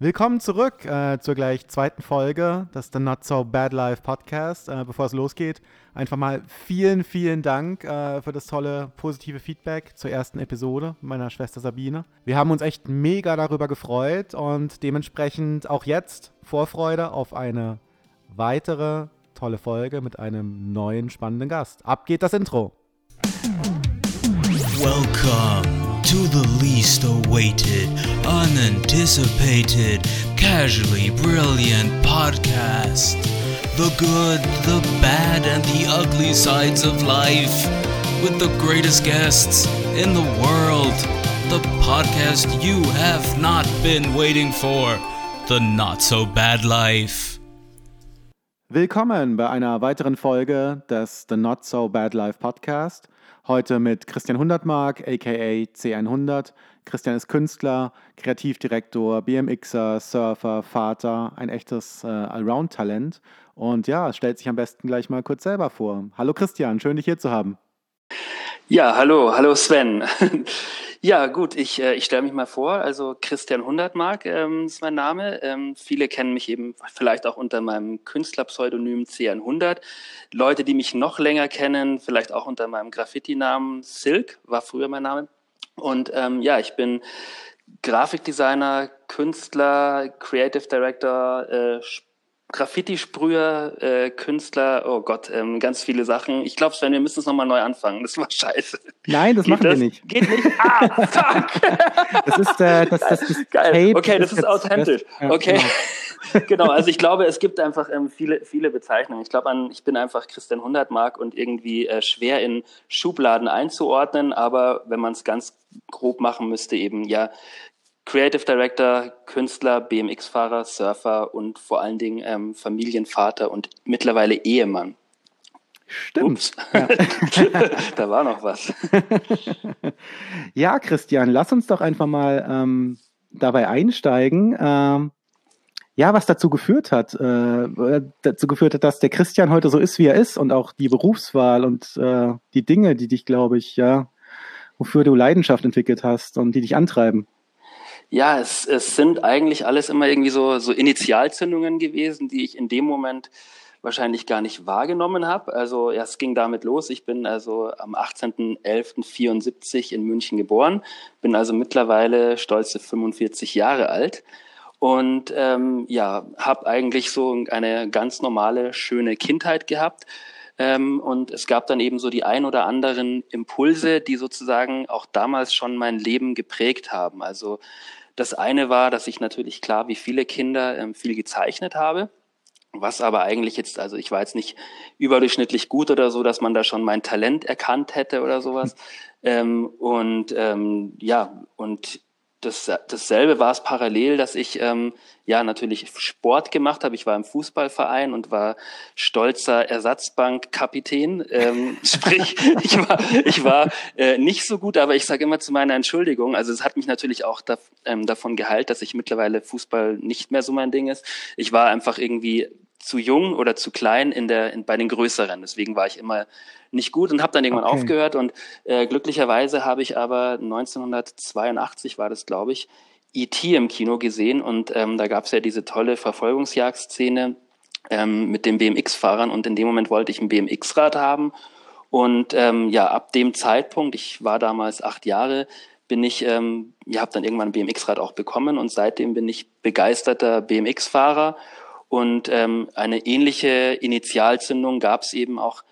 Willkommen zurück äh, zur gleich zweiten Folge des The Not So Bad Life Podcast. Äh, bevor es losgeht, einfach mal vielen, vielen Dank äh, für das tolle positive Feedback zur ersten Episode meiner Schwester Sabine. Wir haben uns echt mega darüber gefreut und dementsprechend auch jetzt Vorfreude auf eine weitere tolle Folge mit einem neuen spannenden Gast. Ab geht das Intro. Welcome to the least awaited, unanticipated, casually brilliant podcast. The good, the bad, and the ugly sides of life. With the greatest guests in the world. The podcast you have not been waiting for. The Not So Bad Life. Willkommen bei einer weiteren Folge des The Not So Bad Life Podcast. Heute mit Christian Hundertmark, aka C100. Christian ist Künstler, Kreativdirektor, BMXer, Surfer, Vater, ein echtes äh, Allround-Talent. Und ja, stellt sich am besten gleich mal kurz selber vor. Hallo Christian, schön dich hier zu haben. Ja, hallo, hallo Sven. Ja, gut, ich, äh, ich stelle mich mal vor. Also Christian Hundertmark ähm, ist mein Name. Ähm, viele kennen mich eben vielleicht auch unter meinem Künstlerpseudonym C100. Leute, die mich noch länger kennen, vielleicht auch unter meinem Graffiti-Namen Silk, war früher mein Name. Und ähm, ja, ich bin Grafikdesigner, Künstler, Creative Director, äh, Graffiti-Sprüher, äh, Künstler, oh Gott, ähm, ganz viele Sachen. Ich glaube, Sven, wir müssen es nochmal neu anfangen. Das war scheiße. Nein, das geht machen das? wir nicht. Geht nicht? Ah, fuck! Das ist, äh, das, das, das Geil. Tape okay, das ist jetzt- authentisch. Ja, okay. genau. genau, also ich glaube, es gibt einfach ähm, viele, viele Bezeichnungen. Ich glaube, an- ich bin einfach Christian Hundertmark und irgendwie äh, schwer in Schubladen einzuordnen, aber wenn man es ganz grob machen müsste, eben ja Creative Director, Künstler, BMX-Fahrer, Surfer und vor allen Dingen ähm, Familienvater und mittlerweile Ehemann. Stimmt. Ups. da war noch was. Ja, Christian, lass uns doch einfach mal ähm, dabei einsteigen. Ähm, ja, was dazu geführt hat, äh, dazu geführt hat, dass der Christian heute so ist, wie er ist und auch die Berufswahl und äh, die Dinge, die dich, glaube ich, ja, wofür du Leidenschaft entwickelt hast und die dich antreiben. Ja, es, es sind eigentlich alles immer irgendwie so, so Initialzündungen gewesen, die ich in dem Moment wahrscheinlich gar nicht wahrgenommen habe. Also ja, es ging damit los. Ich bin also am 18.11.74 in München geboren, bin also mittlerweile stolze 45 Jahre alt und ähm, ja, habe eigentlich so eine ganz normale, schöne Kindheit gehabt. Ähm, und es gab dann eben so die ein oder anderen Impulse, die sozusagen auch damals schon mein Leben geprägt haben. Also das eine war, dass ich natürlich klar wie viele Kinder ähm, viel gezeichnet habe. Was aber eigentlich jetzt, also ich war jetzt nicht überdurchschnittlich gut oder so, dass man da schon mein Talent erkannt hätte oder sowas. Ähm, und ähm, ja, und das, dasselbe war es parallel, dass ich ähm, ja natürlich Sport gemacht habe. Ich war im Fußballverein und war stolzer Ersatzbankkapitän. Ähm, sprich, ich war, ich war äh, nicht so gut, aber ich sage immer zu meiner Entschuldigung. Also es hat mich natürlich auch da, ähm, davon geheilt, dass ich mittlerweile Fußball nicht mehr so mein Ding ist. Ich war einfach irgendwie zu jung oder zu klein in der in, bei den größeren. Deswegen war ich immer nicht gut und habe dann irgendwann Okay. aufgehört. Und äh, glücklicherweise habe ich aber 1982 war das, glaube ich, E.T. im Kino gesehen und ähm, da gab es ja diese tolle Verfolgungsjagdszene ähm, mit den BMX-Fahrern und in dem Moment wollte ich ein BMX-Rad haben und ähm, ja, ab dem Zeitpunkt, ich war damals acht Jahre, bin ich, ähm, ja, habe dann irgendwann ein BMX-Rad auch bekommen und seitdem bin ich begeisterter BMX-Fahrer und ähm, eine ähnliche Initialzündung gab es eben auch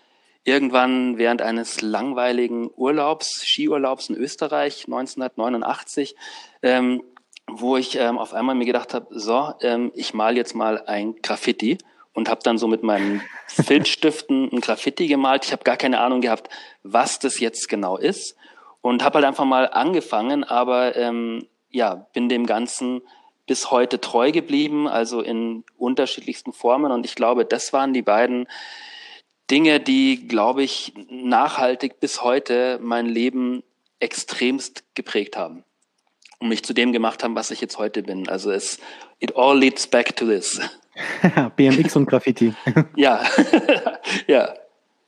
irgendwann während eines langweiligen Urlaubs, Skiurlaubs in Österreich 1989, ähm, wo ich ähm, auf einmal mir gedacht habe, so, ähm, ich mal jetzt mal ein Graffiti und habe dann so mit meinen Filzstiften ein Graffiti gemalt. Ich habe gar keine Ahnung gehabt, was das jetzt genau ist und habe halt einfach mal angefangen, aber ähm, ja, bin dem Ganzen bis heute treu geblieben, also in unterschiedlichsten Formen. Und ich glaube, das waren die beiden Dinge, die, glaube ich, nachhaltig bis heute mein Leben extremst geprägt haben und mich zu dem gemacht haben, was ich jetzt heute bin. Also es, it all leads back to this. BMX und Graffiti. Ja, ja.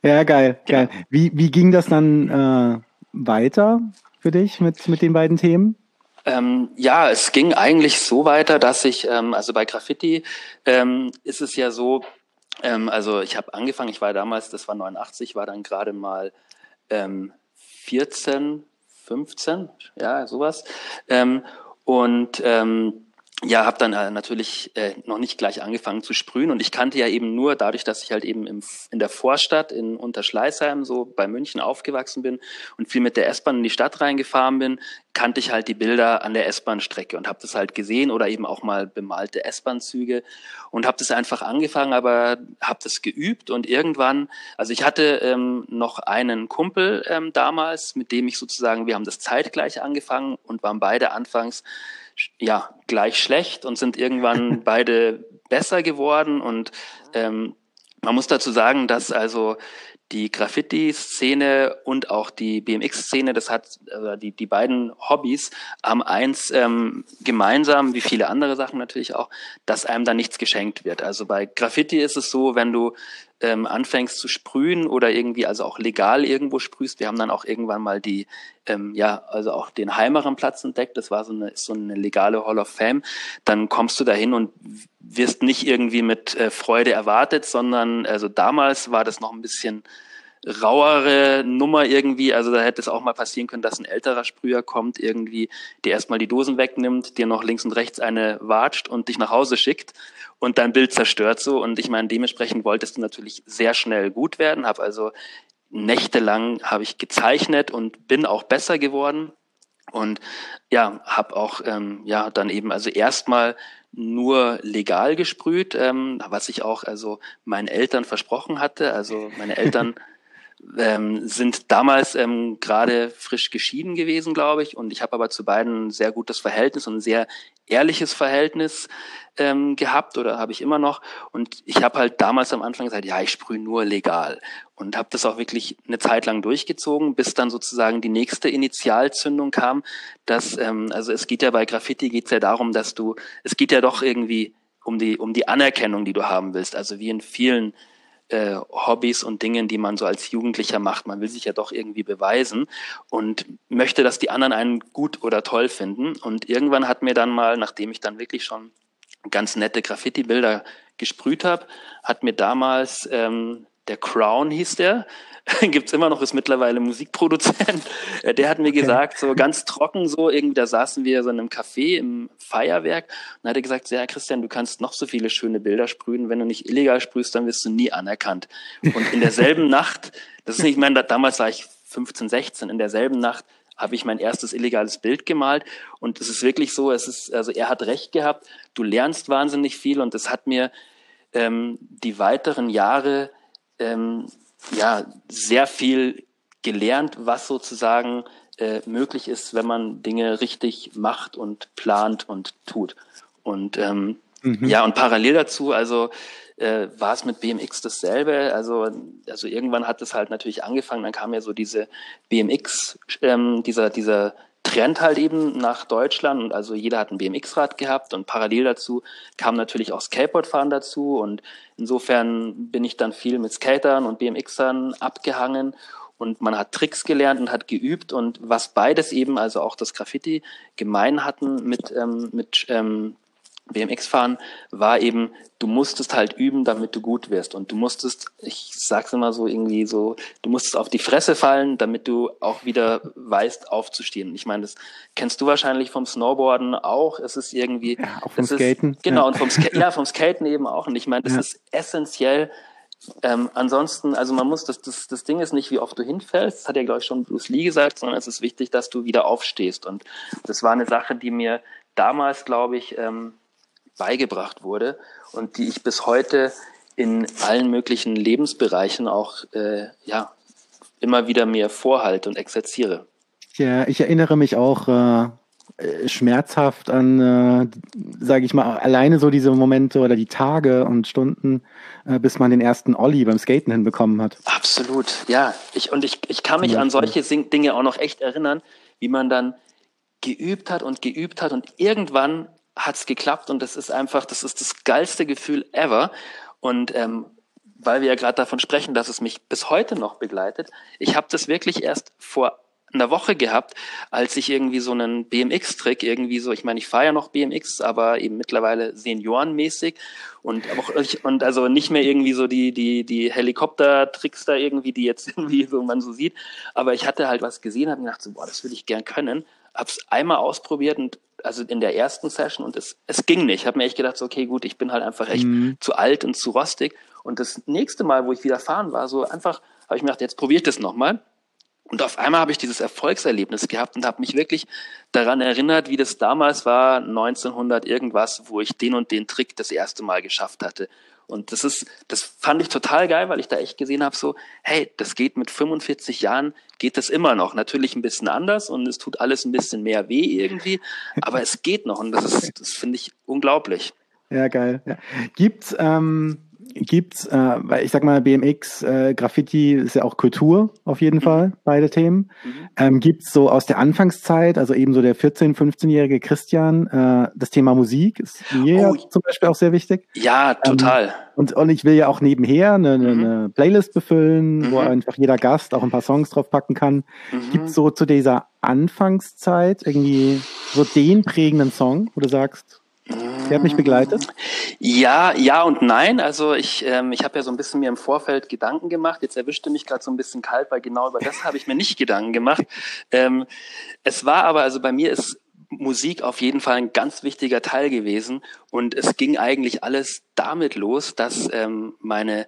Ja, geil, Genau. geil. Wie, wie ging das dann äh, weiter für dich mit, mit den beiden Themen? Ähm, ja, es ging eigentlich so weiter, dass ich, ähm, also bei Graffiti ähm, ist es ja so, ähm, also ich habe angefangen, ich war damals, das war 89, war dann gerade mal ähm, 14, 15, ja, sowas. Ähm, und ähm, ja, habe dann äh, natürlich äh, noch nicht gleich angefangen zu sprühen. Und ich kannte ja eben nur dadurch, dass ich halt eben im, in der Vorstadt in Unterschleißheim so bei München aufgewachsen bin und viel mit der S-Bahn in die Stadt reingefahren bin, kannte ich halt die Bilder an der S-Bahn-Strecke und habe das halt gesehen oder eben auch mal bemalte S-Bahn-Züge und habe das einfach angefangen, aber habe das geübt und irgendwann, also ich hatte ähm, noch einen Kumpel ähm, damals, mit dem ich sozusagen, wir haben das zeitgleich angefangen und waren beide anfangs ja, gleich schlecht und sind irgendwann beide besser geworden. Und ähm, man muss dazu sagen, dass also die Graffiti-Szene und auch die BMX-Szene, das hat also die die beiden Hobbys haben eins ähm, gemeinsam, wie viele andere Sachen natürlich auch, dass einem da nichts geschenkt wird. Also bei Graffiti ist es so, wenn du ähm, anfängst zu sprühen oder irgendwie also auch legal irgendwo sprühst. Wir haben dann auch irgendwann mal die, ähm, ja, also auch den Heimeren Platz entdeckt. Das war so eine, so eine legale Hall of Fame. Dann kommst du dahin und wirst nicht irgendwie mit äh, Freude erwartet, sondern also damals war das noch ein bisschen rauere Nummer irgendwie. Also da hätte es auch mal passieren können, dass ein älterer Sprüher kommt, irgendwie, der erstmal die Dosen wegnimmt, dir noch links und rechts eine watscht und dich nach Hause schickt und dein Bild zerstört so. Und ich meine, dementsprechend wolltest du natürlich sehr schnell gut werden, habe also nächtelang habe ich gezeichnet und bin auch besser geworden und ja, habe auch ähm, ja dann eben also erstmal nur legal gesprüht, ähm, was ich auch also meinen Eltern versprochen hatte. Also meine Eltern ähm, sind damals ähm, gerade frisch geschieden gewesen, glaube ich. Und ich habe aber zu beiden ein sehr gutes Verhältnis und ein sehr ehrliches Verhältnis ähm, gehabt oder habe ich immer noch. Und ich habe halt damals am Anfang gesagt, ja, ich sprühe nur legal. Und habe das auch wirklich eine Zeit lang durchgezogen, bis dann sozusagen die nächste Initialzündung kam. Dass, ähm, also es geht ja bei Graffiti geht es ja darum, dass du, es geht ja doch irgendwie um die, um die Anerkennung, die du haben willst. Also wie in vielen äh, Hobbys und Dingen, die man so als Jugendlicher macht. Man will sich ja doch irgendwie beweisen und möchte, dass die anderen einen gut oder toll finden. Und irgendwann hat mir dann mal, nachdem ich dann wirklich schon ganz nette Graffiti-Bilder gesprüht habe, hat mir damals ähm, der Crown hieß der, gibt's immer noch, ist mittlerweile Musikproduzent. Äh, der hat mir okay. gesagt, so ganz trocken so, irgendwie, da saßen wir so in einem Café im Feierwerk und hat er gesagt, ja Christian, du kannst noch so viele schöne Bilder sprühen, wenn du nicht illegal sprühst, dann wirst du nie anerkannt. Und in derselben Nacht, das ist nicht, ich meine, damals war ich 15, 16, in derselben Nacht habe ich mein erstes illegales Bild gemalt und es ist wirklich so, es ist, also er hat recht gehabt, du lernst wahnsinnig viel und es hat mir ähm, die weiteren Jahre ähm, ja sehr viel gelernt, was sozusagen äh, möglich ist, wenn man Dinge richtig macht und plant und tut. Und ähm, mhm. ja, und parallel dazu, also äh, war es mit BMX dasselbe. Also, also irgendwann hat es halt natürlich angefangen, dann kam ja so diese BMX, ähm, dieser, dieser Trend halt eben nach Deutschland und also jeder hat ein BMX-Rad gehabt und parallel dazu kam natürlich auch Skateboardfahren dazu und insofern bin ich dann viel mit Skatern und BMXern abgehangen und man hat Tricks gelernt und hat geübt und was beides eben, also auch das Graffiti gemein hatten mit, ähm, mit ähm, BMX fahren war eben, du musstest halt üben, damit du gut wirst. Und du musstest, ich sag's immer so irgendwie so, du musstest auf die Fresse fallen, damit du auch wieder weißt, aufzustehen. Ich meine, das kennst du wahrscheinlich vom Snowboarden auch. Es ist irgendwie. Ja, auch vom Skaten. Ist, genau, ja. und vom, Ska ja, vom Skaten eben auch. Und ich meine, das ja. ist essentiell. Ähm, ansonsten, also man muss, das, das, das Ding ist nicht, wie oft du hinfällst, das hat ja, glaube ich, schon Bruce Lee gesagt, sondern es ist wichtig, dass du wieder aufstehst. Und das war eine Sache, die mir damals, glaube ich, ähm, beigebracht wurde und die ich bis heute in allen möglichen Lebensbereichen auch äh, ja immer wieder mir vorhalte und exerziere. Ja, ich erinnere mich auch äh, schmerzhaft an, äh, sage ich mal, alleine so diese Momente oder die Tage und Stunden, äh, bis man den ersten Olli beim Skaten hinbekommen hat. Absolut, ja. Ich, und ich, ich kann mich ja. an solche Dinge auch noch echt erinnern, wie man dann geübt hat und geübt hat und irgendwann hat's geklappt und das ist einfach, das ist das geilste Gefühl ever. Und ähm, weil wir ja gerade davon sprechen, dass es mich bis heute noch begleitet, ich habe das wirklich erst vor in der Woche gehabt, als ich irgendwie so einen BMX-Trick irgendwie so, ich meine, ich fahre ja noch BMX, aber eben mittlerweile seniorenmäßig und auch und also nicht mehr irgendwie so die die die Helikopter-Tricks da irgendwie, die jetzt irgendwie so man so sieht, aber ich hatte halt was gesehen, habe gedacht so, boah, das würde ich gern können, hab's einmal ausprobiert und also in der ersten Session und es es ging nicht. Ich habe mir echt gedacht, so, okay, gut, ich bin halt einfach echt mhm. zu alt und zu rostig und das nächste Mal, wo ich wieder fahren war, so einfach habe ich mir gedacht, jetzt probiere ich das nochmal und auf einmal habe ich dieses Erfolgserlebnis gehabt und habe mich wirklich daran erinnert, wie das damals war, 1900 irgendwas, wo ich den und den Trick das erste Mal geschafft hatte. Und das ist, das fand ich total geil, weil ich da echt gesehen habe, so, hey, das geht mit 45 Jahren, geht das immer noch. Natürlich ein bisschen anders und es tut alles ein bisschen mehr weh irgendwie, aber es geht noch und das ist, das finde ich unglaublich. Ja, geil. Ja. Gibt's ähm, gibt's, äh, weil ich sag mal, BMX, äh, Graffiti ist ja auch Kultur auf jeden mhm. Fall, beide Themen. Mhm. Ähm, gibt's so aus der Anfangszeit, also eben so der 14-, 15-jährige Christian, äh, das Thema Musik ist mir oh. zum Beispiel auch sehr wichtig. Ja, total. Ähm, und, und ich will ja auch nebenher eine, mhm. eine Playlist befüllen, mhm. wo einfach jeder Gast auch ein paar Songs drauf packen kann. Mhm. Gibt's so zu dieser Anfangszeit irgendwie so den prägenden Song, wo du sagst, der hat mich begleitet? Ja, ja und nein. Also ich, ähm, ich habe ja so ein bisschen mir im Vorfeld Gedanken gemacht. Jetzt erwischte mich gerade so ein bisschen kalt, weil genau über das habe ich mir nicht Gedanken gemacht. Ähm, es war aber, also bei mir ist Musik auf jeden Fall ein ganz wichtiger Teil gewesen. Und es ging eigentlich alles damit los, dass ähm, meine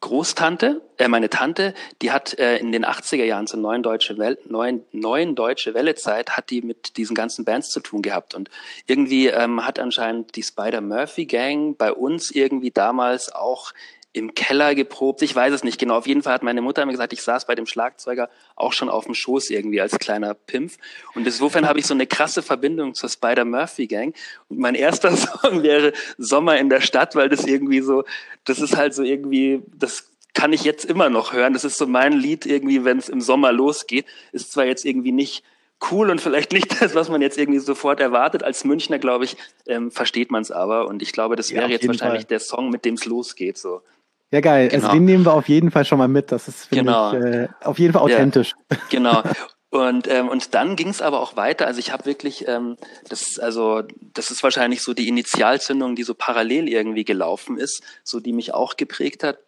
Großtante, äh, meine Tante, die hat äh, in den 80er Jahren zur neuen deutsche Welle, neuen, neuen deutsche Welle-Zeit, hat die mit diesen ganzen Bands zu tun gehabt. Und irgendwie ähm, hat anscheinend die Spider-Murphy-Gang bei uns irgendwie damals auch im Keller geprobt. Ich weiß es nicht genau. Auf jeden Fall hat meine Mutter mir gesagt, ich saß bei dem Schlagzeuger auch schon auf dem Schoß irgendwie als kleiner Pimpf. Und insofern habe ich so eine krasse Verbindung zur Spider-Murphy-Gang. Und mein erster Song wäre Sommer in der Stadt, weil das irgendwie so, das ist halt so irgendwie, das kann ich jetzt immer noch hören. Das ist so mein Lied irgendwie, wenn es im Sommer losgeht. Ist zwar jetzt irgendwie nicht cool und vielleicht nicht das, was man jetzt irgendwie sofort erwartet. Als Münchner, glaube ich, ähm, versteht man es aber. Und ich glaube, das wäre ja, jetzt wahrscheinlich Fall. der Song, mit dem es losgeht. So. Ja, geil. Also genau. Also den nehmen wir auf jeden Fall schon mal mit. Das ist, genau. ich, äh, auf jeden Fall authentisch. Ja, genau. Und, ähm, und dann ging es aber auch weiter. Also ich habe wirklich, ähm, das, also das ist wahrscheinlich so die Initialzündung, die so parallel irgendwie gelaufen ist, so die mich auch geprägt hat.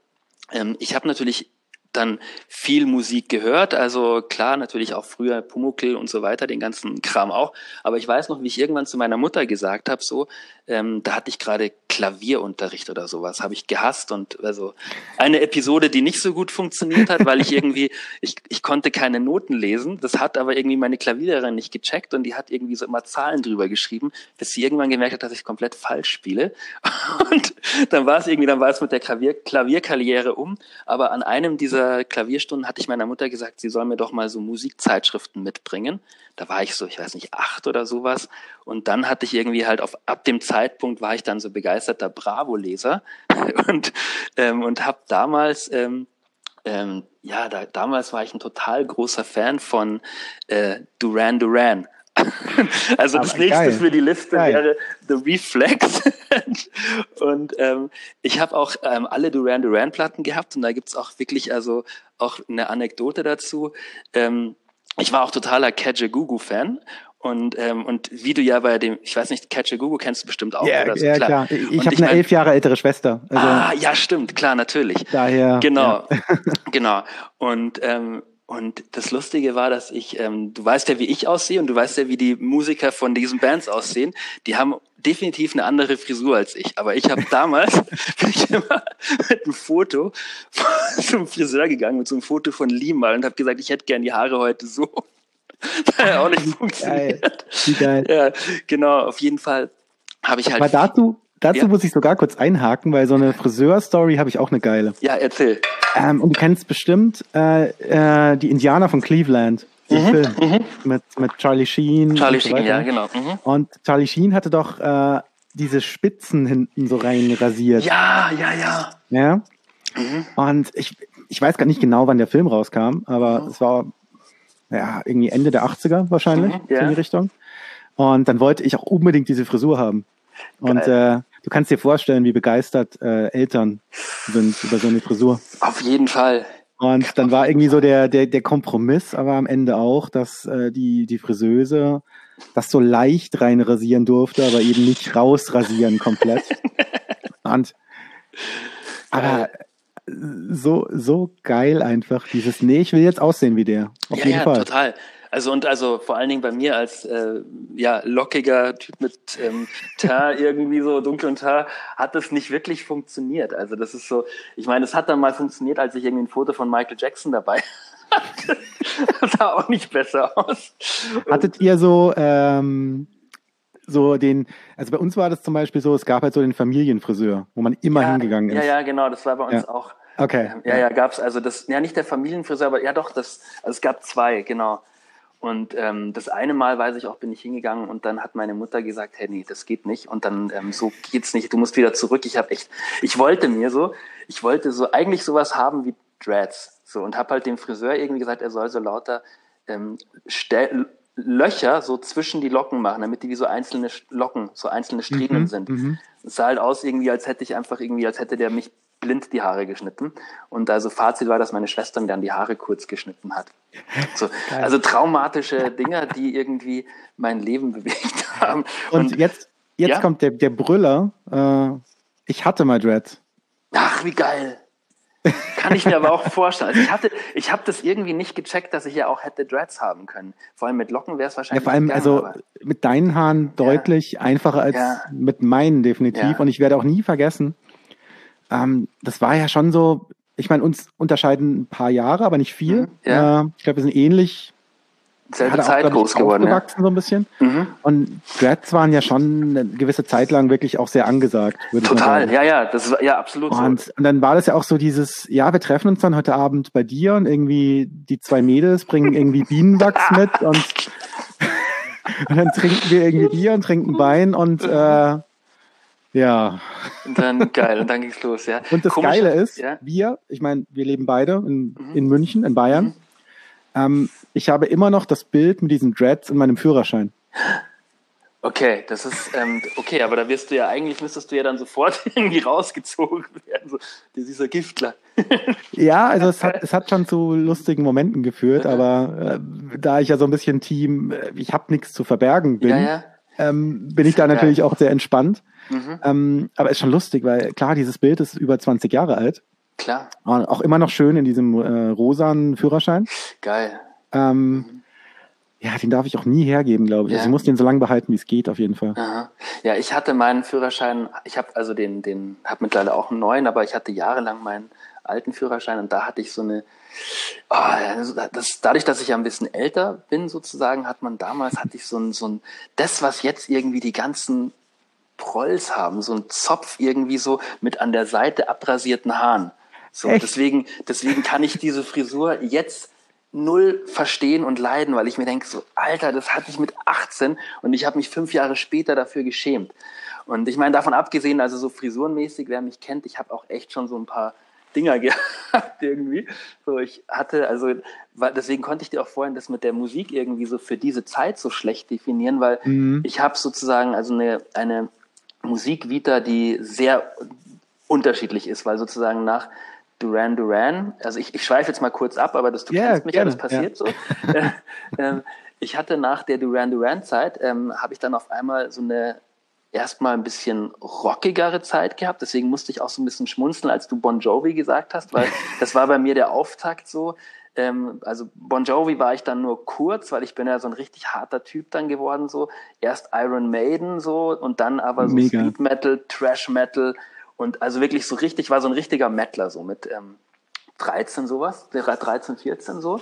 Ähm, ich habe natürlich dann viel Musik gehört. Also klar, natürlich auch früher Pumuckl und so weiter, den ganzen Kram auch. Aber ich weiß noch, wie ich irgendwann zu meiner Mutter gesagt habe, so, ähm, da hatte ich gerade Klavierunterricht oder sowas, habe ich gehasst und also eine Episode, die nicht so gut funktioniert hat, weil ich irgendwie, ich, ich konnte keine Noten lesen. Das hat aber irgendwie meine Klavierlehrerin nicht gecheckt und die hat irgendwie so immer Zahlen drüber geschrieben, bis sie irgendwann gemerkt hat, dass ich komplett falsch spiele. Und dann war es irgendwie, dann war es mit der Klavier, Klavierkarriere um. Aber an einem dieser Klavierstunden hatte ich meiner Mutter gesagt, sie soll mir doch mal so Musikzeitschriften mitbringen. Da war ich so, ich weiß nicht, acht oder sowas. Und dann hatte ich irgendwie halt auf, ab dem Zeitpunkt war ich dann so begeisterter Bravo-Leser und, ähm, und habe damals, ähm, ähm, ja, da, damals war ich ein total großer Fan von äh, Duran Duran. also Aber das nächste geil. für die Liste geil. wäre The Reflex. und ähm, ich habe auch ähm, alle Duran Duran Platten gehabt und da gibt's auch wirklich also auch eine Anekdote dazu. Ähm, ich war auch totaler Kajagoogoo-Fan und, ähm, und wie du ja bei dem, ich weiß nicht, Kajagoogoo kennst du bestimmt auch. Ja, oder so, ja klar. Ich habe eine mein, elf Jahre ältere Schwester. Also ah, ja, stimmt, klar, natürlich. Daher. Genau, ja. genau. Und ähm, und das Lustige war, dass ich, ähm, du weißt ja, wie ich aussehe und du weißt ja, wie die Musiker von diesen Bands aussehen. Die haben definitiv eine andere Frisur als ich. Aber ich habe damals bin ich immer mit einem Foto zum Friseur gegangen, mit so einem Foto von Lima und habe gesagt, ich hätte gern die Haare heute so. das hat ja auch nicht funktioniert. Geil. Wie geil. Ja, genau, auf jeden Fall habe ich halt. Aber dazu, dazu ja. muss ich sogar kurz einhaken, weil so eine Friseur-Story habe ich auch eine geile. Ja, erzähl. Ähm, und du kennst bestimmt äh, äh, die Indianer von Cleveland. Mhm, Film mhm. Mit, mit Charlie Sheen. Charlie Sheen, ja, genau. Mhm. Und Charlie Sheen hatte doch äh, diese Spitzen hinten so rein rasiert. Ja, ja, ja. Ja. Mhm. Und ich, ich weiß gar nicht genau, wann der Film rauskam, aber mhm. es war ja irgendwie Ende der 80er wahrscheinlich, mhm, yeah. in die Richtung. Und dann wollte ich auch unbedingt diese Frisur haben. Und äh, du kannst dir vorstellen, wie begeistert äh, Eltern sind über so eine Frisur. Auf jeden Fall. Und dann war irgendwie so der, der, der Kompromiss, aber am Ende auch, dass äh, die, die Friseuse das so leicht reinrasieren durfte, aber eben nicht rausrasieren komplett. Und aber so, so geil einfach, dieses, nee, ich will jetzt aussehen wie der. Auf ja, jeden ja, Fall. total. Also und also vor allen Dingen bei mir als äh, ja lockiger Typ mit ähm, Teint irgendwie so dunklem Teint hat das nicht wirklich funktioniert. Also das ist so, ich meine, es hat dann mal funktioniert, als ich irgendwie ein Foto von Michael Jackson dabei hatte. das sah auch nicht besser aus. Hattet ihr so ähm, so den, also bei uns war das zum Beispiel so, es gab halt so den Familienfriseur, wo man immer ja, hingegangen ist. Ja, ja, genau, das war bei uns Ja. auch. Okay. Ähm, Ja, ja, gab's also das, ja nicht der Familienfriseur, aber ja doch, das, also es gab zwei, genau. Und ähm, das eine Mal, weiß ich auch, bin ich hingegangen und dann hat meine Mutter gesagt, hey, nee, das geht nicht. Und dann, ähm, so geht's nicht, du musst wieder zurück. Ich habe echt, ich wollte mir so, ich wollte so eigentlich sowas haben wie Dreads. So und habe halt dem Friseur irgendwie gesagt, er soll so lauter ähm, Löcher so zwischen die Locken machen, damit die wie so einzelne Locken, so einzelne Striemen Mhm, sind. mhm. Es sah halt aus irgendwie, als hätte ich einfach irgendwie, als hätte der mich blind die Haare geschnitten. Und also Fazit war, dass meine Schwester mir dann die Haare kurz geschnitten hat. So, also traumatische Dinge, die irgendwie mein Leben bewegt haben. Und, jetzt, jetzt Ja? kommt der, der Brüller. Äh, ich hatte mal Dreads. ach, wie geil. Kann ich mir aber auch vorstellen. Also ich hatte, ich habe das irgendwie nicht gecheckt, dass ich ja auch hätte Dreads haben können. Vor allem mit Locken wäre es Ja, wahrscheinlich. vor allem, gegangen, also mit deinen Haaren deutlich einfacher als Ja. mit meinen definitiv. Ja. Und ich werde auch nie vergessen, ähm, das war ja schon so, ich meine, uns unterscheiden ein paar Jahre, aber nicht viel. Mhm, ja. Äh, ich glaube, wir sind ähnlich selbe auch, Zeit glaub ich, groß geworden. Ja. aufgewachsen so ein bisschen. Mhm. Und Dreads waren ja schon eine gewisse Zeit lang wirklich auch sehr angesagt. Total, ja, ja, das war ja absolut so. Und, und dann war das ja auch so dieses, ja, wir treffen uns dann heute Abend bei dir und irgendwie die zwei Mädels bringen irgendwie Bienenwachs mit und, und dann trinken wir irgendwie Bier und trinken Wein und äh, ja. Und dann geil, und dann ging's los, ja. Und das Komisch- Geile ist, ja, wir, ich meine, wir leben beide in, Mhm. in München, in Bayern. Ähm, ich habe immer noch das Bild mit diesen Dreads in meinem Führerschein. okay, das ist ähm, okay, aber da wirst du ja eigentlich müsstest du ja dann sofort irgendwie rausgezogen werden, so dieser Giftler. Ja, also es hat, es hat schon zu lustigen Momenten geführt, aber äh, da ich ja so ein bisschen Team, äh, ich habe nichts zu verbergen bin, Ja, ja. Ähm, bin ich da natürlich auch sehr entspannt. Mhm. Ähm, aber ist schon lustig, weil klar, dieses Bild ist über 20 Jahre alt. Klar, Und auch immer noch schön in diesem äh, rosanen Führerschein. geil. Ähm, ja, den darf ich auch nie hergeben, glaube ich. Ja. Also ich muss den so lange behalten, wie es geht, auf jeden Fall. Aha. Ja, ich hatte meinen Führerschein, ich habe also den, den, habe mittlerweile auch einen neuen, aber ich hatte jahrelang meinen alten Führerschein und da hatte ich so eine, oh, also das, dadurch, dass ich ja ein bisschen älter bin sozusagen, hat man damals, hatte ich so ein, so ein, das, was jetzt irgendwie die ganzen Prolls haben, so ein Zopf irgendwie so mit an der Seite abrasierten Haaren. So, Echt? deswegen, deswegen kann ich diese Frisur jetzt null verstehen und leiden, weil ich mir denke, so, Alter, das hatte ich mit 18 und ich habe mich fünf Jahre später dafür geschämt. Und ich meine, davon abgesehen, also so frisurenmäßig, wer mich kennt, ich habe auch echt schon so ein paar Dinger gehabt irgendwie. So, ich hatte, also, deswegen konnte ich dir auch vorhin das mit der Musik irgendwie so für diese Zeit so schlecht definieren, weil Mhm. ich habe sozusagen also eine, eine Musikvita, die sehr unterschiedlich ist, weil sozusagen nach Duran Duran, also ich, ich schweife jetzt mal kurz ab, aber das, du Ja, kennst mich gerne, ja, das passiert so. Äh, ähm, ich hatte nach der Duran Duran Zeit, ähm, habe ich dann auf einmal so eine erstmal ein bisschen rockigere Zeit gehabt, deswegen musste ich auch so ein bisschen schmunzeln, als du Bon Jovi gesagt hast, weil das war bei mir der Auftakt so. Ähm, also Bon Jovi war ich dann nur kurz, weil ich bin ja so ein richtig harter Typ dann geworden so. Erst Iron Maiden so und dann aber so Mega. Speed Metal, Trash Metal und also wirklich so richtig, war so ein richtiger Metaler so mit ähm, 13 sowas, 13, 14 so.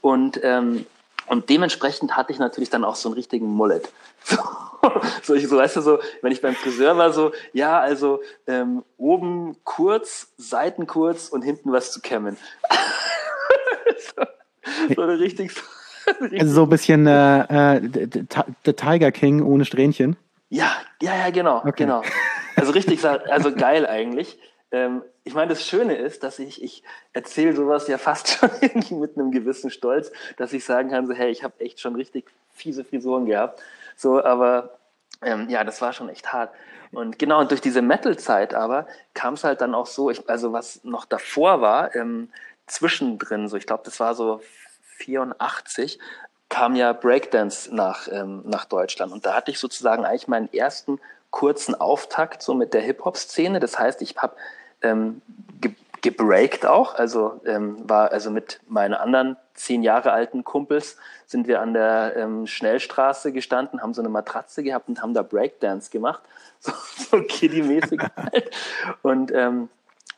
Und, ähm, und dementsprechend hatte ich natürlich dann auch so einen richtigen Mullet. So, so, ich, so weißt du, so, wenn ich beim Friseur war, so, ja, also ähm, oben kurz, Seiten kurz und hinten was zu kämmen. so, eine richtig, so, richtig Also so ein bisschen äh, äh, The- Tiger King ohne Strähnchen. Ja, ja, ja, genau, Okay. genau. Also richtig, also geil eigentlich. Ähm, ich meine, das Schöne ist, dass ich, ich erzähle sowas ja fast schon irgendwie mit einem gewissen Stolz, dass ich sagen kann, so, hey, ich habe echt schon richtig fiese Frisuren gehabt. So, aber ähm, ja, das war schon echt hart. Und genau, und durch diese Metal-Zeit aber kam es halt dann auch so, ich, also was noch davor war, ähm, zwischendrin, so ich glaube, das war so 84, kam ja Breakdance nach, ähm, nach Deutschland. Und da hatte ich sozusagen eigentlich meinen ersten kurzen Auftakt so mit der Hip-Hop-Szene. Das heißt, ich habe ähm, ge gebreakt auch, also ähm, war also mit meinen anderen zehn Jahre alten Kumpels sind wir an der ähm, Schnellstraße gestanden, haben so eine Matratze gehabt und haben da Breakdance gemacht, so, so Kiddie-mäßig halt. Und ähm,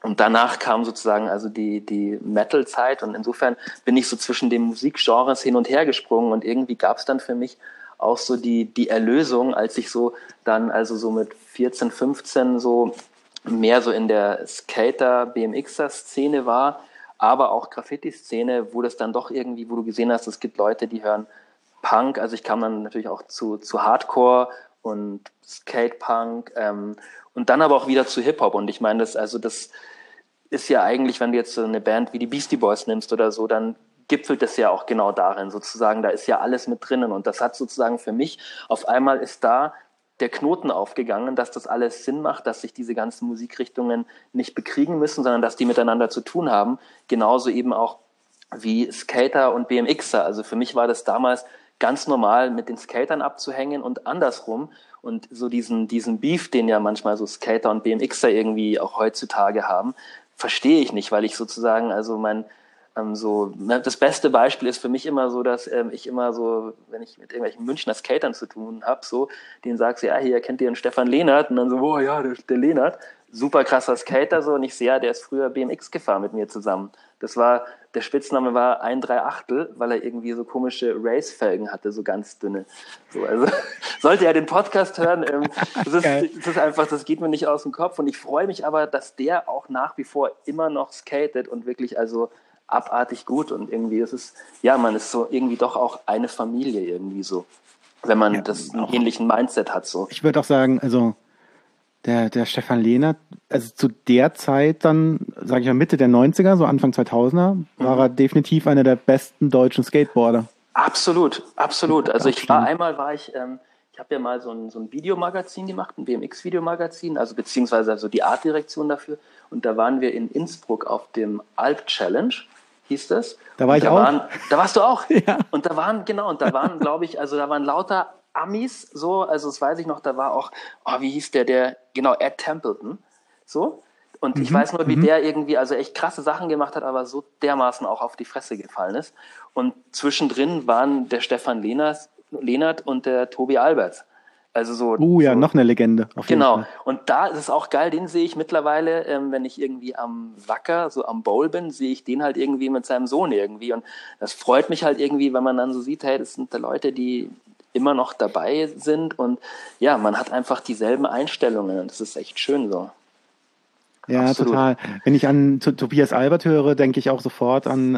und danach kam sozusagen also die, die Metal-Zeit. Und insofern bin ich so zwischen den Musikgenres hin und her gesprungen. Und irgendwie gab es dann für mich auch so die, die Erlösung, als ich so dann also so mit 14, 15 so mehr so in der Skater, BMXer-Szene war, aber auch Graffiti-Szene, wo das dann doch irgendwie, wo du gesehen hast, es gibt Leute, die hören Punk, also ich kam dann natürlich auch zu, zu Hardcore und Skate-Punk ähm, und dann aber auch wieder zu Hip-Hop. Und ich meine, das, also das ist ja eigentlich, wenn du jetzt so eine Band wie die Beastie Boys nimmst oder so, dann gipfelt es ja auch genau darin, sozusagen, da ist ja alles mit drinnen und das hat sozusagen für mich, auf einmal ist da der Knoten aufgegangen, dass das alles Sinn macht, dass sich diese ganzen Musikrichtungen nicht bekriegen müssen, sondern dass die miteinander zu tun haben. Genauso eben auch wie Skater und BMXer. Also für mich war das damals ganz normal, mit den Skatern abzuhängen und andersrum. Und so diesen, diesen Beef, den ja manchmal so Skater und BMXer irgendwie auch heutzutage haben, verstehe ich nicht, weil ich sozusagen, also mein, ähm, so, ne, das beste Beispiel ist für mich immer so, dass ähm, ich immer so, wenn ich mit irgendwelchen Münchner Skatern zu tun habe, so, denen sagst, ja, hier kennt ihr den Stefan Lehnert und dann so, oh ja, der, der Lehnert, super krasser Skater so und ich sehe, ja, der ist früher BMX gefahren mit mir zusammen. Das war, der Spitzname war ein drei Achtel, weil er irgendwie so komische Race-Felgen hatte, so ganz dünne. So, also sollte er den Podcast hören, ähm, das, ist, das ist einfach, das geht mir nicht aus dem Kopf und ich freue mich aber, dass der auch nach wie vor immer noch skatet und wirklich also abartig gut und irgendwie ist es, ja, man ist so irgendwie doch auch eine Familie irgendwie so, wenn man ja, das einen ähnlichen Mindset hat so. Ich würde auch sagen, also der, der Stefan Lehnert, also zu der Zeit dann, sage ich mal Mitte der 90er, so Anfang 2000er, mhm. war er definitiv einer der besten deutschen Skateboarder. Absolut, absolut. Also ich war einmal, war ich, ähm, ich habe ja mal so ein, so ein Videomagazin gemacht, ein BMX-Videomagazin, also beziehungsweise also die Artdirektion dafür. Und da waren wir in Innsbruck auf dem Alp Challenge hieß das. Da war ich da auch. Waren, da warst du auch. ja. Und da waren, genau, und da waren, glaube ich, also da waren lauter Amis, so, also das weiß ich noch, da war auch, oh, wie hieß der, der, genau, Ed Templeton, so. Und mhm. ich weiß nur, wie mhm. der irgendwie also echt krasse Sachen gemacht hat, aber so dermaßen auch auf die Fresse gefallen ist. Und zwischendrin waren der Stefan Lehnert, Lehnert und der Tobi Alberts. Also so. Uh, ja, so, noch eine Legende. genau. Und da ist es auch geil, den sehe ich mittlerweile, ähm, wenn ich irgendwie am Wacker, so am Bowl bin, sehe ich den halt irgendwie mit seinem Sohn irgendwie. Und das freut mich halt irgendwie, wenn man dann so sieht, hey, das sind da Leute, die immer noch dabei sind und ja, man hat einfach dieselben Einstellungen und das ist echt schön so. Ja, Absolut. total. Wenn ich an Tobias Albert höre, denke ich auch sofort an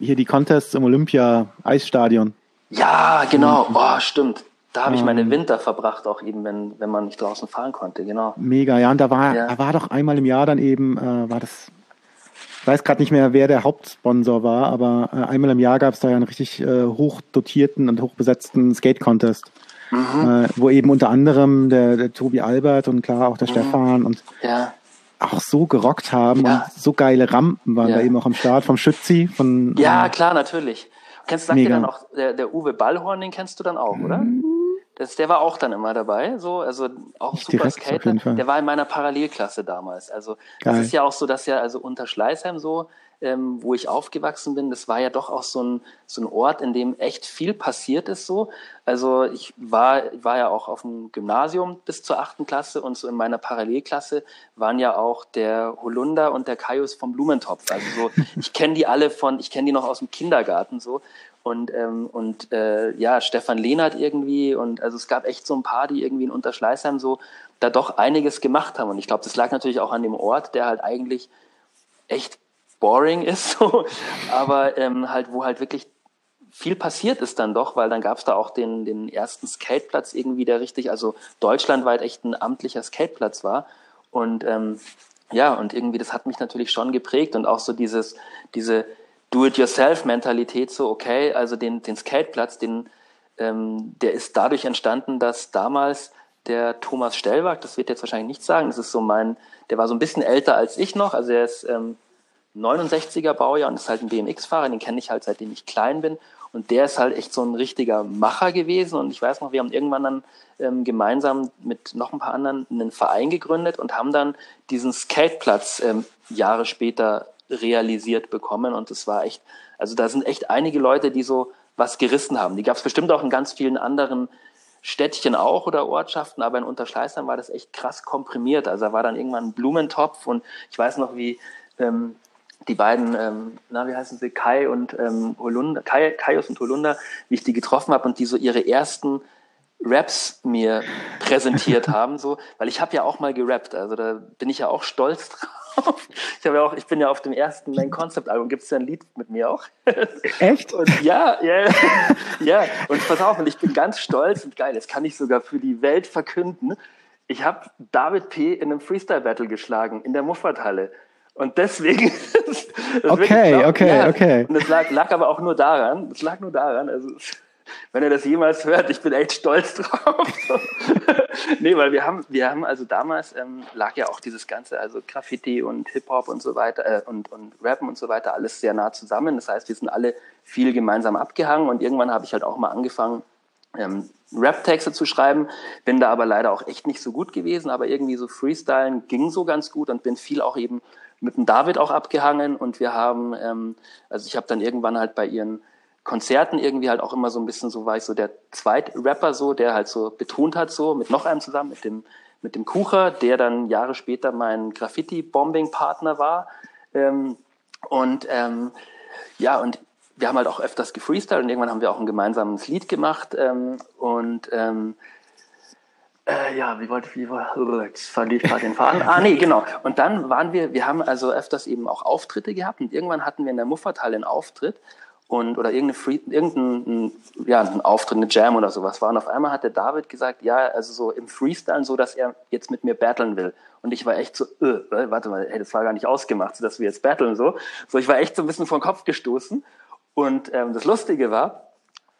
äh, hier die Contests im Olympia-Eisstadion. Ja, genau. Oh, stimmt. Da habe ich meine ähm. Winter verbracht, auch eben, wenn, wenn man nicht draußen fahren konnte, genau. Mega, ja, und da war, ja. da war doch einmal im Jahr dann eben, äh, war das, ich weiß gerade nicht mehr, wer der Hauptsponsor war, aber äh, einmal im Jahr gab es da ja einen richtig äh, hochdotierten und hochbesetzten Skate-Contest. Mhm. Äh, wo eben unter anderem der, der Tobi Albert und klar auch der mhm. Stefan und ja. auch so gerockt haben ja. und so geile Rampen waren ja. da eben auch am Start vom Schützi. Von, ja, äh, klar, natürlich. Kennst du dann auch, der, der Uwe Ballhorn, den kennst du dann auch, oder? Das, der war auch dann immer dabei, so, also auch Nicht super Skater. Der war in meiner Parallelklasse damals. Also Geil. das ist ja auch so, dass ja also unter Schleißheim so, ähm, wo ich aufgewachsen bin, das war ja doch auch so ein, so ein Ort, in dem echt viel passiert ist so. Also ich war, war ja auch auf dem Gymnasium bis zur achten Klasse und so in meiner Parallelklasse waren ja auch der Holunder und der Kaius vom Blumentopf. Also so, ich kenne die alle von, ich kenne die noch aus dem Kindergarten so und, ähm, und äh, ja, Stefan Lehnert irgendwie und also es gab echt so ein paar, die irgendwie in Unterschleißheim so da doch einiges gemacht haben. Und ich glaube, das lag natürlich auch an dem Ort, der halt eigentlich echt boring ist, so, aber ähm, halt, wo halt wirklich viel passiert ist dann doch, weil dann gab es da auch den, den ersten Skateplatz irgendwie, der richtig, also deutschlandweit echt ein amtlicher Skateplatz war. Und ähm, ja, und irgendwie, das hat mich natürlich schon geprägt und auch so dieses, diese, Do-it-yourself-Mentalität so, okay, also den, den Skateplatz, den, ähm, der ist dadurch entstanden, dass damals der Thomas Stellwag, das wird jetzt wahrscheinlich nicht sagen, das ist so mein, der war so ein bisschen älter als ich noch, also er ist ähm, 69er Baujahr und ist halt ein BMX-Fahrer, den kenne ich halt seitdem ich klein bin. Und der ist halt echt so ein richtiger Macher gewesen. Und ich weiß noch, wir haben irgendwann dann ähm, gemeinsam mit noch ein paar anderen einen Verein gegründet und haben dann diesen Skateplatz ähm, Jahre später realisiert bekommen. Und das war echt, also da sind echt einige Leute, die so was gerissen haben. Die gab es bestimmt auch in ganz vielen anderen Städtchen auch oder Ortschaften, aber in Unterschleißheim war das echt krass komprimiert. Also da war dann irgendwann ein Blumentopf und ich weiß noch, wie ähm, die beiden, ähm, na, wie heißen sie, Kai und ähm, Holunder, Kai, Kaius und Holunder, wie ich die getroffen habe und die so ihre ersten Raps mir präsentiert haben, so, weil ich habe ja auch mal gerappt, also da bin ich ja auch stolz drauf. Ich ja auch, ich bin ja auf dem ersten Main Concept Album, gibt es ja ein Lied mit mir auch. Echt? Und ja, ja, ja. Und pass auf, und ich bin ganz stolz und geil, das kann ich sogar für die Welt verkünden. Ich habe David P. in einem Freestyle Battle geschlagen in der Muffathalle. Und deswegen. okay, glaub, okay, ja, okay. Und es lag, lag aber auch nur daran, es lag nur daran, also wenn er das jemals hört, ich bin echt stolz drauf. nee, weil wir haben, wir haben also damals ähm, lag ja auch dieses ganze, also Graffiti und Hip-Hop und so weiter äh, und, und Rappen und so weiter, alles sehr nah zusammen. Das heißt, wir sind alle viel gemeinsam abgehangen und irgendwann habe ich halt auch mal angefangen, ähm, Rap-Texte zu schreiben, bin da aber leider auch echt nicht so gut gewesen, aber irgendwie so Freestylen ging so ganz gut und bin viel auch eben mit dem David auch abgehangen und wir haben, ähm, also ich habe dann irgendwann halt bei ihren Konzerten irgendwie halt auch immer so ein bisschen so war ich so der Zweitrapper so, der halt so betont hat so mit noch einem zusammen, mit dem mit dem Kucher, der dann Jahre später mein Graffiti-Bombing-Partner war ähm, und ähm, ja und wir haben halt auch öfters gefreestylt und irgendwann haben wir auch ein gemeinsames Lied gemacht ähm, und ähm, äh, ja, wie wollte ich, wie war, jetzt verliere ich gerade den Faden. Ah, nee, genau. Und dann waren wir, wir haben also öfters eben auch Auftritte gehabt und irgendwann hatten wir in der Muffathalle einen Auftritt und, oder irgendeine Free, irgendein, ja, ein Auftritt, eine Jam oder sowas war. Und auf einmal hat der David gesagt, ja, also so im Freestyle so, dass er jetzt mit mir battlen will. Und ich war echt so, äh, äh warte mal, ey, das war gar nicht ausgemacht, so dass wir jetzt battlen so. So, ich war echt so ein bisschen den Kopf gestoßen. Und ähm, das Lustige war,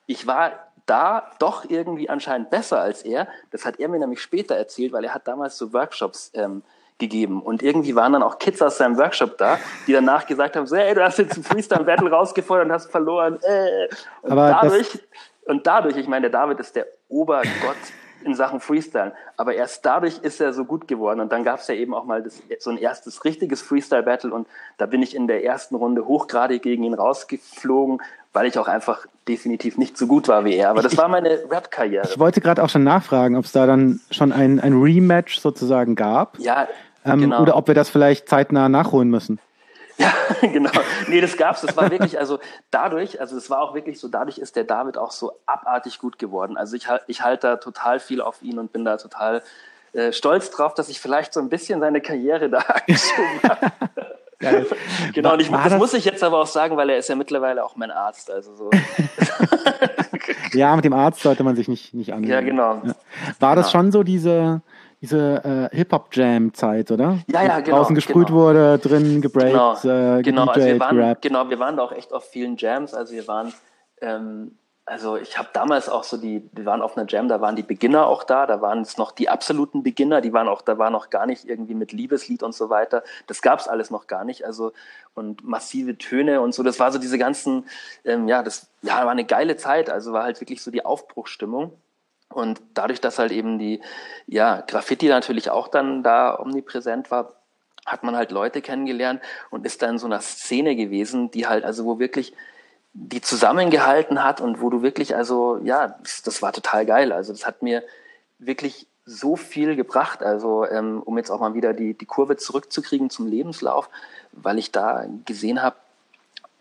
ich war da doch irgendwie anscheinend besser als er. Das hat er mir nämlich später erzählt, weil er hat damals so Workshops ähm, gegeben. Und irgendwie waren dann auch Kids aus seinem Workshop da, die danach gesagt haben, so, hey, du hast jetzt ein Freestyle-Battle rausgefordert und hast verloren. Äh. Und Aber dadurch, und dadurch, ich meine, der David ist der Obergott in Sachen Freestyle. Aber erst dadurch ist er so gut geworden. Und dann gab es ja eben auch mal das, so ein erstes richtiges Freestyle-Battle. Und da bin ich in der ersten Runde hochgradig gegen ihn rausgeflogen, weil ich auch einfach definitiv nicht so gut war wie er. Aber das war meine Rap-Karriere. Ich wollte gerade auch schon nachfragen, ob es da dann schon ein, ein Rematch sozusagen gab. Ja, ähm, genau. Oder ob wir das vielleicht zeitnah nachholen müssen. Ja, genau. Nee, das gab's. Das war wirklich, also dadurch, also es war auch wirklich so, dadurch ist der David auch so abartig gut geworden. Also ich, ich halte da total viel auf ihn und bin da total äh, stolz drauf, dass ich vielleicht so ein bisschen seine Karriere da angeschoben habe. Geil. genau, und ich, das, das, muss ich jetzt aber auch sagen, weil er ist ja mittlerweile auch mein Arzt. Also so. ja, mit dem Arzt sollte man sich nicht, nicht angehen. Ja, genau. Ja. War das genau. schon so diese, diese äh, Hip-Hop-Jam-Zeit, oder? Ja, ja, genau. Draußen gesprüht genau. wurde, drin gebreakt, genau. äh, genau. Also wir waren, genau, wir waren da auch echt auf vielen Jams. Also wir waren ähm, also ich habe damals auch so die, wir waren auf einer Jam, da waren die Beginner auch da, da waren es noch die absoluten Beginner, die waren auch, da war noch gar nicht irgendwie mit Liebeslied und so weiter. Das gab es alles noch gar nicht. Also und massive Töne und so. Das war so diese ganzen, ähm, ja, das ja, war eine geile Zeit. Also war halt wirklich so die Aufbruchstimmung. Und dadurch, dass halt eben die, ja, Graffiti natürlich auch dann da omnipräsent war, hat man halt Leute kennengelernt und ist da in so einer Szene gewesen, die halt, also wo wirklich die zusammengehalten hat und wo du wirklich, also ja, das, das war total geil. Also das hat mir wirklich so viel gebracht. Also ähm, um jetzt auch mal wieder die, die Kurve zurückzukriegen zum Lebenslauf, weil ich da gesehen habe,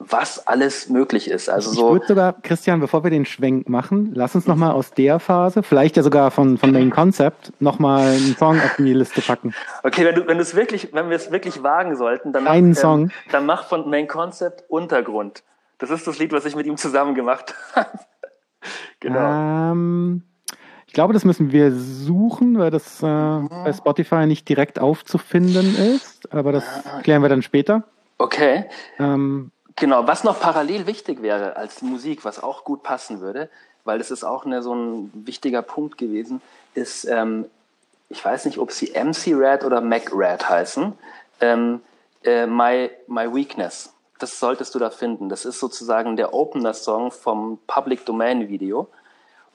was alles möglich ist. Also ich so. würde sogar, Christian, bevor wir den Schwenk machen, lass uns nochmal aus der Phase, vielleicht ja sogar von, von Main Concept, nochmal einen Song auf die Liste packen. Okay, wenn du, wenn du es wirklich, wenn wir es wirklich wagen sollten, dann Einen mach, ähm, Song. dann mach von Main Concept Untergrund. Das ist das Lied, was ich mit ihm zusammen gemacht habe. genau. Ähm, ich glaube, das müssen wir suchen, weil das äh, mhm. bei Spotify nicht direkt aufzufinden ist. Aber das ah. klären wir dann später. Okay. Ähm, genau, was noch parallel wichtig wäre als Musik, was auch gut passen würde, weil das ist auch eine, so ein wichtiger Punkt gewesen, ist, ähm, ich weiß nicht, ob sie MC Red oder Mac Red heißen. Ähm, Äh, My, My Weakness. Das solltest du da finden. Das ist sozusagen der Opener-Song vom Public Domain Video.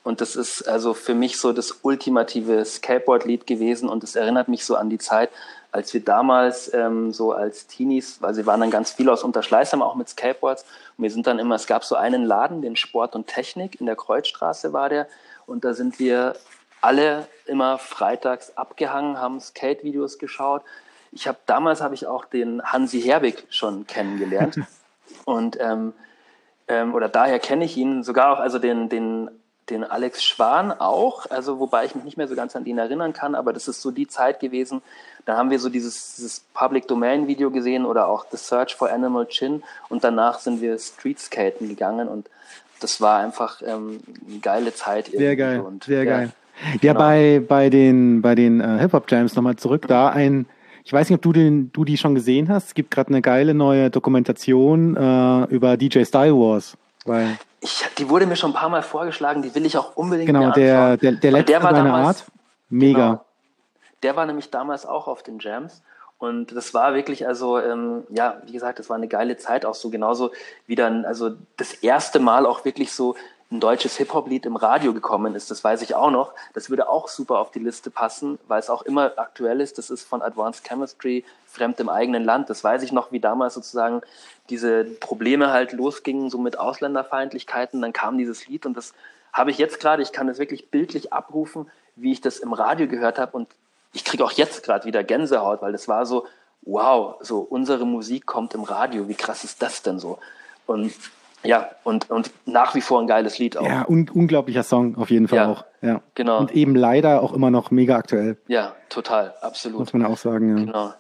Und das ist also für mich so das ultimative Skateboard-Lied gewesen. Und es erinnert mich so an die Zeit, als wir damals ähm, so als Teenies, weil sie waren dann ganz viel aus Unterschleißheim auch mit Skateboards. Und wir sind dann immer, es gab so einen Laden, den Sport und Technik, in der Kreuzstraße war der. Und da sind wir alle immer freitags abgehangen, haben Skate-Videos geschaut. Ich habe damals habe ich auch den Hansi Herbig schon kennengelernt und ähm, ähm, oder daher kenne ich ihn sogar auch also den den den Alex Schwan auch, also wobei ich mich nicht mehr so ganz an den erinnern kann, aber das ist so die Zeit gewesen. Da haben wir so dieses, dieses Public Domain Video gesehen oder auch The Search for Animal Chin und danach sind wir Streetskaten gegangen und das war einfach ähm, eine geile Zeit. Sehr geil, und, sehr ja, geil. Ja, genau. bei, bei den, bei den äh, Hip-Hop-Jams nochmal zurück, da ein, ich weiß nicht, ob du, den, du die schon gesehen hast, es gibt gerade eine geile neue Dokumentation äh, über DJ Style Wars. Weil ich, die wurde mir schon ein paar Mal vorgeschlagen, die will ich auch unbedingt Genau, der, der, der letzte der war damals, Art, mega. Genau, der war nämlich damals auch auf den Jams. Und das war wirklich, also, ähm, ja, wie gesagt, das war eine geile Zeit auch so, genauso wie dann, also das erste Mal auch wirklich so ein deutsches Hip-Hop-Lied im Radio gekommen ist, das weiß ich auch noch. Das würde auch super auf die Liste passen, weil es auch immer aktuell ist. Das ist von Advanced Chemistry, Fremd im eigenen Land. Das weiß ich noch, wie damals sozusagen diese Probleme halt losgingen, so mit Ausländerfeindlichkeiten. Dann kam dieses Lied und das habe ich jetzt gerade, ich kann es wirklich bildlich abrufen, wie ich das im Radio gehört habe und ich kriege auch jetzt gerade wieder Gänsehaut, weil das war so, wow, so unsere Musik kommt im Radio, wie krass ist das denn so? Und ja, und, und nach wie vor ein geiles Lied auch. Ja, un unglaublicher Song auf jeden Fall ja, auch. Ja, genau. Und eben leider auch immer noch mega aktuell. Ja, total, absolut. Muss man auch sagen, ja. Genau.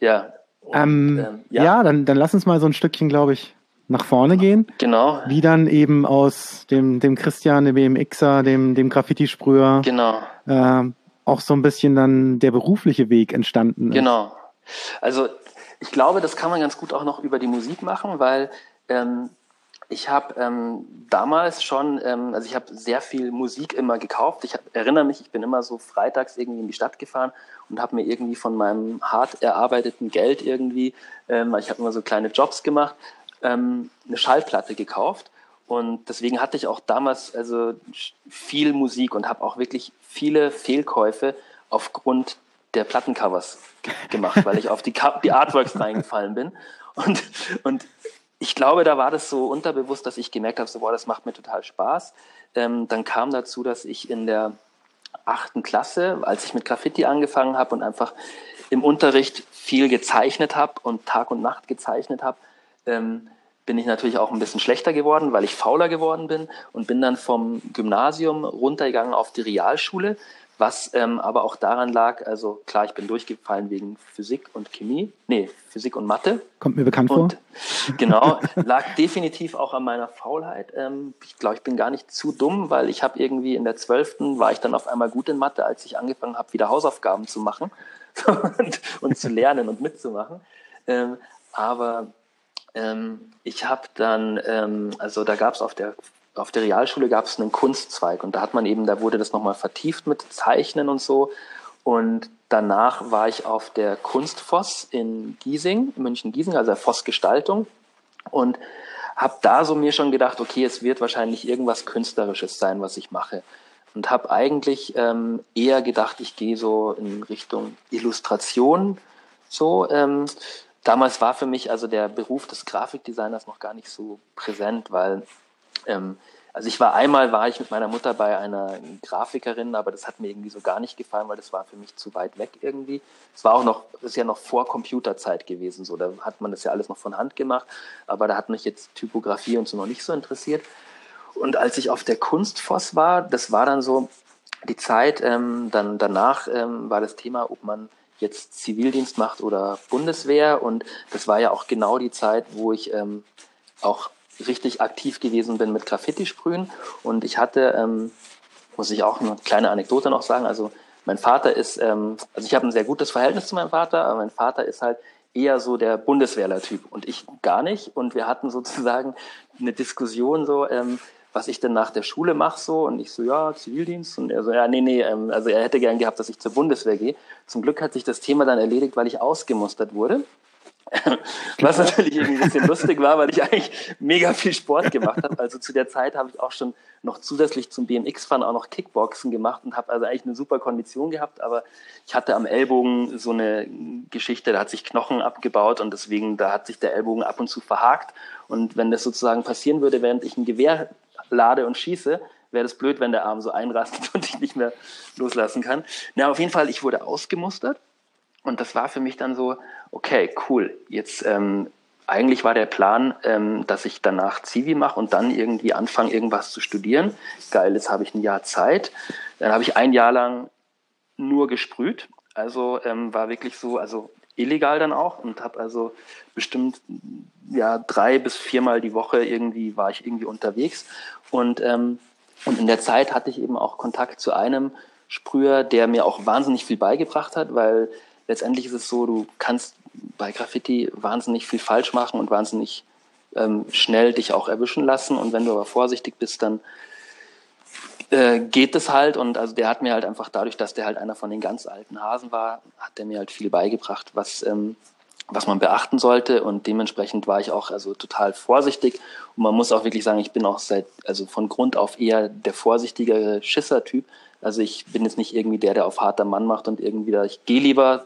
Ja. Und, ähm, ähm, ja. ja, dann, dann lass uns mal so ein Stückchen, glaube ich, nach vorne gehen. Genau. Wie dann eben aus dem, dem Christian, dem BMXer, dem, dem Graffiti-Sprüher. Genau. Äh, auch so ein bisschen dann der berufliche Weg entstanden ist. Genau. Also ich glaube, das kann man ganz gut auch noch über die Musik machen, weil ähm, ich habe ähm, damals schon, ähm, also ich habe sehr viel Musik immer gekauft. Ich hab, erinnere mich, ich bin immer so freitags irgendwie in die Stadt gefahren und habe mir irgendwie von meinem hart erarbeiteten Geld irgendwie, ähm, ich habe immer so kleine Jobs gemacht, ähm, eine Schallplatte gekauft. Und deswegen hatte ich auch damals also viel Musik und habe auch wirklich viele Fehlkäufe aufgrund der Plattencovers gemacht, weil ich auf die, die Artworks reingefallen bin. Und, und ich glaube, da war das so unterbewusst, dass ich gemerkt habe, so, boah, das macht mir total Spaß. Ähm, dann kam dazu, dass ich in der achten Klasse, als ich mit Graffiti angefangen habe und einfach im Unterricht viel gezeichnet habe und Tag und Nacht gezeichnet habe, ähm, bin ich natürlich auch ein bisschen schlechter geworden, weil ich fauler geworden bin und bin dann vom Gymnasium runtergegangen auf die Realschule was ähm, aber auch daran lag, also klar, ich bin durchgefallen wegen Physik und Chemie, nee, Physik und Mathe. Kommt mir bekannt und, vor. Genau, lag definitiv auch an meiner Faulheit. Ähm, ich glaube, ich bin gar nicht zu dumm, weil ich habe irgendwie in der zwölften war ich dann auf einmal gut in Mathe, als ich angefangen habe, wieder Hausaufgaben zu machen und, und zu lernen und mitzumachen. Ähm, aber ähm, ich habe dann, ähm, also da gab es auf der auf der Realschule gab es einen Kunstzweig und da hat man eben, da wurde das nochmal vertieft mit Zeichnen und so. Und danach war ich auf der Kunstfoss in Giesing, München-Giesing, also der Voss Gestaltung und habe da so mir schon gedacht, okay, es wird wahrscheinlich irgendwas Künstlerisches sein, was ich mache. Und habe eigentlich ähm, eher gedacht, ich gehe so in Richtung Illustration. So, ähm, damals war für mich also der Beruf des Grafikdesigners noch gar nicht so präsent, weil ähm, also ich war einmal, war ich mit meiner Mutter bei einer Grafikerin, aber das hat mir irgendwie so gar nicht gefallen, weil das war für mich zu weit weg irgendwie. Es war auch noch, das ist ja noch vor Computerzeit gewesen, so da hat man das ja alles noch von Hand gemacht, aber da hat mich jetzt Typografie und so noch nicht so interessiert. Und als ich auf der Kunstfoss war, das war dann so die Zeit, ähm, dann danach ähm, war das Thema, ob man jetzt Zivildienst macht oder Bundeswehr und das war ja auch genau die Zeit, wo ich ähm, auch richtig aktiv gewesen bin mit Graffiti-Sprühen. Und ich hatte, ähm, muss ich auch eine kleine Anekdote noch sagen, also mein Vater ist, ähm, also ich habe ein sehr gutes Verhältnis zu meinem Vater, aber mein Vater ist halt eher so der Bundeswehrler-Typ und ich gar nicht. Und wir hatten sozusagen eine Diskussion so, ähm, was ich denn nach der Schule mache so und ich so, ja, Zivildienst und er so, ja, nee, nee, ähm, also er hätte gern gehabt, dass ich zur Bundeswehr gehe. Zum Glück hat sich das Thema dann erledigt, weil ich ausgemustert wurde Was natürlich irgendwie ein bisschen lustig war, weil ich eigentlich mega viel Sport gemacht habe. Also zu der Zeit habe ich auch schon noch zusätzlich zum BMX-Fahren auch noch Kickboxen gemacht und habe also eigentlich eine super Kondition gehabt, aber ich hatte am Ellbogen so eine Geschichte, da hat sich Knochen abgebaut und deswegen, da hat sich der Ellbogen ab und zu verhakt. Und wenn das sozusagen passieren würde, während ich ein Gewehr lade und schieße, wäre das blöd, wenn der Arm so einrastet und ich nicht mehr loslassen kann. Na, auf jeden Fall, ich wurde ausgemustert und das war für mich dann so, okay, cool, jetzt ähm, eigentlich war der Plan, ähm, dass ich danach Zivi mache und dann irgendwie anfange, irgendwas zu studieren. Geil, jetzt habe ich ein Jahr Zeit. Dann habe ich ein Jahr lang nur gesprüht. Also ähm, war wirklich so, also illegal dann auch und habe also bestimmt ja drei bis viermal die Woche irgendwie war ich irgendwie unterwegs und ähm, und in der Zeit hatte ich eben auch Kontakt zu einem Sprüher, der mir auch wahnsinnig viel beigebracht hat, weil letztendlich ist es so, du kannst bei Graffiti wahnsinnig viel falsch machen und wahnsinnig ähm, schnell dich auch erwischen lassen. Und wenn du aber vorsichtig bist, dann äh, geht es halt. Und also der hat mir halt einfach dadurch, dass der halt einer von den ganz alten Hasen war, hat der mir halt viel beigebracht, was, ähm, was man beachten sollte. Und dementsprechend war ich auch also total vorsichtig. Und man muss auch wirklich sagen, ich bin auch seit, also von Grund auf eher der vorsichtigere Schisser-Typ. Also ich bin jetzt nicht irgendwie der, der auf harter Mann macht und irgendwie da, ich gehe lieber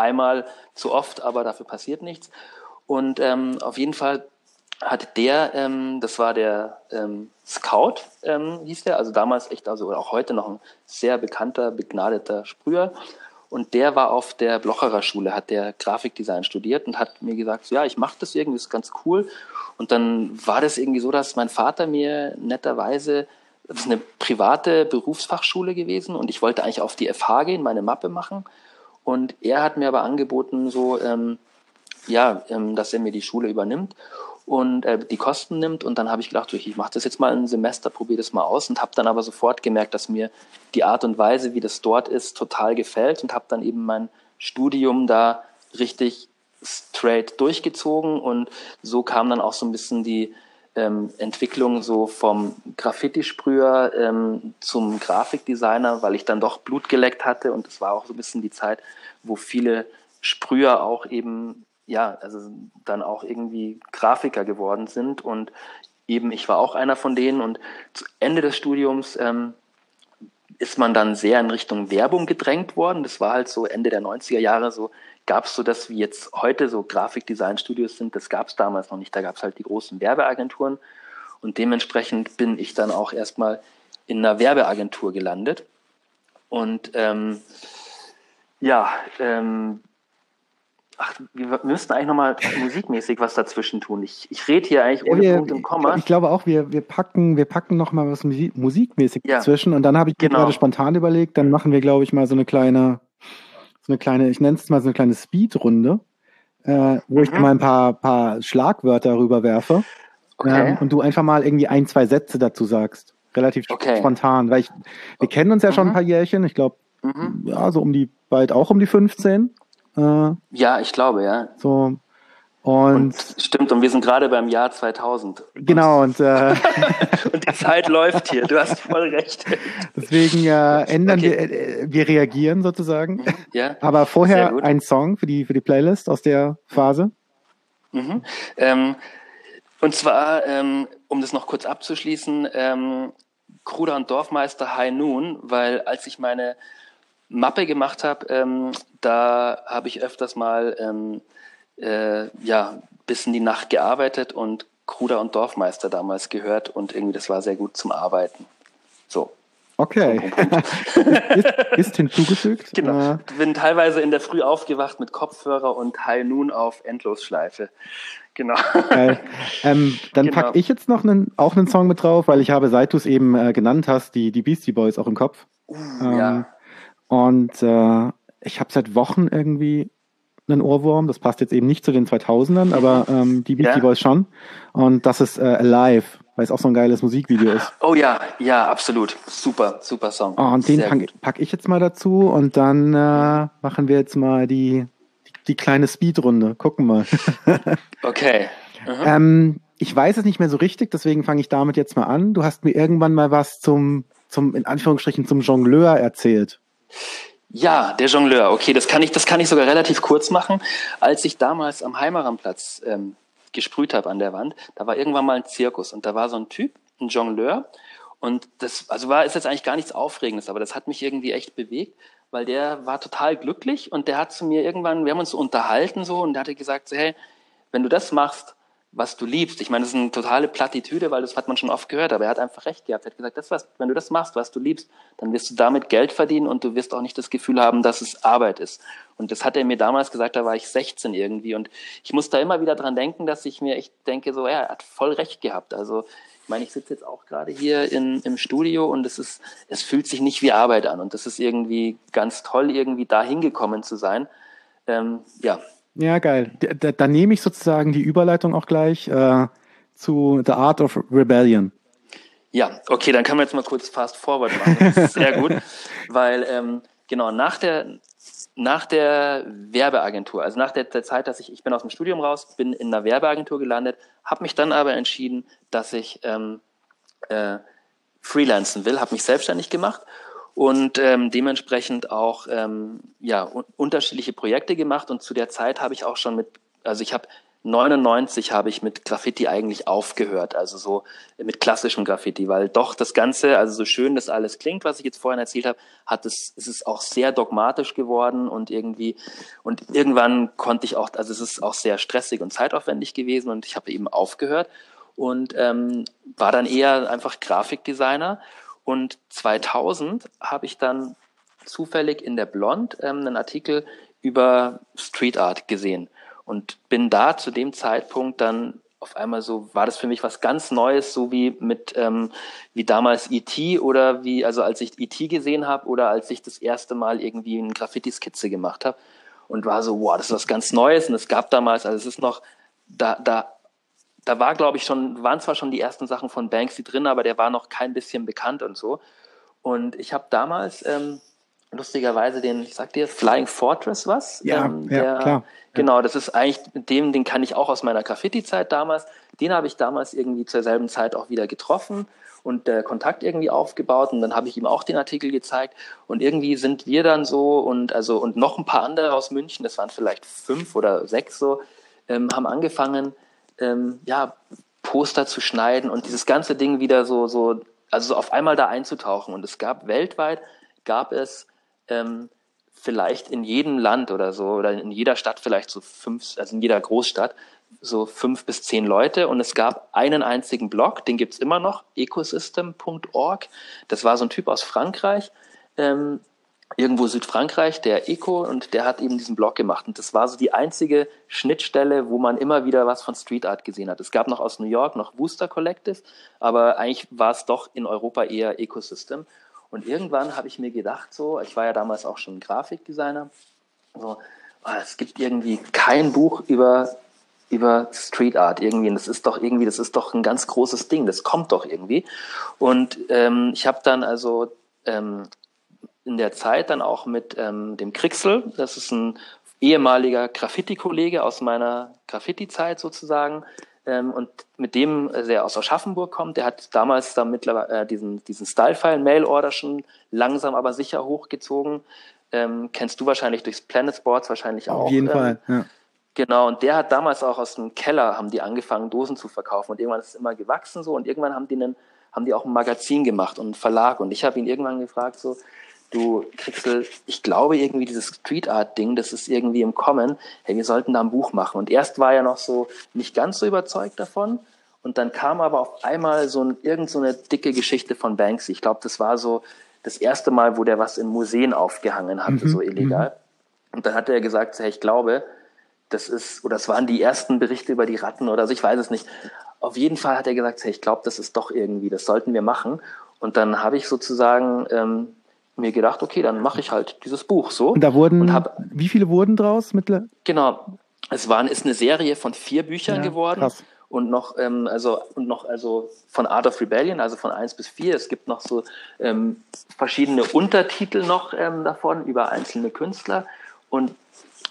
einmal zu oft, aber dafür passiert nichts. Und ähm, auf jeden Fall hat der, ähm, das war der ähm, Scout, ähm, hieß der, also damals echt, also auch heute noch ein sehr bekannter, begnadeter Sprüher. Und der war auf der Blocherer Schule, hat der Grafikdesign studiert und hat mir gesagt, so, ja, ich mache das irgendwie, das ist ganz cool. Und dann war das irgendwie so, dass mein Vater mir netterweise das ist eine private Berufsfachschule gewesen und ich wollte eigentlich auf die FH gehen, meine Mappe machen. Und er hat mir aber angeboten, so, ähm, ja, ähm, dass er mir die Schule übernimmt und äh, die Kosten nimmt. Und dann habe ich gedacht, ich mache das jetzt mal ein Semester, probiere das mal aus. Und habe dann aber sofort gemerkt, dass mir die Art und Weise, wie das dort ist, total gefällt. Und habe dann eben mein Studium da richtig straight durchgezogen. Und so kam dann auch so ein bisschen die ähm, Entwicklung so vom Graffiti-Sprüher ähm, zum Grafikdesigner, weil ich dann doch Blut geleckt hatte. Und es war auch so ein bisschen die Zeit, wo viele Sprüher auch eben, ja, also dann auch irgendwie Grafiker geworden sind. Und eben ich war auch einer von denen. Und zu Ende des Studiums ähm, ist man dann sehr in Richtung Werbung gedrängt worden. Das war halt so Ende der 90er Jahre so gab es so das, wie jetzt heute so Grafikdesign-Studios sind, das gab es damals noch nicht. Da gab es halt die großen Werbeagenturen und dementsprechend bin ich dann auch erstmal in einer Werbeagentur gelandet. Und ähm, ja, ähm, ach, wir müssten eigentlich nochmal musikmäßig was dazwischen tun. Ich, ich rede hier eigentlich ohne wir, Punkt und Komma. Ich glaube auch, wir, wir packen, wir packen nochmal was musikmäßig ja. dazwischen und dann habe ich genau. gerade spontan überlegt, dann machen wir, glaube ich, mal so eine kleine eine kleine, ich nenne es mal so eine kleine Speedrunde, äh, wo ich mhm. mal ein paar, paar Schlagwörter rüberwerfe okay. ähm, und du einfach mal irgendwie ein, zwei Sätze dazu sagst. Relativ okay. spontan, weil ich, wir kennen uns ja schon ein mhm. paar Jährchen, ich glaube, mhm. ja, so um die, bald auch um die 15. Äh, ja, ich glaube, ja. So, und, und, stimmt, und wir sind gerade beim Jahr 2000. Genau, und, äh, und die Zeit läuft hier, du hast voll recht. Deswegen äh, ändern okay. wir, äh, wir reagieren sozusagen. Mhm, ja, Aber vorher ein Song für die, für die Playlist aus der Phase. Mhm. Ähm, und zwar, ähm, um das noch kurz abzuschließen, ähm, Kruder und Dorfmeister High Noon, weil als ich meine Mappe gemacht habe, ähm, da habe ich öfters mal ähm, äh, ja, bis in die Nacht gearbeitet und Kruder und Dorfmeister damals gehört und irgendwie das war sehr gut zum Arbeiten. So. Okay. Punkt, Punkt, Punkt. ist, ist, hinzugefügt. Genau. Ich bin teilweise in der Früh aufgewacht mit Kopfhörer und High Noon auf Endlosschleife. Genau. Ähm, dann genau. packe ich jetzt noch einen, auch einen Song mit drauf, weil ich habe, seit du es eben äh, genannt hast, die, die Beastie Boys auch im Kopf. Uh, ähm, ja. Und äh, ich habe seit Wochen irgendwie einen Ohrwurm. Das passt jetzt eben nicht zu den 2000ern, aber ähm, die Beastie ja. Boys schon. Und das ist äh, Alive, weil es auch so ein geiles Musikvideo ist. Oh ja, ja, absolut. Super, super Song. Oh, und den packe pack ich jetzt mal dazu und dann äh, machen wir jetzt mal die, die, die kleine Speedrunde. Gucken mal. okay. Ähm, ich weiß es nicht mehr so richtig, deswegen fange ich damit jetzt mal an. Du hast mir irgendwann mal was zum, zum in Anführungsstrichen, zum Jongleur erzählt. Ja, der Jongleur. Okay, das kann ich, das kann ich sogar relativ kurz machen. Als ich damals am Heimeranplatz ähm, gesprüht habe an der Wand, da war irgendwann mal ein Zirkus und da war so ein Typ, ein Jongleur. Und das, also war, ist jetzt eigentlich gar nichts Aufregendes, aber das hat mich irgendwie echt bewegt, weil der war total glücklich und der hat zu mir irgendwann, wir haben uns so unterhalten so und der hatte gesagt, so, hey, wenn du das machst, was du liebst. Ich meine, das ist eine totale Plattitüde, weil das hat man schon oft gehört, aber er hat einfach recht gehabt. Er hat gesagt, das was, wenn du das machst, was du liebst, dann wirst du damit Geld verdienen und du wirst auch nicht das Gefühl haben, dass es Arbeit ist. Und das hat er mir damals gesagt, da war ich 16 irgendwie und ich muss da immer wieder dran denken, dass ich mir echt denke, so, ja, er hat voll recht gehabt. Also, ich meine, ich sitze jetzt auch gerade hier in, im Studio und es ist, es fühlt sich nicht wie Arbeit an und das ist irgendwie ganz toll, irgendwie da hingekommen zu sein. Ähm, ja, ja, geil. Da, da, nehme ich sozusagen die Überleitung auch gleich äh, zu The Art of Rebellion. Ja, okay, dann kann man jetzt mal kurz fast forward machen. Das ist sehr gut, weil ähm, genau nach der nach der Werbeagentur, also nach der, der, Zeit, dass ich ich bin aus dem Studium raus, bin in einer Werbeagentur gelandet, habe mich dann aber entschieden, dass ich ähm, äh, freelancen will, habe mich selbstständig gemacht und ähm, dementsprechend auch ähm, ja, un unterschiedliche Projekte gemacht. Und zu der Zeit habe ich auch schon mit, also ich habe 99 habe ich mit Graffiti eigentlich aufgehört, also so mit klassischem Graffiti, weil doch das Ganze, also so schön das alles klingt, was ich jetzt vorhin erzählt habe, hat es, es ist auch sehr dogmatisch geworden und irgendwie, und irgendwann konnte ich auch, also es ist auch sehr stressig und zeitaufwendig gewesen und ich habe eben aufgehört. Und ähm, war dann eher einfach Grafikdesigner und 2000 habe ich dann zufällig in der Blond ähm, einen Artikel über Street Art gesehen und bin da zu dem Zeitpunkt dann auf einmal so war das für mich was ganz Neues, so wie mit ähm, wie damals E.T. oder wie also als ich E.T. gesehen habe oder als ich das erste Mal irgendwie eine Graffiti-Skizze gemacht habe und war so wow das ist was ganz Neues und es gab damals also es ist noch da da da war, glaube ich, schon, waren zwar schon die ersten Sachen von Banksy drin, aber der war noch kein bisschen bekannt und so. Und ich habe damals ähm, lustigerweise den, ich sag dir, Flying Fortress was. Ja, ähm, der, ja klar. Genau, das ist eigentlich, dem, den kann ich auch aus meiner Graffiti-Zeit damals. Den habe ich damals irgendwie zur selben Zeit auch wieder getroffen und äh, Kontakt irgendwie aufgebaut und dann habe ich ihm auch den Artikel gezeigt und irgendwie sind wir dann so und also und noch ein paar andere aus München, das waren vielleicht fünf oder sechs so, ähm, haben angefangen, ähm, ja, Poster zu schneiden und dieses ganze Ding wieder so, so, also so auf einmal da einzutauchen. Und es gab weltweit, gab es ähm, vielleicht in jedem Land oder so, oder in jeder Stadt vielleicht so fünf, also in jeder Großstadt, so fünf bis zehn Leute und es gab einen einzigen Blog, den gibt's immer noch, ecosystem.org. Das war so ein Typ aus Frankreich, ähm, irgendwo Südfrankreich, der Eco, und der hat eben diesen Blog gemacht. Und das war so die einzige Schnittstelle, wo man immer wieder was von Street Art gesehen hat. Es gab noch aus New York noch Wooster Collective, aber eigentlich war es doch in Europa eher Ecosystem. Und irgendwann habe ich mir gedacht, so, ich war ja damals auch schon Grafikdesigner, so, oh, es gibt irgendwie kein Buch über über Street Art irgendwie. Und das ist doch irgendwie, das ist doch ein ganz großes Ding. Das kommt doch irgendwie. Und ähm, ich habe dann also ähm, in der Zeit dann auch mit ähm, dem Krixel, das ist ein ehemaliger Graffiti-Kollege aus meiner Graffiti-Zeit sozusagen, ähm, und mit dem, äh, der aus Aschaffenburg kommt, der hat damals dann mittlerweile äh, diesen, diesen Style-File-Mail-Order schon langsam aber sicher hochgezogen. Ähm, kennst du wahrscheinlich durchs Planet Sports wahrscheinlich auch. Auf jeden ähm, Fall, ja. Genau, und der hat damals auch aus dem Keller, haben die angefangen, Dosen zu verkaufen. Und irgendwann ist es immer gewachsen so und irgendwann haben die, einen, haben die auch ein Magazin gemacht und einen Verlag. Und ich habe ihn irgendwann gefragt, so, du Krixel, ich glaube irgendwie dieses Street Art Ding, das ist irgendwie im Kommen, hey, wir sollten da ein Buch machen. Und erst war er noch so nicht ganz so überzeugt davon. Und dann kam aber auf einmal so ein, irgend so eine dicke Geschichte von Banksy. Ich glaube, das war so das erste Mal, wo der was in Museen aufgehangen hatte, mhm. so illegal. Mhm. Und dann hat er gesagt, hey, ich glaube, das ist, oder das waren die ersten Berichte über die Ratten oder so, ich weiß es nicht. Auf jeden Fall hat er gesagt, hey, ich glaube, das ist doch irgendwie, das sollten wir machen. Und dann habe ich sozusagen ähm, mir gedacht, okay, dann mache ich halt dieses Buch so. Und da wurden, und hab, wie viele wurden draus mittlerweile? Genau, es waren, ist eine Serie von vier Büchern ja, geworden. Krass. Und noch, ähm, also, und noch, also von Art of Rebellion, also von eins bis vier. Es gibt noch so ähm, verschiedene Untertitel noch ähm, davon über einzelne Künstler. Und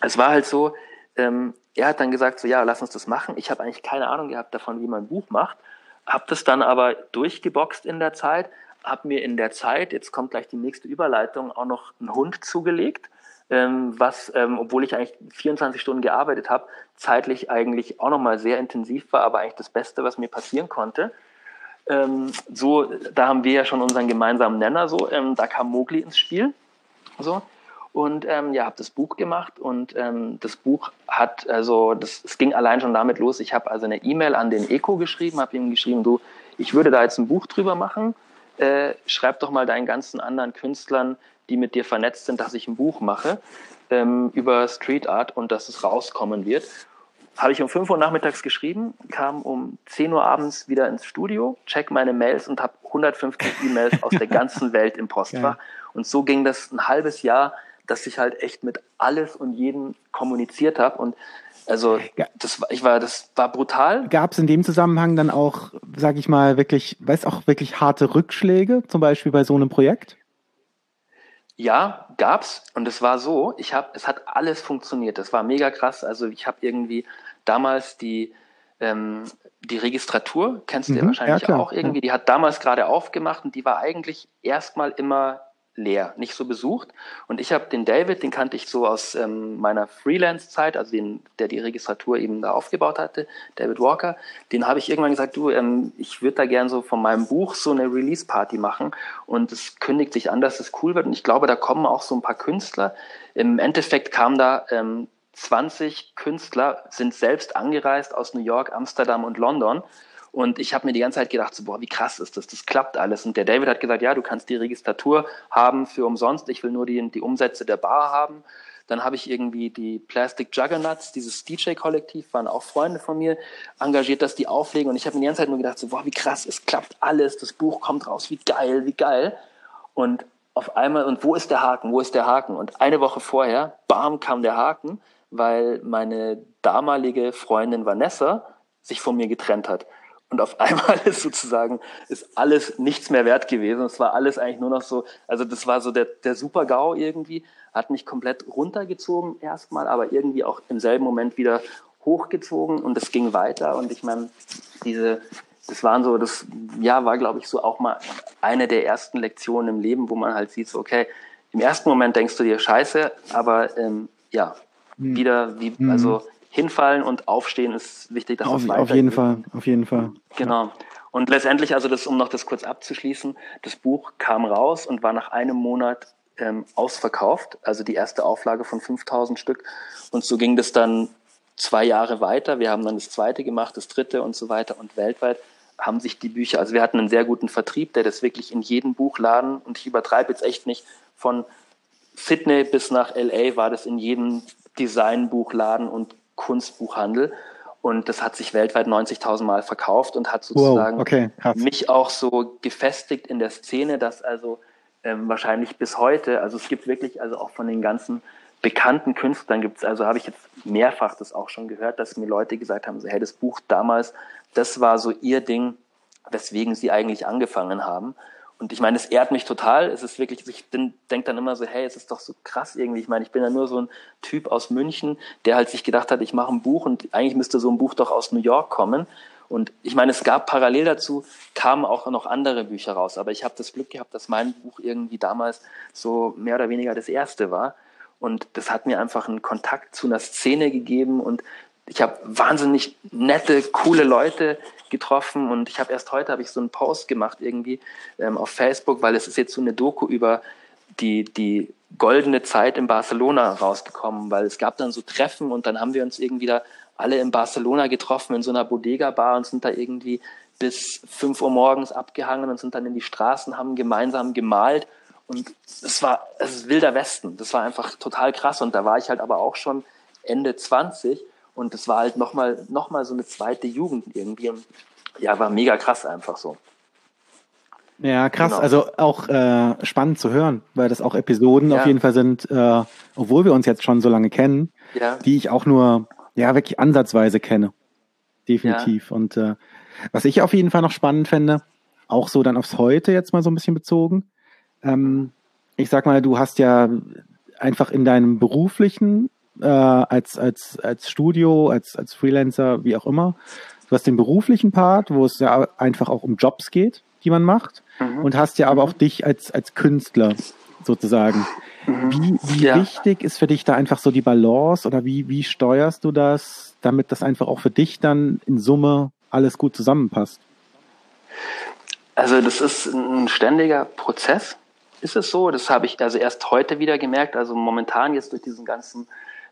es war halt so, ähm, er hat dann gesagt, so ja, lass uns das machen. Ich habe eigentlich keine Ahnung gehabt davon, wie man ein Buch macht. Habe das dann aber durchgeboxt in der Zeit habe mir in der Zeit, jetzt kommt gleich die nächste Überleitung, auch noch einen Hund zugelegt, ähm, was, ähm, obwohl ich eigentlich 24 Stunden gearbeitet habe, zeitlich eigentlich auch nochmal sehr intensiv war, aber eigentlich das Beste, was mir passieren konnte. Ähm, so, da haben wir ja schon unseren gemeinsamen Nenner, so, ähm, da kam Mowgli ins Spiel. So. Und ähm, ja, habe das Buch gemacht und ähm, das Buch hat, also das, es ging allein schon damit los. Ich habe also eine E-Mail an den Eco geschrieben, habe ihm geschrieben, du, ich würde da jetzt ein Buch drüber machen. Äh, schreib doch mal deinen ganzen anderen Künstlern, die mit dir vernetzt sind, dass ich ein Buch mache ähm, über Street Art und dass es rauskommen wird. Habe ich um 5 Uhr nachmittags geschrieben, kam um 10 Uhr abends wieder ins Studio, check meine Mails und habe 150 E-Mails aus der ganzen Welt im Postfach. Ja. Und so ging das ein halbes Jahr, dass ich halt echt mit alles und jedem kommuniziert habe. Und also das war, ich war, das war brutal. Gab es in dem Zusammenhang dann auch, sag ich mal, wirklich, weißt auch wirklich harte Rückschläge, zum Beispiel bei so einem Projekt? Ja, gab's und es war so, ich habe, es hat alles funktioniert. Das war mega krass. Also ich habe irgendwie damals die ähm, die Registratur kennst du mhm, ja wahrscheinlich ja, auch irgendwie. Die hat damals gerade aufgemacht und die war eigentlich erstmal immer leer, nicht so besucht. Und ich habe den David, den kannte ich so aus ähm, meiner Freelance-Zeit, also den, der die Registratur eben da aufgebaut hatte, David Walker, den habe ich irgendwann gesagt, du, ähm, ich würde da gern so von meinem Buch so eine Release-Party machen und es kündigt sich an, dass es cool wird. Und ich glaube, da kommen auch so ein paar Künstler. Im Endeffekt kam da ähm, 20 Künstler, sind selbst angereist aus New York, Amsterdam und London und ich habe mir die ganze Zeit gedacht, so, boah, wie krass ist das, das klappt alles. Und der David hat gesagt, ja, du kannst die Registratur haben für umsonst, ich will nur die, die Umsätze der Bar haben. Dann habe ich irgendwie die Plastic Juggernauts, dieses DJ-Kollektiv, waren auch Freunde von mir, engagiert, dass die auflegen. Und ich habe mir die ganze Zeit nur gedacht, so, boah, wie krass, es klappt alles, das Buch kommt raus, wie geil, wie geil. Und auf einmal, und wo ist der Haken, wo ist der Haken? Und eine Woche vorher, bam, kam der Haken, weil meine damalige Freundin Vanessa sich von mir getrennt hat. Und auf einmal ist sozusagen, ist alles nichts mehr wert gewesen. Es war alles eigentlich nur noch so, also das war so der, der Super-GAU irgendwie, hat mich komplett runtergezogen erstmal, aber irgendwie auch im selben Moment wieder hochgezogen und es ging weiter. Und ich meine, diese, das waren so, das ja, war glaube ich so auch mal eine der ersten Lektionen im Leben, wo man halt sieht, so, okay, im ersten Moment denkst du dir Scheiße, aber ähm, ja, hm. wieder, wie, hm. also hinfallen und aufstehen ist wichtig, dass auf, es Auf jeden Fall, auf jeden Fall. Genau. Und letztendlich, also das, um noch das kurz abzuschließen, das Buch kam raus und war nach einem Monat ähm, ausverkauft, also die erste Auflage von 5000 Stück. Und so ging das dann zwei Jahre weiter. Wir haben dann das zweite gemacht, das dritte und so weiter. Und weltweit haben sich die Bücher, also wir hatten einen sehr guten Vertrieb, der das wirklich in jedem Buchladen, und ich übertreibe jetzt echt nicht, von Sydney bis nach LA war das in jedem Designbuchladen und Kunstbuchhandel. Und das hat sich weltweit 90.000 Mal verkauft und hat sozusagen wow, okay, mich auch so gefestigt in der Szene, dass also ähm, wahrscheinlich bis heute, also es gibt wirklich, also auch von den ganzen bekannten Künstlern gibt es, also habe ich jetzt mehrfach das auch schon gehört, dass mir Leute gesagt haben, so, hey, das Buch damals, das war so ihr Ding, weswegen sie eigentlich angefangen haben. Und ich meine, es ehrt mich total. Es ist wirklich, ich denke dann immer so, hey, es ist doch so krass irgendwie. Ich meine, ich bin ja nur so ein Typ aus München, der halt sich gedacht hat, ich mache ein Buch und eigentlich müsste so ein Buch doch aus New York kommen. Und ich meine, es gab parallel dazu, kamen auch noch andere Bücher raus. Aber ich habe das Glück gehabt, dass mein Buch irgendwie damals so mehr oder weniger das erste war. Und das hat mir einfach einen Kontakt zu einer Szene gegeben und ich habe wahnsinnig nette, coole Leute getroffen und ich habe erst heute habe ich so einen Post gemacht irgendwie ähm, auf Facebook, weil es ist jetzt so eine Doku über die, die goldene Zeit in Barcelona rausgekommen, weil es gab dann so Treffen und dann haben wir uns irgendwie da alle in Barcelona getroffen in so einer Bodega-Bar und sind da irgendwie bis 5 Uhr morgens abgehangen und sind dann in die Straßen, haben gemeinsam gemalt und es war, es ist wilder Westen. Das war einfach total krass und da war ich halt aber auch schon Ende 20 und das war halt nochmal noch mal so eine zweite Jugend irgendwie. Ja, war mega krass einfach so. Ja, krass. Genau. Also auch äh, spannend zu hören, weil das auch Episoden ja. auf jeden Fall sind, äh, obwohl wir uns jetzt schon so lange kennen, ja. die ich auch nur ja wirklich ansatzweise kenne. Definitiv. Ja. Und äh, was ich auf jeden Fall noch spannend fände, auch so dann aufs Heute jetzt mal so ein bisschen bezogen. Ähm, ich sag mal, du hast ja einfach in deinem beruflichen äh, als, als, als Studio, als, als Freelancer, wie auch immer. Du hast den beruflichen Part, wo es ja einfach auch um Jobs geht. die man macht, mhm. und hast ja aber auch dich als, als Künstler sozusagen. Mhm. Wie, wie ja. wichtig ist für dich da einfach so die Balance oder wie, wie steuerst du das, damit das einfach auch für dich dann in Summe alles gut zusammenpasst? Also das ist ein ständiger Prozess, ist es so. Das habe ich also erst heute wieder gemerkt. Also momentan jetzt durch diesen ganzen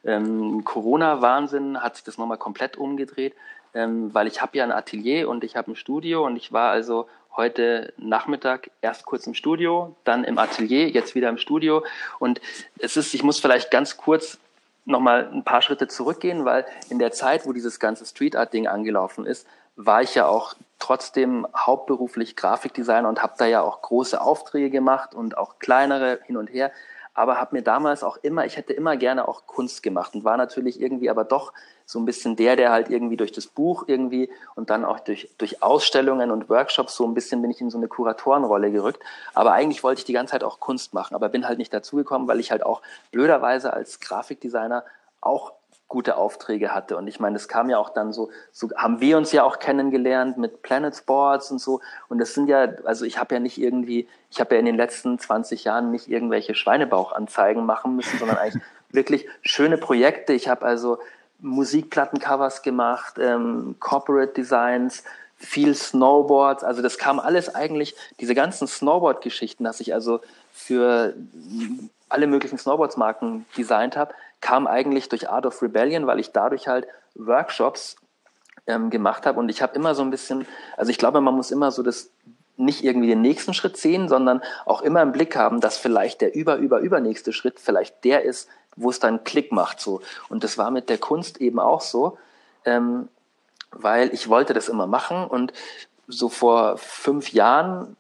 ähm, Corona-Wahnsinn hat sich das nochmal komplett umgedreht, ähm, weil ich habe ja ein Atelier und ich habe ein Studio und ich war also heute Nachmittag erst kurz im Studio, dann im Atelier, jetzt wieder im Studio. Und es ist, ich muss vielleicht ganz kurz nochmal ein paar Schritte zurückgehen, weil in der Zeit, wo dieses ganze Street Art Ding angelaufen ist, war ich ja auch trotzdem hauptberuflich Grafikdesigner und habe da ja auch große Aufträge gemacht und auch kleinere hin und her aber habe mir damals auch immer, ich hätte immer gerne auch Kunst gemacht und war natürlich irgendwie aber doch so ein bisschen der, der halt irgendwie durch das Buch irgendwie und dann auch durch, durch Ausstellungen und Workshops so ein bisschen bin ich in so eine Kuratorenrolle gerückt. Aber eigentlich wollte ich die ganze Zeit auch Kunst machen, aber bin halt nicht dazugekommen, weil ich halt auch blöderweise als Grafikdesigner auch gute Aufträge hatte. Und ich meine, das kam ja auch dann so, so haben wir uns ja auch kennengelernt mit Planet Sports und so. Und das sind ja, also ich habe ja nicht irgendwie, ich habe ja in den letzten 20 Jahren nicht irgendwelche Schweinebauchanzeigen machen müssen, sondern eigentlich wirklich schöne Projekte. Ich habe also Musikplattencovers gemacht, ähm, Corporate Designs, viel Snowboards. Also das kam alles eigentlich, diese ganzen Snowboard-Geschichten, dass ich also für alle möglichen Snowboards-Marken designt habe, kam eigentlich durch Art of Rebellion, weil ich dadurch halt Workshops ähm, gemacht habe. Und ich habe immer so ein bisschen, also ich glaube, man muss immer so das nicht irgendwie den nächsten Schritt sehen, sondern auch immer im Blick haben, dass vielleicht der über, über, übernächste Schritt vielleicht der ist, wo es dann Klick macht, so. Und das war mit der Kunst eben auch so, ähm, weil ich wollte das immer machen. Und so vor fünf Jahren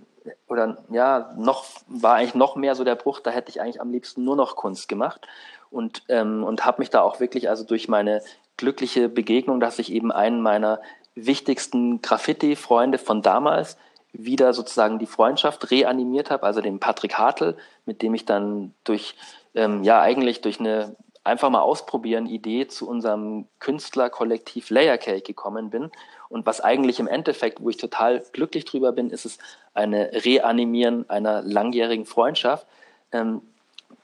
oder ja, noch war eigentlich noch mehr so der Bruch, da hätte ich eigentlich am liebsten nur noch Kunst gemacht und, ähm, und habe mich da auch wirklich, also durch meine glückliche Begegnung, dass ich eben einen meiner wichtigsten Graffiti-Freunde von damals wieder sozusagen die Freundschaft reanimiert habe, also den Patrick Hartl, mit dem ich dann durch, ähm, ja, eigentlich durch eine einfach mal ausprobieren Idee zu unserem Künstlerkollektiv Layer Cake gekommen bin. Und was eigentlich im Endeffekt, wo ich total glücklich drüber bin, ist es eine Reanimieren einer langjährigen Freundschaft. Ähm,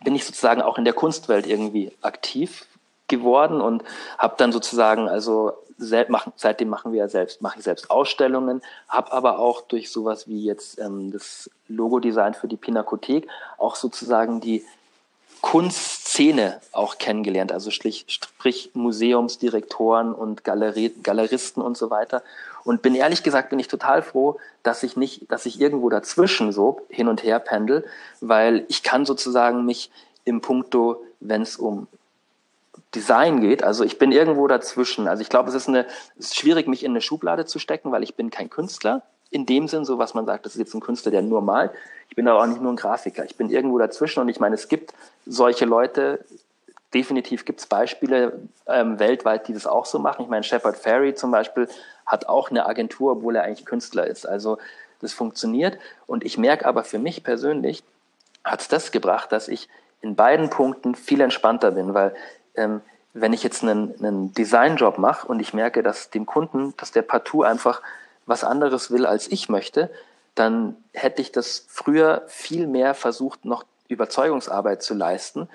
bin ich sozusagen auch in der Kunstwelt irgendwie aktiv geworden und habe dann sozusagen also machen, seitdem machen wir ja selbst mache ich selbst Ausstellungen, habe aber auch durch sowas wie jetzt ähm, das Logo-Design für die Pinakothek auch sozusagen die Kunstszene auch kennengelernt, also sprich, sprich Museumsdirektoren und Galerie, Galeristen und so weiter. Und bin ehrlich gesagt, bin ich total froh, dass ich nicht, dass ich irgendwo dazwischen so hin und her pendel, weil ich kann sozusagen mich im Punkto, wenn es um Design geht, also ich bin irgendwo dazwischen. Also ich glaube, es ist eine, es ist schwierig, mich in eine Schublade zu stecken, weil ich bin kein Künstler in dem Sinn, so was man sagt, das ist jetzt ein Künstler, der nur malt. Ich bin aber auch nicht nur ein Grafiker. Ich bin irgendwo dazwischen und ich meine, es gibt solche Leute, definitiv gibt es Beispiele ähm, weltweit, die das auch so machen. Ich meine, Shepard Ferry zum Beispiel hat auch eine Agentur, obwohl er eigentlich Künstler ist. Also das funktioniert. Und ich merke aber für mich persönlich, hat es das gebracht, dass ich in beiden Punkten viel entspannter bin, weil ähm, wenn ich jetzt einen, einen Designjob mache und ich merke, dass dem Kunden, dass der partout einfach was anderes will, als ich möchte, dann hätte ich das früher viel mehr versucht, noch Überzeugungsarbeit zu leisten,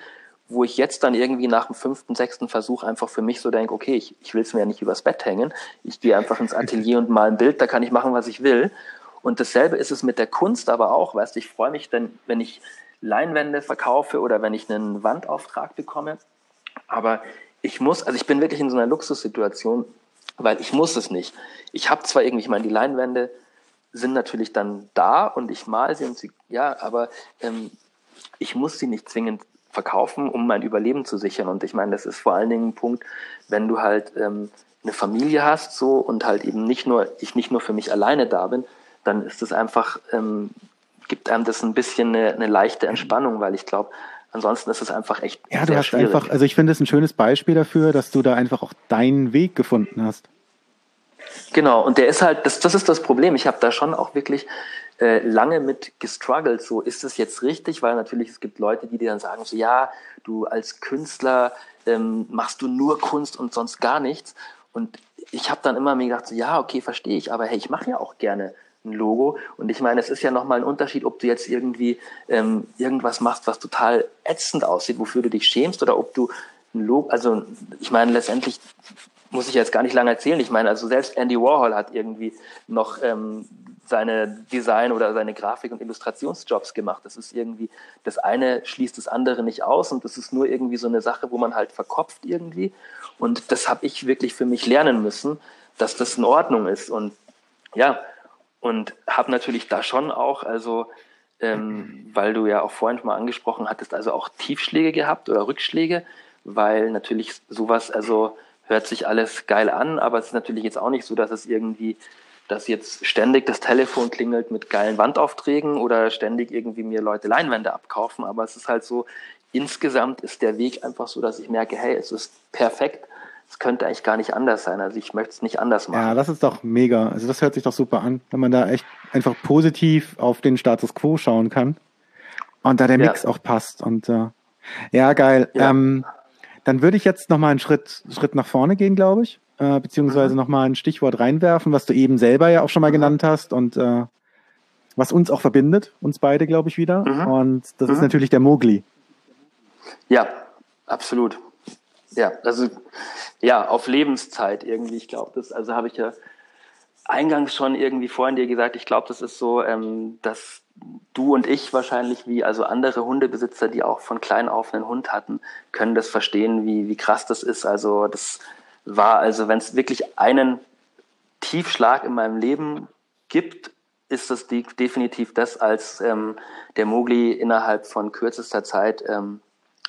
wo ich jetzt dann irgendwie nach dem fünften, sechsten Versuch einfach für mich so denke, okay, ich, ich will es mir ja nicht übers Bett hängen, ich gehe einfach ins Atelier und mal ein Bild, da kann ich machen, was ich will. Und dasselbe ist es mit der Kunst aber auch, weißt du, ich freue mich dann, wenn ich Leinwände verkaufe oder wenn ich einen Wandauftrag bekomme, aber ich muss, also ich bin wirklich in so einer Luxussituation, weil ich muss es nicht. Ich habe zwar irgendwie, ich meine, die Leinwände sind natürlich dann da und ich mal sie und sie, ja, aber ähm, ich muss sie nicht zwingend verkaufen, um mein Überleben zu sichern. Und ich meine, das ist vor allen Dingen ein Punkt, wenn du halt ähm, eine Familie hast so und halt eben nicht nur, ich nicht nur für mich alleine da bin, dann ist es einfach, ähm, gibt einem das ein bisschen eine, eine leichte Entspannung, weil ich glaube, ansonsten ist es einfach echt. Ja, du hast schwierig. einfach, also ich finde es ein schönes Beispiel dafür, dass du da einfach auch deinen Weg gefunden hast. Genau, und der ist halt, das, das ist das Problem. Ich habe da schon auch wirklich äh, lange mit gestruggelt. So, ist das jetzt richtig? Weil natürlich es gibt Leute, die dir dann sagen, so ja, du als Künstler ähm, machst du nur Kunst und sonst gar nichts. Und ich habe dann immer mir gedacht, so ja, okay, verstehe ich, aber hey, ich mache ja auch gerne ein Logo. Und ich meine, es ist ja nochmal ein Unterschied, ob du jetzt irgendwie ähm, irgendwas machst, was total ätzend aussieht, wofür du dich schämst, oder ob du ein Logo, also ich meine, letztendlich muss ich jetzt gar nicht lange erzählen. Ich meine, also selbst Andy Warhol hat irgendwie noch ähm, seine Design- oder seine Grafik- und Illustrationsjobs gemacht. Das ist irgendwie, das eine schließt das andere nicht aus und das ist nur irgendwie so eine Sache, wo man halt verkopft irgendwie. Und das habe ich wirklich für mich lernen müssen, dass das in Ordnung ist. Und ja, und habe natürlich da schon auch, also ähm, weil du ja auch vorhin schon mal angesprochen hattest, also auch Tiefschläge gehabt oder Rückschläge, weil natürlich sowas, also hört sich alles geil an, aber es ist natürlich jetzt auch nicht so, dass es irgendwie, dass jetzt ständig das Telefon klingelt mit geilen Wandaufträgen oder ständig irgendwie mir Leute Leinwände abkaufen, aber es ist halt so, insgesamt ist der Weg einfach so, dass ich merke, hey, es ist perfekt, es könnte eigentlich gar nicht anders sein, also ich möchte es nicht anders machen. Ja, das ist doch mega, also das hört sich doch super an, wenn man da echt einfach positiv auf den Status Quo schauen kann und da der Mix ja. auch passt und äh, ja, geil. Ja. Ähm, dann würde ich jetzt nochmal einen Schritt, Schritt nach vorne gehen, glaube ich, äh, beziehungsweise mhm. nochmal ein Stichwort reinwerfen, was du eben selber ja auch schon mal mhm. genannt hast und äh, was uns auch verbindet, uns beide, glaube ich, wieder. Mhm. Und das mhm. ist natürlich der Mogli. Ja, absolut. Ja, also ja, auf Lebenszeit irgendwie. Ich glaube, das, also habe ich ja eingangs schon irgendwie vorhin dir gesagt, ich glaube, das ist so, ähm, dass du und ich wahrscheinlich wie also andere Hundebesitzer, die auch von klein auf einen Hund hatten, können das verstehen, wie, wie krass das ist. Also das war, also wenn es wirklich einen Tiefschlag in meinem Leben gibt, ist das die, definitiv das, als ähm, der Mogli innerhalb von kürzester Zeit ähm,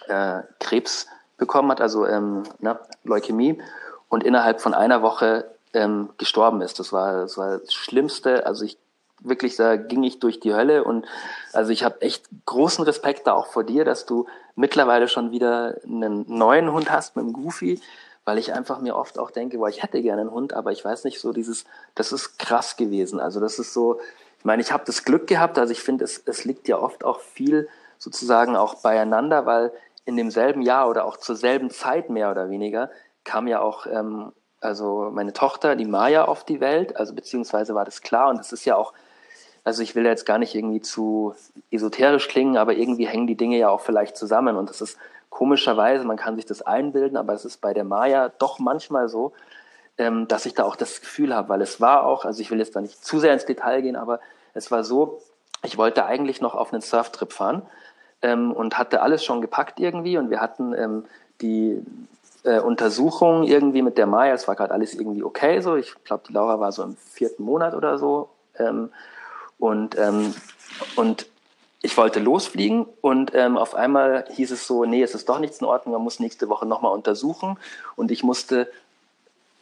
äh, Krebs bekommen hat, also ähm, ne, Leukämie, und innerhalb von einer Woche ähm, gestorben ist. Das war, das war das Schlimmste. Also ich wirklich, da ging ich durch die Hölle und also ich habe echt großen Respekt da auch vor dir, dass du mittlerweile schon wieder einen neuen Hund hast mit dem Goofy, weil ich einfach mir oft auch denke, boah, ich hätte gerne einen Hund, aber ich weiß nicht so dieses, das ist krass gewesen. Also das ist so, ich meine, ich habe das Glück gehabt, also ich finde, es, es liegt ja oft auch viel sozusagen auch beieinander, weil in demselben Jahr oder auch zur selben Zeit mehr oder weniger kam ja auch ähm, also meine Tochter, die Maya, auf die Welt, also beziehungsweise war das klar und es ist ja auch also ich will jetzt gar nicht irgendwie zu esoterisch klingen, aber irgendwie hängen die Dinge ja auch vielleicht zusammen. Und das ist komischerweise, man kann sich das einbilden, aber es ist bei der Maya doch manchmal so, ähm, dass ich da auch das Gefühl habe, weil es war auch, also ich will jetzt da nicht zu sehr ins Detail gehen, aber es war so, ich wollte eigentlich noch auf einen Surftrip fahren ähm, und hatte alles schon gepackt irgendwie. Und wir hatten ähm, die äh, Untersuchung irgendwie mit der Maya, es war gerade alles irgendwie okay so, ich glaube, die Laura war so im vierten Monat oder so. Ähm, und, ähm, und ich wollte losfliegen. Und ähm, auf einmal hieß es so, nee, es ist doch nichts in Ordnung, man muss nächste Woche nochmal untersuchen. Und ich musste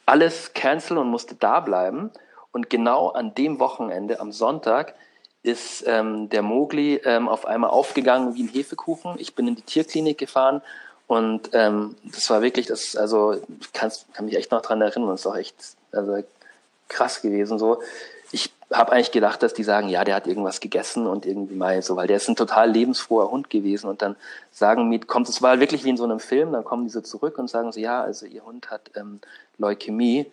alles canceln und musste da bleiben. Und genau an dem Wochenende, am Sonntag, ist ähm, der Mogli ähm, auf einmal aufgegangen wie ein Hefekuchen. Ich bin in die Tierklinik gefahren und ähm, das war wirklich, das, also ich kann mich echt noch dran erinnern, das ist auch echt also, krass gewesen. So, ich habe eigentlich gedacht, dass die sagen, ja, der hat irgendwas gegessen und irgendwie mal so, weil der ist ein total lebensfroher Hund gewesen und dann sagen mir, kommt es war wirklich wie in so einem Film, dann kommen diese zurück und sagen so, ja, also ihr Hund hat ähm, Leukämie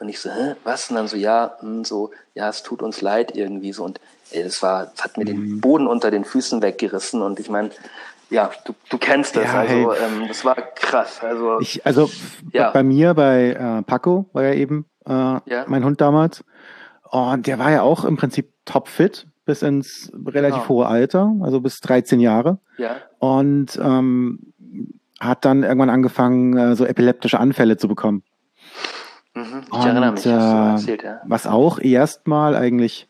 und ich so, hä, was? Und dann so, ja, mh, hm, so, ja, es tut uns leid irgendwie so und ey, das war, das hat mir mhm. den Boden unter den Füßen weggerissen und ich meine, ja, du, du kennst das, ja, also hey. ähm, das war krass. Also, ich, also ja. bei mir, bei äh, Paco war ja eben äh, ja. mein Hund damals und der war ja auch im Prinzip topfit bis ins relativ genau. hohe Alter, also bis 13 Jahre. Ja. Und ähm, hat dann irgendwann angefangen, äh, so epileptische Anfälle zu bekommen. Mhm, ich und, erinnere mich, äh, erzählt, ja. Was auch erstmal eigentlich,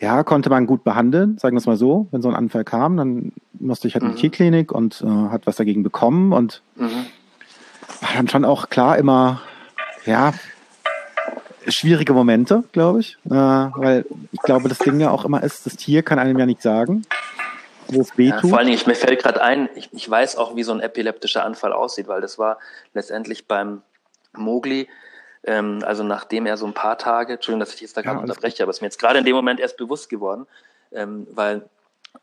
ja, konnte man gut behandeln, sagen wir es mal so. Wenn so ein Anfall kam, dann musste ich halt in die mhm. Tierklinik und äh, hat was dagegen bekommen und mhm. war dann schon auch klar immer, ja, schwierige Momente, glaube ich. Äh, weil ich glaube, das Ding ja auch immer ist, das Tier kann einem ja nicht sagen, wo es weh tut. Ja, vor allen Dingen, mir fällt gerade ein, ich, ich weiß auch, wie so ein epileptischer Anfall aussieht, weil das war letztendlich beim Mogli, ähm, also nachdem er so ein paar Tage, Entschuldigung, dass ich jetzt da gerade ja, unterbreche, aber es ist mir jetzt gerade in dem Moment erst bewusst geworden, ähm, weil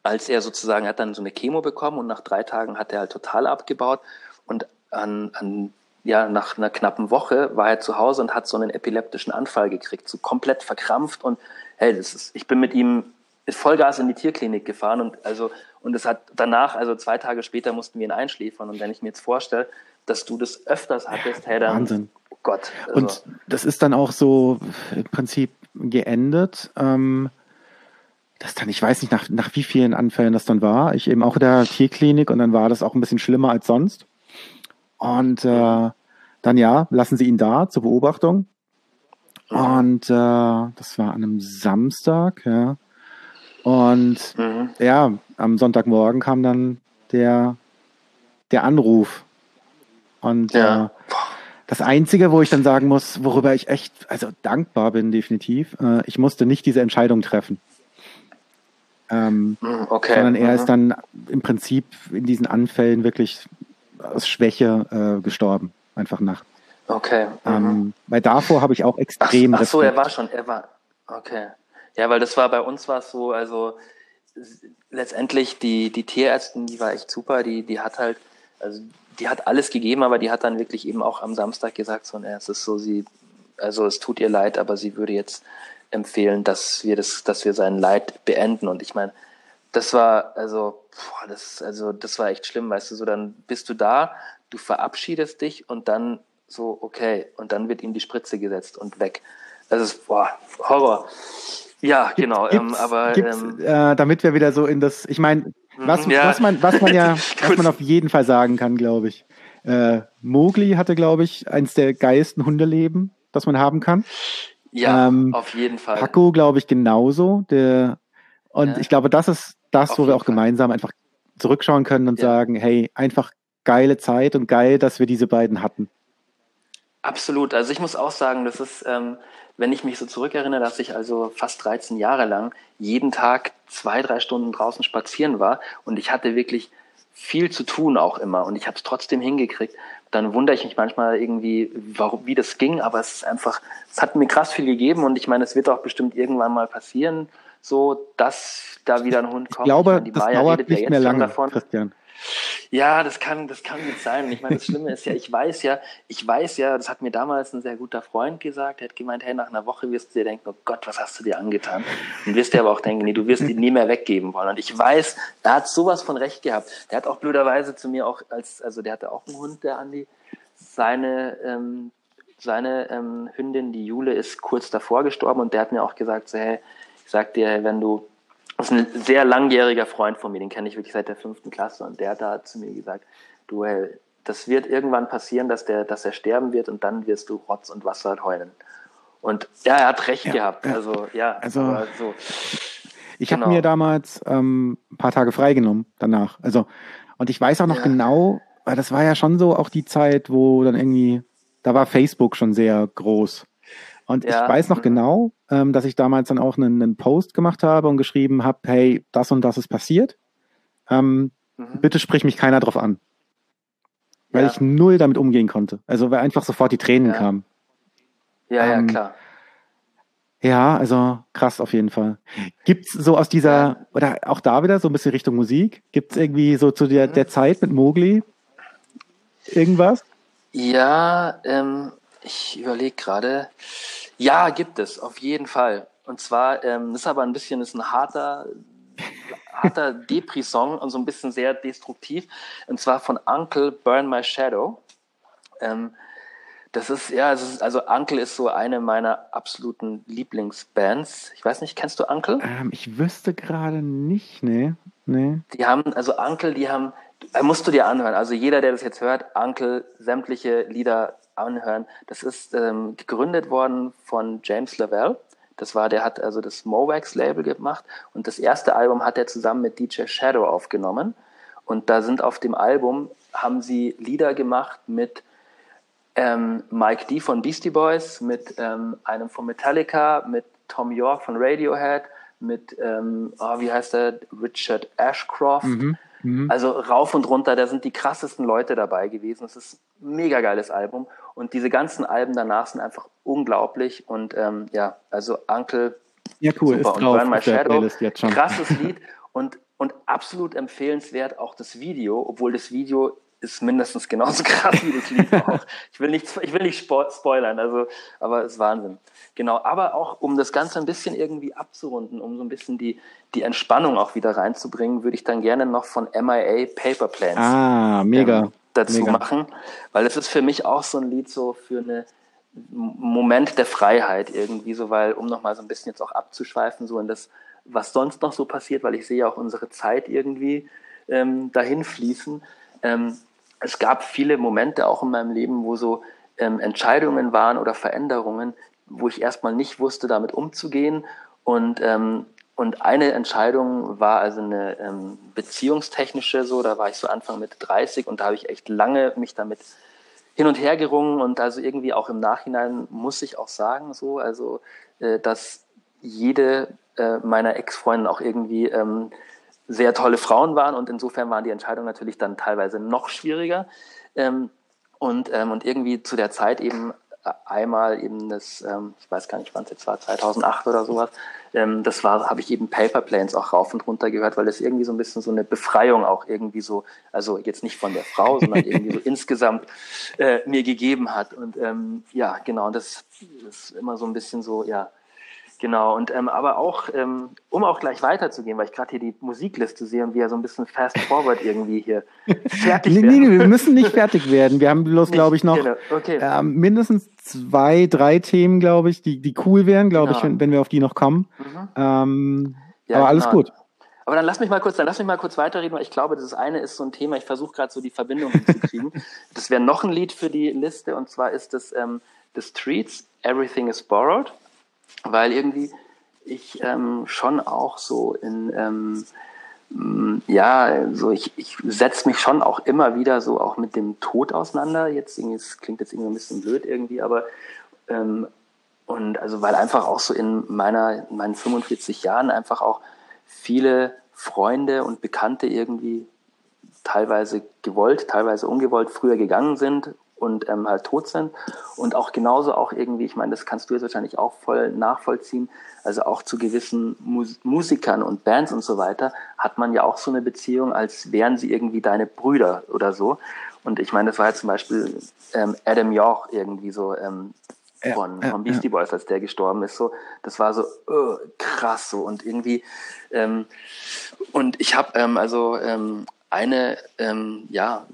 als er sozusagen, er hat dann so eine Chemo bekommen und nach drei Tagen hat er halt total abgebaut und an, an ja, nach einer knappen Woche war er zu Hause und hat so einen epileptischen Anfall gekriegt, so komplett verkrampft und hey, das ist, ich bin mit ihm Vollgas in die Tierklinik gefahren und also und es hat danach, also zwei Tage später mussten wir ihn einschläfern und wenn ich mir jetzt vorstelle, dass du das öfters hattest, hey, dann Wahnsinn. Oh Gott. Also. Und das ist dann auch so im Prinzip geendet. Ähm, das dann, ich weiß nicht, nach, nach wie vielen Anfällen das dann war. Ich eben auch in der Tierklinik und dann war das auch ein bisschen schlimmer als sonst. Und äh, dann ja, lassen sie ihn da zur Beobachtung. Und äh, das war an einem Samstag, ja. Und mhm. ja, am Sonntagmorgen kam dann der, der Anruf. Und ja. äh, das Einzige, wo ich dann sagen muss, worüber ich echt also dankbar bin, definitiv, äh, ich musste nicht diese Entscheidung treffen. Ähm, hm, okay. Sondern er mhm. ist dann im Prinzip in diesen Anfällen wirklich aus Schwäche äh, gestorben, einfach nach. Okay. Mhm. Ähm, weil davor habe ich auch extrem. Ach, ach so, er war schon, er war. Okay. Ja, weil das war bei uns war es so, also letztendlich die, die Tierärztin, die war echt super, die, die hat halt, also die hat alles gegeben, aber die hat dann wirklich eben auch am Samstag gesagt, so, na, es ist so, sie, also es tut ihr leid, aber sie würde jetzt empfehlen, dass wir das, dass wir sein Leid beenden. Und ich meine, das war, also, boah, das, also, das war echt schlimm, weißt du, so dann bist du da, du verabschiedest dich und dann so, okay, und dann wird ihm die Spritze gesetzt und weg. Das ist, boah, Horror. Ja, genau. Ähm, aber ähm, äh, damit wir wieder so in das, ich meine, was, mhm, ja. was, man, was man ja, was man auf jeden Fall sagen kann, glaube ich. Äh, Mowgli hatte, glaube ich, eins der geilsten Hundeleben, das man haben kann. Ja, ähm, auf jeden Fall. Paco, glaube ich, genauso. Der, und ja. ich glaube, das ist das, auf wo wir auch Fall. gemeinsam einfach zurückschauen können und ja. sagen, hey, einfach geile Zeit und geil, dass wir diese beiden hatten. Absolut. Also ich muss auch sagen, das ist, ähm, wenn ich mich so zurückerinnere, dass ich also fast 13 Jahre lang jeden Tag zwei, drei Stunden draußen spazieren war und ich hatte wirklich viel zu tun auch immer und ich habe es trotzdem hingekriegt, dann wundere ich mich manchmal irgendwie, warum, wie das ging, aber es ist einfach, es hat mir krass viel gegeben und ich meine, es wird auch bestimmt irgendwann mal passieren, so dass da wieder ein Hund kommt. Ich glaube, ich meine, die das Maya dauert nicht ja mehr lange, davon. Christian. Ja, das kann, das kann gut sein. Ich meine, das Schlimme ist ja, ich weiß ja, ich weiß ja, das hat mir damals ein sehr guter Freund gesagt. Er hat gemeint, hey, nach einer Woche wirst du dir denken, oh Gott, was hast du dir angetan? Und wirst dir aber auch denken, nee, du wirst ihn nie mehr weggeben wollen. Und ich weiß, er hat sowas von Recht gehabt. Der hat auch blöderweise zu mir auch als, also der hatte auch einen Hund, der Andi. Seine, ähm, seine ähm, Hündin, die Jule, ist kurz davor gestorben und der hat mir auch gesagt, so, hey, ich sag dir, wenn du ist ein sehr langjähriger Freund von mir, den kenne ich wirklich seit der fünften Klasse und der hat da zu mir gesagt, du, hey, das wird irgendwann passieren, dass der, dass er sterben wird und dann wirst du Rotz und Wasser heulen. Und ja, er hat recht ja, gehabt. Also ja, also so. Ich genau. habe mir damals ähm, ein paar Tage freigenommen danach. Also und ich weiß auch noch ja. genau, weil das war ja schon so auch die Zeit, wo dann irgendwie, da war Facebook schon sehr groß. Und ja. ich weiß noch mhm. genau, ähm, dass ich damals dann auch einen, einen, Post gemacht habe und geschrieben habe, hey, das und das ist passiert. Ähm, mhm. Bitte sprich mich keiner drauf an. Weil ja. ich null damit umgehen konnte. Also weil einfach sofort die Tränen ja. kamen. Ja, ja, ähm, klar. Ja, also krass auf jeden Fall. Gibt's so aus dieser, oder auch da wieder so ein bisschen Richtung Musik, gibt's irgendwie so zu der, mhm. der Zeit mit Mowgli irgendwas? Ja, ähm, ich überlege gerade. Ja, gibt es, auf jeden Fall. Und zwar ähm, ist aber ein bisschen, ist ein harter, harter Depri-Song und so ein bisschen sehr destruktiv. Und zwar von Uncle Burn My Shadow. Ähm, das ist, ja, ist, also Uncle ist so eine meiner absoluten Lieblingsbands. Ich weiß nicht, kennst du Uncle? Ähm, ich wüsste gerade nicht, nee. nee. Die haben, also Uncle, die haben, musst du dir anhören. Also jeder, der das jetzt hört, Uncle, sämtliche Lieder anhören. Das ist ähm, gegründet worden von James Lavelle. Das war, der hat also das Mowax Label gemacht und das erste Album hat er zusammen mit DJ Shadow aufgenommen. Und da sind auf dem Album, haben sie Lieder gemacht mit ähm, Mike D von Beastie Boys, mit ähm, einem von Metallica, mit Tom York von Radiohead, mit, ähm, oh, wie heißt der, Richard Ashcroft. Mhm. Mhm. Also rauf und runter, da sind die krassesten Leute dabei gewesen. Es ist ein mega geiles Album. Und diese ganzen Alben danach sind einfach unglaublich. Und ähm, ja, also Uncle, ja, cool, super. und Burn My Shadow, krasses Lied und, und absolut empfehlenswert auch das Video, obwohl das Video ist mindestens genauso krass wie das Lied auch. Ich will nicht, ich will nicht spoilern, also, aber es ist Wahnsinn. Genau, aber auch um das Ganze ein bisschen irgendwie abzurunden, um so ein bisschen die, die Entspannung auch wieder reinzubringen, würde ich dann gerne noch von MIA Paper Plans ah, mega. Ähm, dazu mega. machen, weil es ist für mich auch so ein Lied so für eine Moment der Freiheit irgendwie so, weil um nochmal so ein bisschen jetzt auch abzuschweifen, so in das, was sonst noch so passiert, weil ich sehe ja auch unsere Zeit irgendwie ähm, dahin fließen. Ähm, es gab viele Momente auch in meinem Leben, wo so ähm, Entscheidungen waren oder Veränderungen, wo ich erstmal nicht wusste, damit umzugehen. Und, ähm, und eine Entscheidung war also eine ähm, beziehungstechnische, so, da war ich so Anfang mit 30 und da habe ich echt lange mich damit hin und her gerungen und also irgendwie auch im Nachhinein muss ich auch sagen, so, also, äh, dass jede äh, meiner Ex-Freundinnen auch irgendwie ähm, sehr tolle Frauen waren und insofern waren die Entscheidungen natürlich dann teilweise noch schwieriger. Ähm, und, ähm, und irgendwie zu der Zeit eben einmal eben das, ähm, ich weiß gar nicht, wann es jetzt war, 2008 oder sowas, ähm, das war, habe ich eben Paper Planes auch rauf und runter gehört, weil das irgendwie so ein bisschen so eine Befreiung auch irgendwie so, also jetzt nicht von der Frau, sondern irgendwie so insgesamt äh, mir gegeben hat. Und ähm, ja, genau, das, das ist immer so ein bisschen so, ja, Genau, und ähm, aber auch, ähm, um auch gleich weiterzugehen, weil ich gerade hier die Musikliste sehe und wir so ein bisschen fast forward irgendwie hier fertig nee, werden. Nee, wir müssen nicht fertig werden. Wir haben bloß, glaube ich, noch genau. okay. ähm, mindestens zwei, drei Themen, glaube ich, die, die cool wären, glaube genau. ich, wenn, wenn, wir auf die noch kommen. Mhm. Ähm, ja, aber alles genau. gut. Aber dann lass mich mal kurz, dann lass mich mal kurz weiterreden, weil ich glaube, das eine ist so ein Thema, ich versuche gerade so die Verbindung hinzukriegen. das wäre noch ein Lied für die Liste und zwar ist das ähm, The Streets, Everything is Borrowed weil irgendwie ich ähm, schon auch so in, ähm, mm, ja, so ich, ich setze mich schon auch immer wieder so auch mit dem Tod auseinander. Jetzt irgendwie, es klingt jetzt irgendwie ein bisschen blöd irgendwie, aber ähm, und also weil einfach auch so in meiner, in meinen 45 Jahren einfach auch viele Freunde und Bekannte irgendwie teilweise gewollt, teilweise ungewollt früher gegangen sind und ähm, halt tot sind. Und auch genauso auch irgendwie, ich meine, das kannst du jetzt wahrscheinlich auch voll nachvollziehen, also auch zu gewissen Mus Musikern und Bands und so weiter, hat man ja auch so eine Beziehung, als wären sie irgendwie deine Brüder oder so. Und ich meine, das war ja zum Beispiel ähm, Adam York irgendwie so ähm, von, ja, von Beastie Boys, als der gestorben ist. So, das war so oh, krass so und irgendwie ähm, und ich habe ähm, also ähm, eine ähm, ja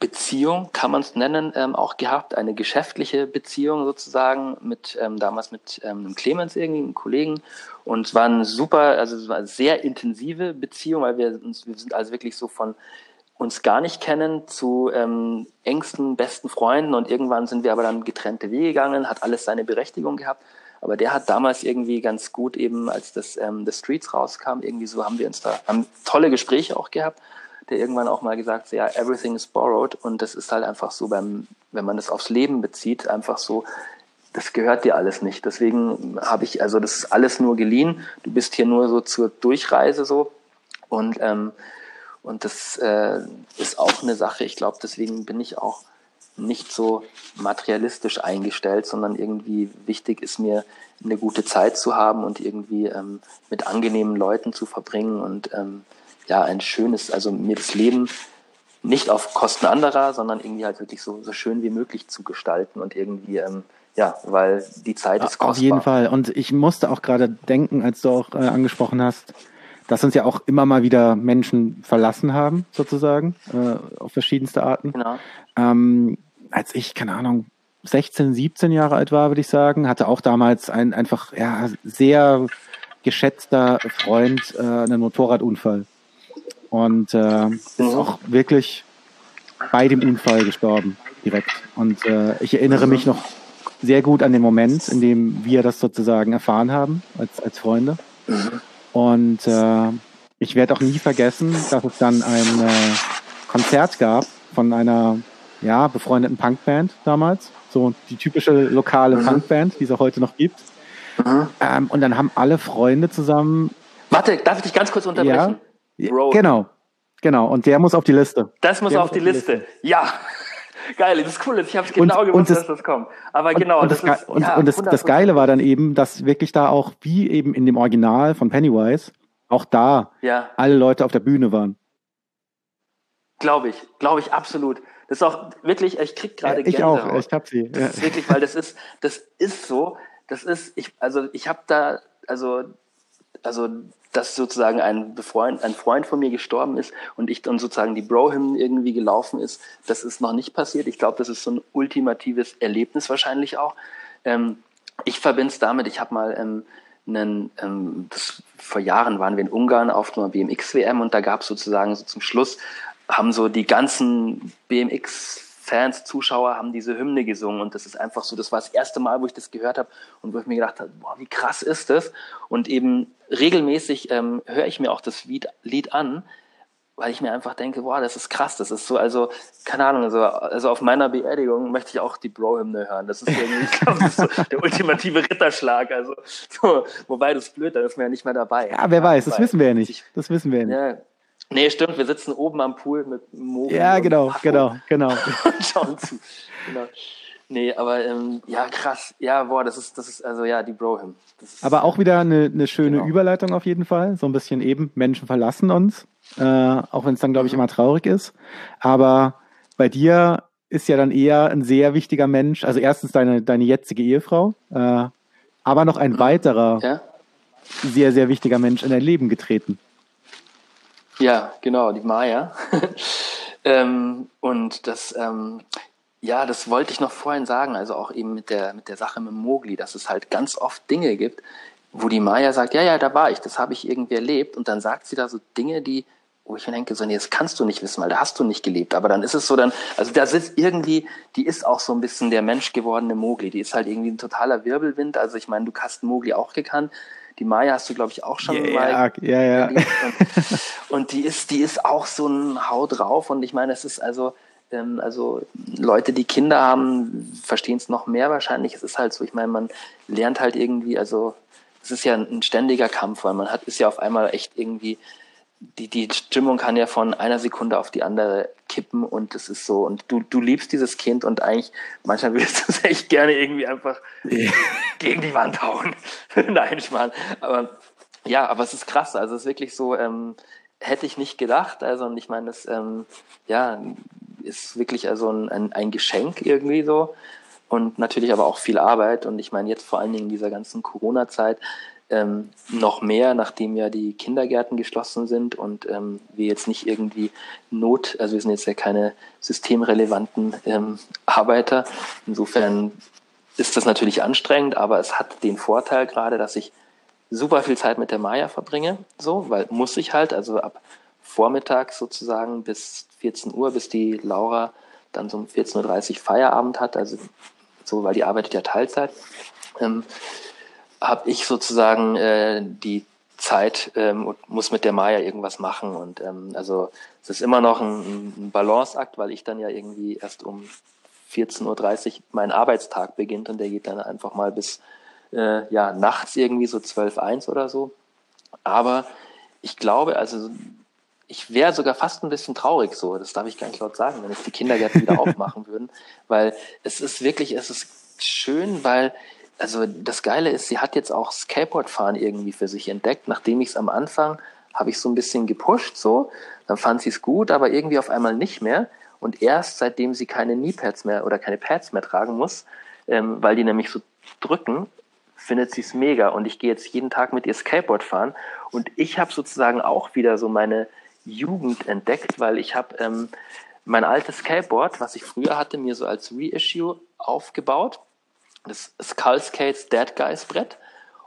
Beziehung, kann man es nennen, ähm, auch gehabt, eine geschäftliche Beziehung sozusagen mit ähm, damals mit ähm, Clemens irgendwie, einem Kollegen. Und es war eine super, also es war eine sehr intensive Beziehung, weil wir uns, wir sind also wirklich so von uns gar nicht kennen zu ähm, engsten, besten Freunden und irgendwann sind wir aber dann getrennte Wege gegangen, hat alles seine Berechtigung gehabt. Aber der hat damals irgendwie ganz gut eben, als das ähm, The Streets rauskam, irgendwie so haben wir uns da, haben tolle Gespräche auch gehabt der irgendwann auch mal gesagt, ja, everything is borrowed und das ist halt einfach so beim, wenn man das aufs Leben bezieht, einfach so, das gehört dir alles nicht. Deswegen habe ich, also das ist alles nur geliehen. Du bist hier nur so zur Durchreise so und ähm, und das äh, ist auch eine Sache. Ich glaube, deswegen bin ich auch nicht so materialistisch eingestellt, sondern irgendwie wichtig ist mir, eine gute Zeit zu haben und irgendwie ähm, mit angenehmen Leuten zu verbringen und ähm, ja, ein schönes, also mir das Leben nicht auf Kosten anderer, sondern irgendwie halt wirklich so, so schön wie möglich zu gestalten und irgendwie, ähm, ja, weil die Zeit ist kostbar. Auf jeden Fall. Und ich musste auch gerade denken, als du auch äh, angesprochen hast, dass uns ja auch immer mal wieder Menschen verlassen haben, sozusagen, äh, auf verschiedenste Arten. Genau. Ähm, als ich, keine Ahnung, 16, 17 Jahre alt war, würde ich sagen, hatte auch damals ein einfach ja, sehr geschätzter Freund äh, einen Motorradunfall und äh, ist auch wirklich bei dem Unfall gestorben direkt. Und äh, ich erinnere mich noch sehr gut an den Moment, in dem wir das sozusagen erfahren haben als, als Freunde. Und äh, ich werde auch nie vergessen, dass es dann ein äh, Konzert gab von einer ja, befreundeten Punkband damals. So die typische lokale mhm. Punkband, die es auch heute noch gibt. Mhm. Ähm, und dann haben alle Freunde zusammen. Warte, darf ich dich ganz kurz unterbrechen? Ja, Road. Genau, genau. Und der muss auf die Liste. Das muss, auf, muss die, auf die Liste. Liste. Ja. Geil, das ist cool. Ich habe es genau und, gewusst, und das, dass das kommt. Aber genau, und das, das ist, und, ja, und das, das Geile war dann eben, dass wirklich da auch, wie eben in dem Original von Pennywise, auch da ja. alle Leute auf der Bühne waren. Glaube ich, glaube ich absolut. Das ist auch wirklich, ich krieg gerade Ich Gänsehaut. auch, ich hab sie. Das Ja. ist wirklich, weil das ist, das ist so, das ist, ich, also ich habe da, also, also, dass sozusagen ein Befreund, ein Freund von mir gestorben ist und ich dann sozusagen die Bro-Hymn irgendwie gelaufen ist, das ist noch nicht passiert. Ich glaube, das ist so ein ultimatives Erlebnis wahrscheinlich auch. Ähm, ich verbinde es damit, ich habe mal ähm, einen, ähm, das, vor Jahren waren wir in Ungarn auf einer BMX-WM und da gab es sozusagen so zum Schluss, haben so die ganzen BMX-Fans, Zuschauer haben diese Hymne gesungen und das ist einfach so, das war das erste Mal, wo ich das gehört habe und wo ich mir gedacht habe, boah, wie krass ist das? Und eben regelmäßig ähm, höre ich mir auch das Lied, Lied an, weil ich mir einfach denke, boah, das ist krass, das ist so, also, keine Ahnung, also, also auf meiner Beerdigung möchte ich auch die Bro-Hymne hören. Das ist irgendwie, ich glaube, das ist so der ultimative Ritterschlag. Also, so, wobei das ist blöd, dann ist man ja nicht mehr dabei. Ja, wer weiß, das wissen wir ja nicht. Das wissen wir ja nicht. Ja. Nee, stimmt, wir sitzen oben am Pool mit Mohren Ja, genau, genau, genau. und schauen zu. Genau. Nee, aber ähm, ja, krass. Ja, boah, das ist, das ist, also ja, die ist- Aber auch wieder eine, eine schöne Genau. Überleitung auf jeden Fall. So ein bisschen eben, Menschen verlassen uns, äh, auch wenn es dann, glaube ich, immer traurig ist. Aber bei dir ist ja dann eher ein sehr wichtiger Mensch, also erstens deine, deine jetzige Ehefrau, äh, aber noch ein weiterer Ja? sehr, sehr wichtiger Mensch in dein Leben getreten. Ja, genau, die Maya. ähm, und das, ähm, ja, das wollte ich noch vorhin sagen, also auch eben mit der, mit der Sache mit Mogli, dass es halt ganz oft Dinge gibt, wo die Maya sagt, ja, ja, da war ich, das habe ich irgendwie erlebt. Und dann sagt sie da so Dinge, die, wo ich mir denke, so, nee, das kannst du nicht wissen, weil da hast du nicht gelebt. Aber dann ist es so dann, also da sitzt irgendwie, die ist auch so ein bisschen der Mensch gewordene Mogli. Die ist halt irgendwie ein totaler Wirbelwind. Also ich meine, du hast Mogli auch gekannt. Die Maya hast du, glaube ich, auch schon mal Ja, ja. Und, und die ist, die ist auch so ein Hau drauf. Und ich meine, es ist also, ähm, also Leute, die Kinder haben, verstehen es noch mehr wahrscheinlich. Es ist halt so, ich meine, man lernt halt irgendwie, also es ist ja ein, ein ständiger Kampf, weil man hat, ist ja auf einmal echt irgendwie, die, die Stimmung kann ja von einer Sekunde auf die andere kippen und es ist so, und du, du liebst dieses Kind und eigentlich, manchmal willst du es echt gerne irgendwie einfach gegen die Wand hauen. Nein, Schmarrn. Aber ja, aber es ist krass. Also es ist wirklich so, ähm, hätte ich nicht gedacht. Also und ich meine, das ähm, ja, ist wirklich also ein, ein, ein Geschenk irgendwie so. Und natürlich aber auch viel Arbeit. Und ich meine, jetzt vor allen Dingen in dieser ganzen Corona-Zeit ähm, noch mehr, nachdem ja die Kindergärten geschlossen sind und ähm, wir jetzt nicht irgendwie Not, also wir sind jetzt ja keine systemrelevanten ähm, Arbeiter. Insofern ist das natürlich anstrengend, aber es hat den Vorteil gerade, dass ich super viel Zeit mit der Maya verbringe, so, weil muss ich halt, also ab Vormittag sozusagen bis 14 Uhr, bis die Laura dann so um 14.30 Uhr Feierabend hat, also so, weil die arbeitet ja Teilzeit, ähm, habe ich sozusagen äh, die Zeit ähm, und muss mit der Maya irgendwas machen. Und ähm, also es ist immer noch ein, ein Balanceakt, weil ich dann ja irgendwie erst um 14.30 Uhr mein Arbeitstag beginnt und der geht dann einfach mal bis äh, ja, nachts irgendwie so 12, 1 oder so. Aber ich glaube, also ich wäre sogar fast ein bisschen traurig so, das darf ich gar nicht laut sagen, wenn jetzt die Kindergärten wieder aufmachen würden, weil es ist wirklich, es ist schön, weil also das Geile ist, sie hat jetzt auch Skateboardfahren irgendwie für sich entdeckt, nachdem ich es am Anfang habe ich so ein bisschen gepusht so, dann fand sie es gut, aber irgendwie auf einmal nicht mehr. Und erst seitdem sie keine Kneepads mehr oder keine Pads mehr tragen muss, ähm, weil die nämlich so drücken, findet sie es mega. Und ich gehe jetzt jeden Tag mit ihr Skateboard fahren und ich habe sozusagen auch wieder so meine Jugend entdeckt, weil ich habe ähm, mein altes Skateboard, was ich früher hatte, mir so als Reissue aufgebaut, das Skull Skates Dead Guys Brett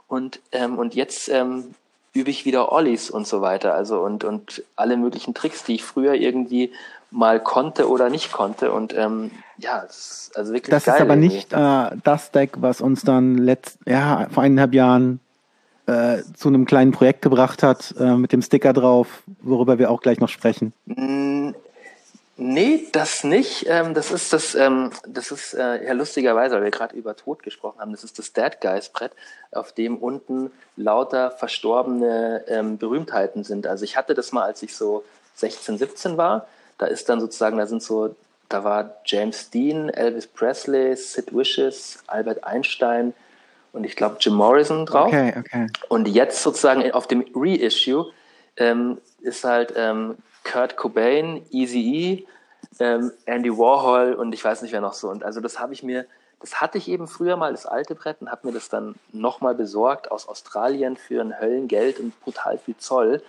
und ähm, und jetzt ähm, übe ich wieder Ollies und so weiter, also und und alle möglichen Tricks, die ich früher irgendwie mal konnte oder nicht konnte und ähm, ja, das ist also wirklich Das geil ist aber irgendwie. nicht äh, das Deck, was uns dann letzt, ja, vor eineinhalb Jahren äh, zu einem kleinen Projekt gebracht hat, äh, mit dem Sticker drauf, worüber wir auch gleich noch sprechen. Nee, das nicht. Ähm, das ist das, ähm, das ist äh, ja lustigerweise, weil wir gerade über Tod gesprochen haben, das ist das Dead Guys Brett, auf dem unten lauter verstorbene ähm, Berühmtheiten sind. Also ich hatte das mal, als ich so 16, 17 war. Da ist dann sozusagen, da sind so, da war James Dean, Elvis Presley, Sid Vicious, Albert Einstein und ich glaube Jim Morrison drauf. Okay, okay. Und jetzt sozusagen auf dem Reissue ähm, ist halt ähm, Kurt Cobain, Easy E, ähm, Andy Warhol und ich weiß nicht wer noch so. Und also das habe ich mir, das hatte ich eben früher mal, das alte Brett, und habe mir das dann nochmal besorgt aus Australien für ein Höllengeld und brutal viel Zoll.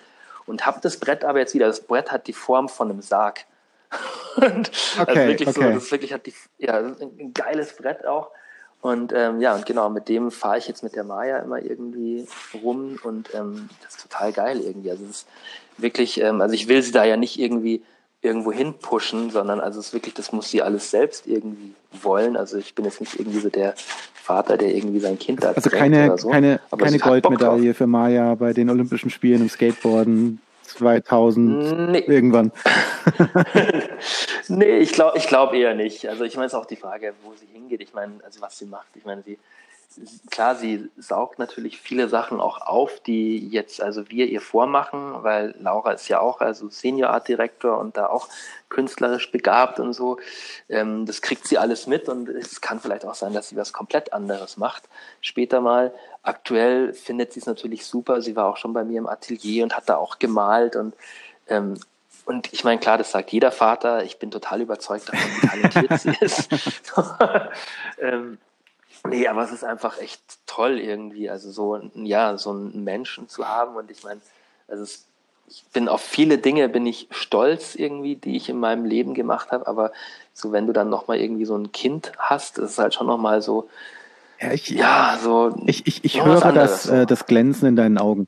Und habe das Brett aber jetzt wieder, das Brett hat die Form von einem Sarg. und also Okay, wirklich so, okay. das ist wirklich hat die, ja, das ein geiles Brett auch. Und ähm, ja, und genau, mit dem fahre ich jetzt mit der Maya immer irgendwie rum und ähm, das ist total geil irgendwie. Also es ist wirklich, ähm, also ich will sie da ja nicht irgendwie irgendwo hin pushen, sondern also es ist wirklich, das muss sie alles selbst irgendwie wollen. Also ich bin jetzt nicht irgendwie so der Vater, der irgendwie sein Kind da Also keine, so. keine, keine Goldmedaille für Maya bei den Olympischen Spielen im Skateboarden 2000 drauf. Nee, irgendwann. nee, ich glaube ich glaub eher nicht. Also ich meine, es ist auch die Frage, wo sie hingeht. Ich meine, also was sie macht. Ich meine, sie, klar, sie saugt natürlich viele Sachen auch auf, die jetzt also wir ihr vormachen, weil Laura ist ja auch also Senior Art Director und da auch künstlerisch begabt und so. Ähm, das kriegt sie alles mit und es kann vielleicht auch sein, dass sie was komplett anderes macht später mal. Aktuell findet sie es natürlich super. Sie war auch schon bei mir im Atelier und hat da auch gemalt und ähm, und ich meine, klar, das sagt jeder Vater. Ich bin total überzeugt davon, wie talentiert sie ist. ähm, nee, aber es ist einfach echt toll irgendwie, also so, ja, so einen Menschen zu haben. Und ich meine, also es, ich bin auf viele Dinge bin ich stolz irgendwie, die ich in meinem Leben gemacht habe. Aber so, wenn du dann nochmal irgendwie so ein Kind hast, ist es halt schon nochmal so, Ja, ich, ja, so. ich, ich, ich höre das, äh, das Glänzen in deinen Augen,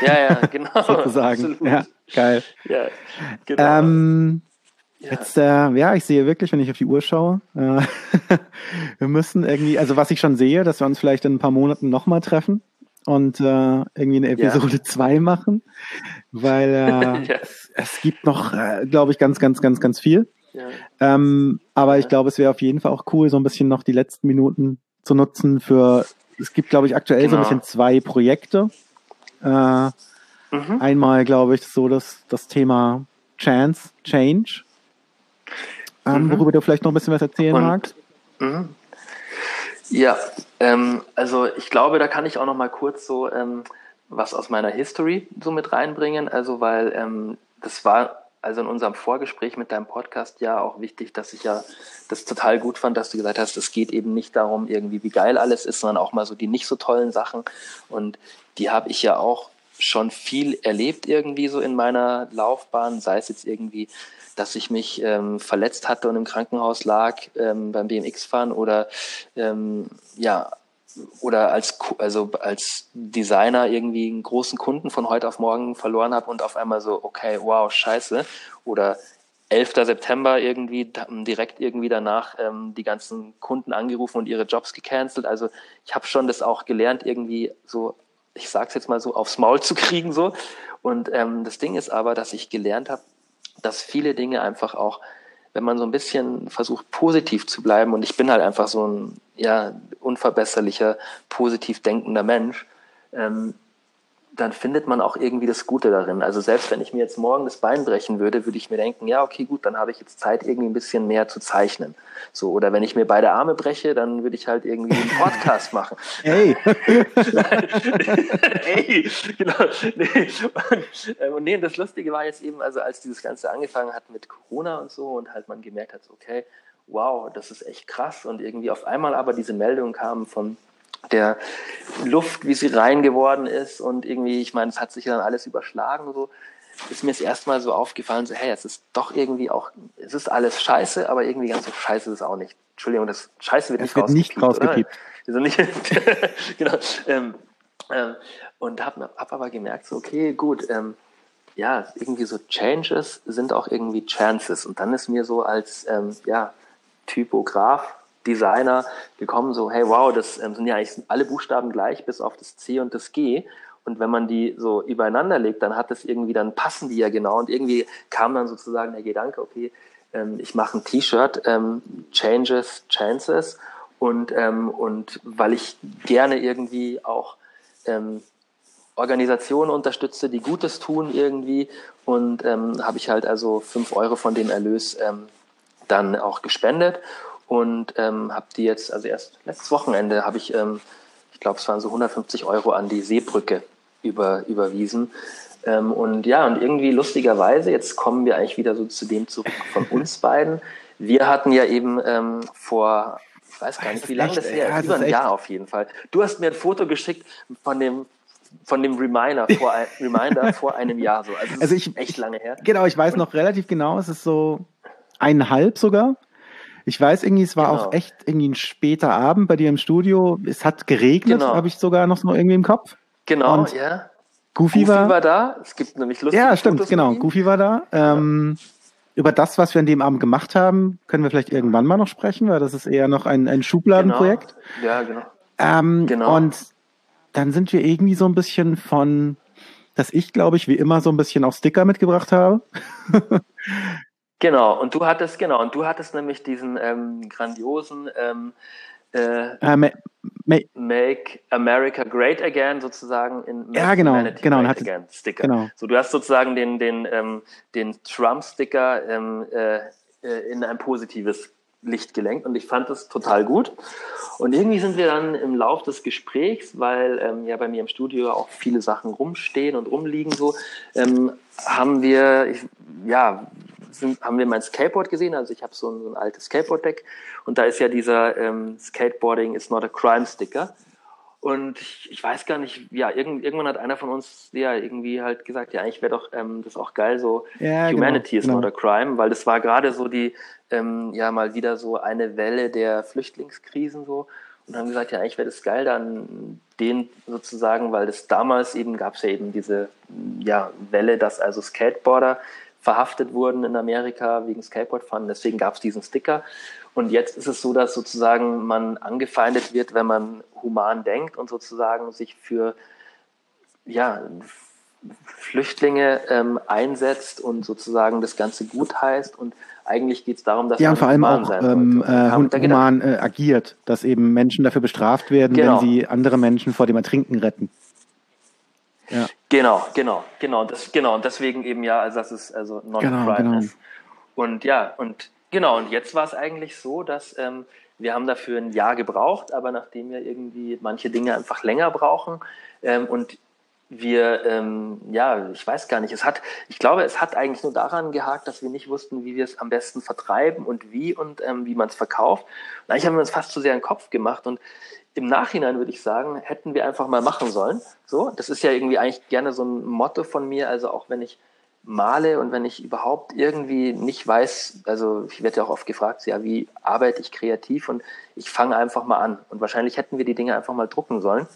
Ja, ja, genau. sozusagen. absolut. Ja, geil. ja genau. Ähm, ja. Jetzt, äh, ja, ich sehe wirklich, wenn ich auf die Uhr schaue, äh, wir müssen irgendwie, also was ich schon sehe, dass wir uns vielleicht in ein paar Monaten nochmal treffen und äh, irgendwie eine Episode 2 machen, weil äh, Ja. es, es gibt noch, äh, glaube ich, ganz, ganz, ganz, ganz viel. ja. Ähm, aber ich Ja. glaube, es wäre auf jeden Fall auch cool, so ein bisschen noch die letzten Minuten zu nutzen für, es gibt, glaube ich, aktuell so ein Genau. bisschen zwei Projekte. Äh, Mhm. Einmal, glaube ich, so das, das Thema Chance, Change, ähm, Mhm. worüber du vielleicht noch ein bisschen was erzählen Und- magst. Mhm. Ja, ähm, also ich glaube, da kann ich auch noch mal kurz so ähm, was aus meiner History so mit reinbringen. Also weil ähm, das war also in unserem Vorgespräch mit deinem Podcast ja auch wichtig, dass ich ja das total gut fand, dass du gesagt hast, es geht eben nicht darum, irgendwie wie geil alles ist, sondern auch mal so die nicht so tollen Sachen. Und die habe ich ja auch schon viel erlebt irgendwie so in meiner Laufbahn, sei es jetzt irgendwie, dass ich mich ähm, verletzt hatte und im Krankenhaus lag ähm, beim BMX-Fahren oder ähm, ja oder als also als Designer irgendwie einen großen Kunden von heute auf morgen verloren habe und auf einmal so okay wow scheiße oder 11. September irgendwie direkt irgendwie danach ähm, die ganzen Kunden angerufen und ihre Jobs gecancelt. Also ich habe schon das auch gelernt, irgendwie so, ich sag's jetzt mal so, aufs Maul zu kriegen so. Und ähm, das Ding ist aber, dass ich gelernt habe, dass viele Dinge einfach auch, wenn man so ein bisschen versucht, positiv zu bleiben, und ich bin halt einfach so ein ja, unverbesserlicher, positiv denkender Mensch, ähm, dann findet man auch irgendwie das Gute darin. Also selbst wenn ich mir jetzt morgen das Bein brechen würde, würde ich mir denken, ja, okay, gut, dann habe ich jetzt Zeit, irgendwie ein bisschen mehr zu zeichnen. So, oder wenn ich mir beide Arme breche, dann würde ich halt irgendwie einen Podcast machen. Hey, Ey, genau. Nee. Und, und nee, das Lustige war jetzt eben, also als dieses Ganze angefangen hat mit Corona und so und halt man gemerkt hat, okay, wow, das ist echt krass und irgendwie auf einmal aber diese Meldung kam von der Luft, wie sie rein geworden ist und irgendwie, ich meine, es hat sich dann alles überschlagen so, ist mir das erste Mal so aufgefallen, so, hey, es ist doch irgendwie auch, es ist alles scheiße, aber irgendwie ganz so scheiße ist es auch nicht. Entschuldigung, das Scheiße wird Es nicht wird nicht oder? Also nicht, genau. Ähm, ähm, und habe hab aber gemerkt, so, okay, gut, ähm, ja, irgendwie so Changes sind auch irgendwie Chances. Und dann ist mir so als ähm, ja, Typograf, Designer gekommen, so, hey, wow, das ähm, sind ja eigentlich alle Buchstaben gleich, bis auf das C und das G. Und wenn man die so übereinander legt, dann hat das irgendwie, dann passen die ja genau. Und irgendwie kam dann sozusagen der Gedanke, okay, ähm, ich mache ein T-Shirt, ähm, Changes, Chances. Und, ähm, und weil ich gerne irgendwie auch ähm, Organisationen unterstütze, die Gutes tun irgendwie. Und ähm, habe ich halt also fünf Euro von dem Erlös ähm, dann auch gespendet und ähm, habe die jetzt, also erst letztes Wochenende habe ich, ähm, ich glaube, es waren so 150 Euro an die Seebrücke über, überwiesen. Ähm, und ja, und irgendwie lustigerweise, jetzt kommen wir eigentlich wieder so zu dem zurück von uns beiden. Wir hatten ja eben ähm, vor, ich weiß gar nicht, wie lange das her ist, über ein Jahr auf jeden Fall. Du hast mir ein Foto geschickt von dem von dem Reminder vor, ein, Reminder vor einem Jahr so. Also, also ich, echt lange her. Genau, ich weiß und, noch relativ genau, es ist so eineinhalb sogar. Ich weiß irgendwie, es war genau. auch echt irgendwie ein später Abend bei dir im Studio. Es hat geregnet, genau. habe ich sogar noch so irgendwie im Kopf. Genau, und ja. Goofy, Goofy war, war, da. Es gibt nämlich lustige Ja, stimmt, Fotos genau. Goofy war da. Ähm, über das, was wir an dem Abend gemacht haben, können wir vielleicht irgendwann mal noch sprechen, weil das ist eher noch ein, ein Schubladenprojekt. Genau. Ja, genau. Ähm, genau. Und dann sind wir irgendwie so ein bisschen von, dass ich, glaube ich, wie immer so ein bisschen auch Sticker mitgebracht habe. genau, und du hattest, genau, und du hattest nämlich diesen ähm, grandiosen ähm, äh, uh, ma ma Make America Great Again sozusagen in Make ja, genau, Humanity genau, Great Again Sticker. Genau. So, du hast sozusagen den, den, ähm, den Trump-Sticker ähm, äh, äh in ein positives Licht gelenkt und ich fand das total gut. Und irgendwie sind wir dann im Lauf des Gesprächs, weil ähm, ja bei mir im Studio auch viele Sachen rumstehen und rumliegen so, ähm, haben wir, ich, ja, sind, haben wir mein Skateboard gesehen. Also ich habe so ein, so ein altes Skateboard-Deck und da ist ja dieser ähm, Skateboarding is not a crime Sticker. Und ich, ich, weiß gar nicht, ja, irgend, irgendwann hat einer von uns ja irgendwie halt gesagt, ja, eigentlich wäre doch ähm, das auch geil, so ja, Humanity genau, is not a crime, weil das war gerade so die, ähm, ja, mal wieder so eine Welle der Flüchtlingskrisen so und haben gesagt, ja, eigentlich wäre das geil, dann den sozusagen, weil das damals eben gab es ja eben diese ja, Welle, dass also Skateboarder verhaftet wurden in Amerika wegen Skateboardfahren. Deswegen gab es diesen Sticker. Und jetzt ist es so, dass sozusagen man angefeindet wird, wenn man human denkt und sozusagen sich für ja, Flüchtlinge ähm, einsetzt und sozusagen das Ganze gut heißt. Und eigentlich geht es darum, dass ja, man vor allem auch ähm, äh, human äh, agiert, dass eben Menschen dafür bestraft werden, genau. wenn sie andere Menschen vor dem Ertrinken retten. Ja. Genau, genau, genau, das, genau. Und deswegen eben ja, also dass es also non-crime genau, genau. ist. Und ja, und genau, und jetzt war es eigentlich so, dass ähm, wir haben dafür ein Jahr gebraucht, aber nachdem wir irgendwie manche Dinge einfach länger brauchen ähm, und wir, ähm, ja, ich weiß gar nicht, es hat, ich glaube, es hat eigentlich nur daran gehakt, dass wir nicht wussten, wie wir es am besten vertreiben und wie und ähm, wie man es verkauft. Und eigentlich haben wir uns fast zu sehr in den Kopf gemacht und im Nachhinein würde ich sagen, hätten wir einfach mal machen sollen. So, das ist ja irgendwie eigentlich gerne so ein Motto von mir. Also auch wenn ich male und wenn ich überhaupt irgendwie nicht weiß, also ich werde ja auch oft gefragt, ja, wie arbeite ich kreativ und ich fange einfach mal an. Und wahrscheinlich hätten wir die Dinge einfach mal drucken sollen.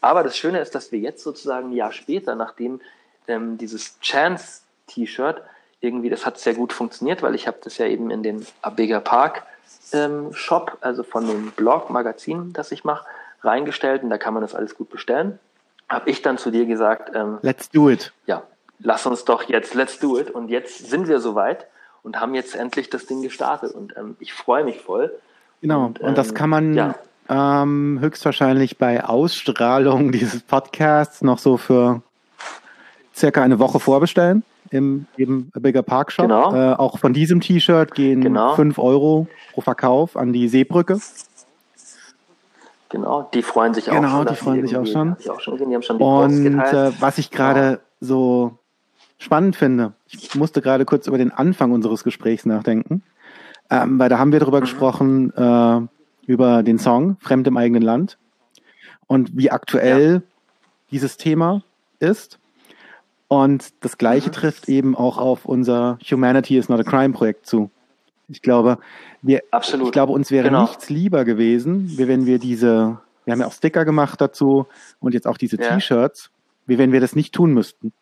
Aber das Schöne ist, dass wir jetzt sozusagen ein Jahr später, nachdem ähm, dieses Chance-T-Shirt irgendwie, das hat sehr gut funktioniert, weil ich habe das ja eben in den Abega Park ähm, Shop, also von dem Blog, Magazin, das ich mache, reingestellt und da kann man das alles gut bestellen. Habe ich dann zu dir gesagt, ähm, let's do it. Ja, lass uns doch jetzt, let's do it. Und jetzt sind wir soweit und haben jetzt endlich das Ding gestartet und ähm, ich freue mich voll. Genau, und, und das ähm, kann man ja. ähm, höchstwahrscheinlich bei Ausstrahlung dieses Podcasts noch so für circa eine Woche vorbestellen im, im Bigger Park Shop. Genau. Äh, auch von diesem T-Shirt gehen genau. 5 Euro pro Verkauf an die Seebrücke. Genau, die freuen sich auch genau, schon. Genau, die freuen sich auch schon. Ich auch schon gesehen, die haben schon die Und äh, was ich gerade ja. so spannend finde, ich musste gerade kurz über den Anfang unseres Gesprächs nachdenken, ähm, weil da haben wir darüber mhm. gesprochen, äh, über den Song Fremd im eigenen Land und wie aktuell ja. dieses Thema ist. Und das Gleiche mhm. trifft eben auch auf unser Humanity is not a Crime Projekt zu. Ich glaube, wir, Absolut. ich glaube, uns wäre genau. nichts lieber gewesen, wie wenn wir diese, wir haben ja auch Sticker gemacht dazu und jetzt auch diese ja. T-Shirts, wie wenn wir das nicht tun müssten.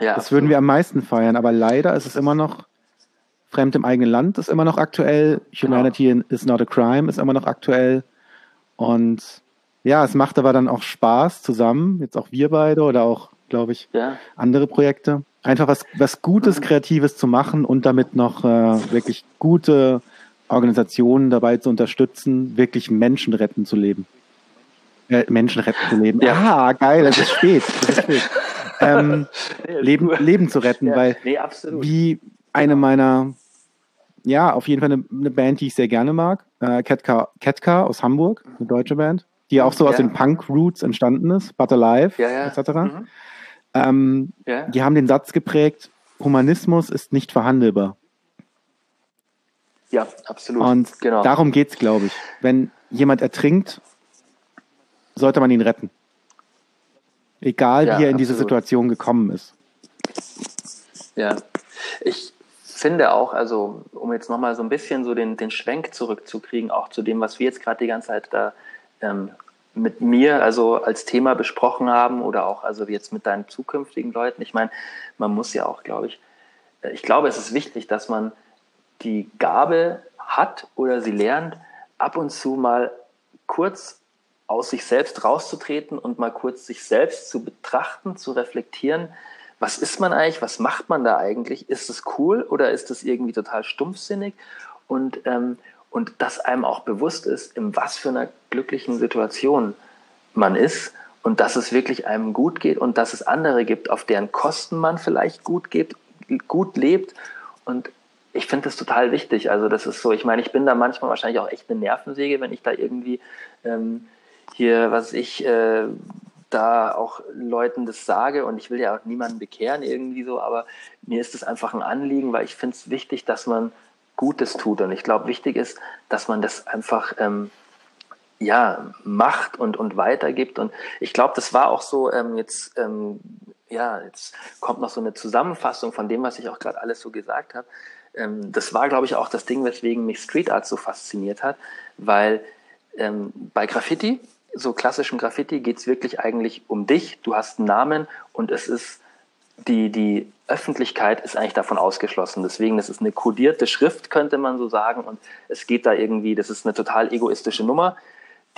Ja, das absolut. würden wir am meisten feiern, aber leider ist es immer noch Fremd im eigenen Land ist immer noch aktuell, Humanity genau. is not a crime ist immer noch aktuell und ja, es macht aber dann auch Spaß zusammen, jetzt auch wir beide oder auch glaube ich, ja. andere Projekte. Einfach was, was Gutes, mhm. Kreatives zu machen und damit noch äh, wirklich gute Organisationen dabei zu unterstützen, wirklich Menschen retten zu leben. Äh, Menschen retten zu leben. Ja. Ah, geil, es ist spät. Es ist spät. ähm, Leben, Leben zu retten, ja. weil nee, wie eine meiner, ja, auf jeden Fall eine, eine, Band, die ich sehr gerne mag, äh, Ketka, Ketka aus Hamburg, eine deutsche Band, die auch so ja. aus den Punk-Roots entstanden ist, But Alive, etc. Mhm Ähm, ja. Die haben den Satz geprägt, Humanismus ist nicht verhandelbar. Ja, absolut. Und genau. darum geht es, glaube ich. Wenn jemand ertrinkt, sollte man ihn retten. Egal, ja, wie er in absolut. diese Situation gekommen ist. Ja, ich finde auch, also um jetzt nochmal so ein bisschen so den, den Schwenk zurückzukriegen, auch zu dem, was wir jetzt gerade die ganze Zeit da ähm, mit mir also als Thema besprochen haben oder auch also jetzt mit deinen zukünftigen Leuten. Ich meine, man muss ja auch, glaube ich, äh, ich glaube, es ist wichtig, dass man die Gabe hat oder sie lernt, ab und zu mal kurz aus sich selbst rauszutreten und mal kurz sich selbst zu betrachten, zu reflektieren. Was ist man eigentlich? Was macht man da eigentlich? Ist es cool oder ist es irgendwie total stumpfsinnig? Und, ähm, und dass einem auch bewusst ist, in was für einer glücklichen Situation man ist und dass es wirklich einem gut geht und dass es andere gibt, auf deren Kosten man vielleicht gut, gibt, gut lebt. Und ich finde das total wichtig. Also das ist so, ich meine, ich bin da manchmal wahrscheinlich auch echt eine Nervensäge, wenn ich da irgendwie ähm, hier, was ich, äh, da auch Leuten das sage und ich will ja auch niemanden bekehren irgendwie so, aber mir ist es einfach ein Anliegen, weil ich finde es wichtig, dass man Gutes tut. Und ich glaube, wichtig ist, dass man das einfach ähm, ja, macht und, und weitergibt. Und ich glaube, das war auch so, ähm, jetzt, ähm, ja, jetzt kommt noch so eine Zusammenfassung von dem, was ich auch gerade alles so gesagt habe. Ähm, das war, glaube ich, auch das Ding, weswegen mich Street Art so fasziniert hat, weil ähm, bei Graffiti, so klassischem Graffiti, geht es wirklich eigentlich um dich. Du hast einen Namen und es ist die, die Öffentlichkeit ist eigentlich davon ausgeschlossen. Deswegen, das ist eine kodierte Schrift, könnte man so sagen. Und es geht da irgendwie, das ist eine total egoistische Nummer,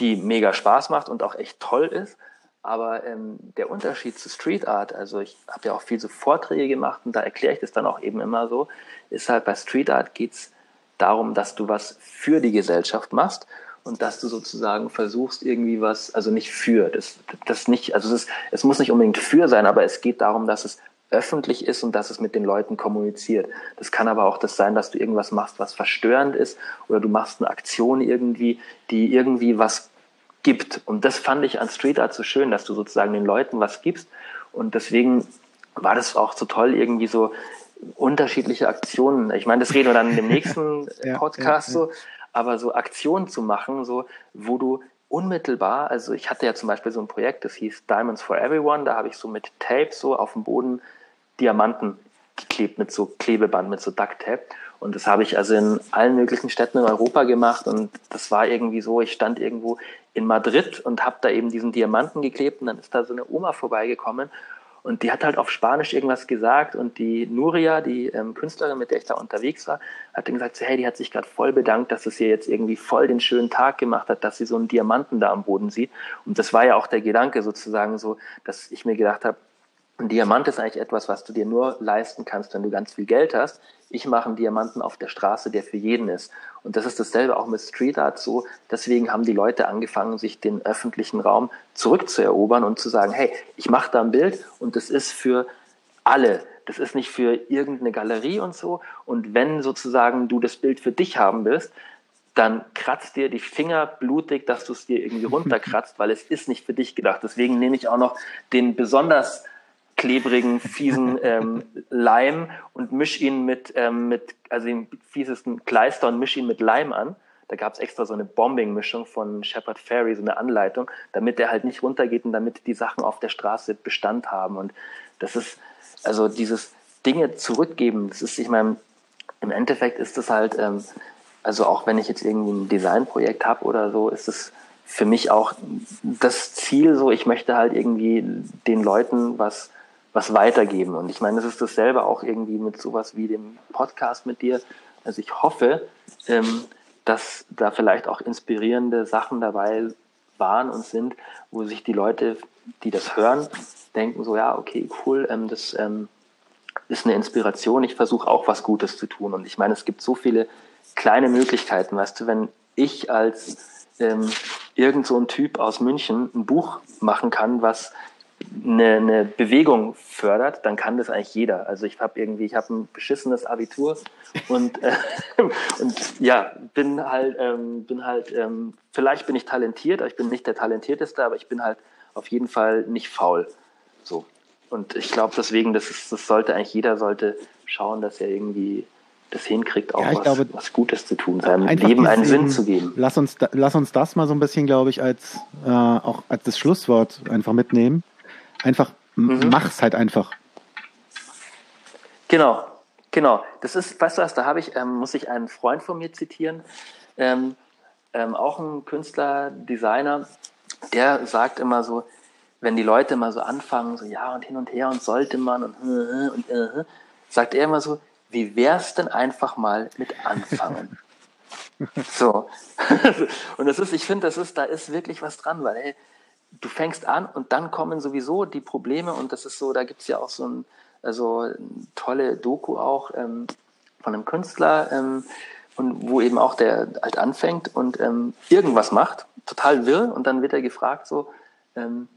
die mega Spaß macht und auch echt toll ist. Aber ähm, der Unterschied zu Street Art, also ich habe ja auch viel so Vorträge gemacht und da erkläre ich das dann auch eben immer so, ist halt bei Street Art geht es darum, dass du was für die Gesellschaft machst und dass du sozusagen versuchst irgendwie was, also nicht für, das, das nicht, also es, ist, es muss nicht unbedingt für sein, aber es geht darum, dass es öffentlich ist und dass es mit den Leuten kommuniziert. Das kann aber auch das sein, dass du irgendwas machst, was verstörend ist oder du machst eine Aktion irgendwie, die irgendwie was gibt. Und das fand ich an Street Art so schön, dass du sozusagen den Leuten was gibst. Und deswegen war das auch so toll, irgendwie so unterschiedliche Aktionen. Ich meine, das reden wir dann in dem nächsten ja, Podcast ja, ja. so, aber so Aktionen zu machen, so, wo du unmittelbar, also ich hatte ja zum Beispiel so ein Projekt, das hieß Diamonds for Everyone, da habe ich so mit Tape so auf dem Boden Diamanten geklebt mit so Klebeband, mit so Duct Tape. Und das habe ich also in allen möglichen Städten in Europa gemacht. Und das war irgendwie so, ich stand irgendwo in Madrid und habe da eben diesen Diamanten geklebt. Und dann ist da so eine Oma vorbeigekommen und die hat halt auf Spanisch irgendwas gesagt und die Nuria, die ähm, Künstlerin, mit der ich da unterwegs war, hat dann gesagt, so, hey, die hat sich gerade voll bedankt, dass es ihr jetzt irgendwie voll den schönen Tag gemacht hat, dass sie so einen Diamanten da am Boden sieht. Und das war ja auch der Gedanke sozusagen so, dass ich mir gedacht habe, ein Diamant ist eigentlich etwas, was du dir nur leisten kannst, wenn du ganz viel Geld hast. Ich mache einen Diamanten auf der Straße, der für jeden ist. Und das ist dasselbe auch mit Street Art so. Deswegen haben die Leute angefangen, sich den öffentlichen Raum zurückzuerobern und zu sagen, hey, ich mache da ein Bild und das ist für alle. Das ist nicht für irgendeine Galerie und so. Und wenn sozusagen du das Bild für dich haben willst, dann kratzt dir die Finger blutig, dass du es dir irgendwie runterkratzt, weil es ist nicht für dich gedacht. Deswegen nehme ich auch noch den besonders klebrigen, fiesen ähm, Leim und misch ihn mit, ähm, mit also den fiesesten Kleister und misch ihn mit Leim an. Da gab es extra so eine Bombing-Mischung von Shepard Ferry, so eine Anleitung, damit der halt nicht runtergeht und damit die Sachen auf der Straße Bestand haben. Und das ist, also dieses Dinge zurückgeben, das ist, ich meine, im Endeffekt ist das halt, ähm, also auch wenn ich jetzt irgendwie ein Designprojekt habe oder so, ist es für mich auch das Ziel so, ich möchte halt irgendwie den Leuten was was weitergeben. Und ich meine, es ist dasselbe auch irgendwie mit sowas wie dem Podcast mit dir. Also ich hoffe, ähm, dass da vielleicht auch inspirierende Sachen dabei waren und sind, wo sich die Leute, die das hören, denken so, ja, okay, cool, ähm, das ähm, ist eine Inspiration. Ich versuche auch was Gutes zu tun. Und ich meine, es gibt so viele kleine Möglichkeiten. Weißt du, wenn ich als ähm, irgend so ein Typ aus München ein Buch machen kann, was eine, eine Bewegung fördert, dann kann das eigentlich jeder. Also ich habe irgendwie, ich habe ein beschissenes Abitur und, äh, und ja, bin halt, ähm, bin halt, ähm, vielleicht bin ich talentiert, ich bin nicht der talentierteste, aber ich bin halt auf jeden Fall nicht faul. So. und ich glaube deswegen, das, ist, das sollte eigentlich jeder sollte schauen, dass er irgendwie das hinkriegt, auch Ja, was, glaube, was Gutes zu tun, seinem Leben einen diesen- Sinn zu geben. Lass uns, lass uns das mal so ein bisschen, glaube ich, als äh, auch als das Schlusswort einfach mitnehmen. Einfach Mhm. mach's halt einfach. Genau, genau. Das ist, weißt du was, da habe ich, ähm, muss ich einen Freund von mir zitieren, ähm, ähm, auch ein Künstler, Designer, der sagt immer so, wenn die Leute immer so anfangen, so ja und hin und her und sollte man und äh, und äh, sagt er immer so, wie wär's denn einfach mal mit anfangen? so. und das ist, ich finde, das ist, da ist wirklich was dran, weil hey, du fängst an und dann kommen sowieso die Probleme und das ist so, da gibt es ja auch so ein, also tolle Doku auch ähm, von einem Künstler ähm, und wo eben auch der halt anfängt und ähm, irgendwas macht, total wirr und dann wird er gefragt so, ähm,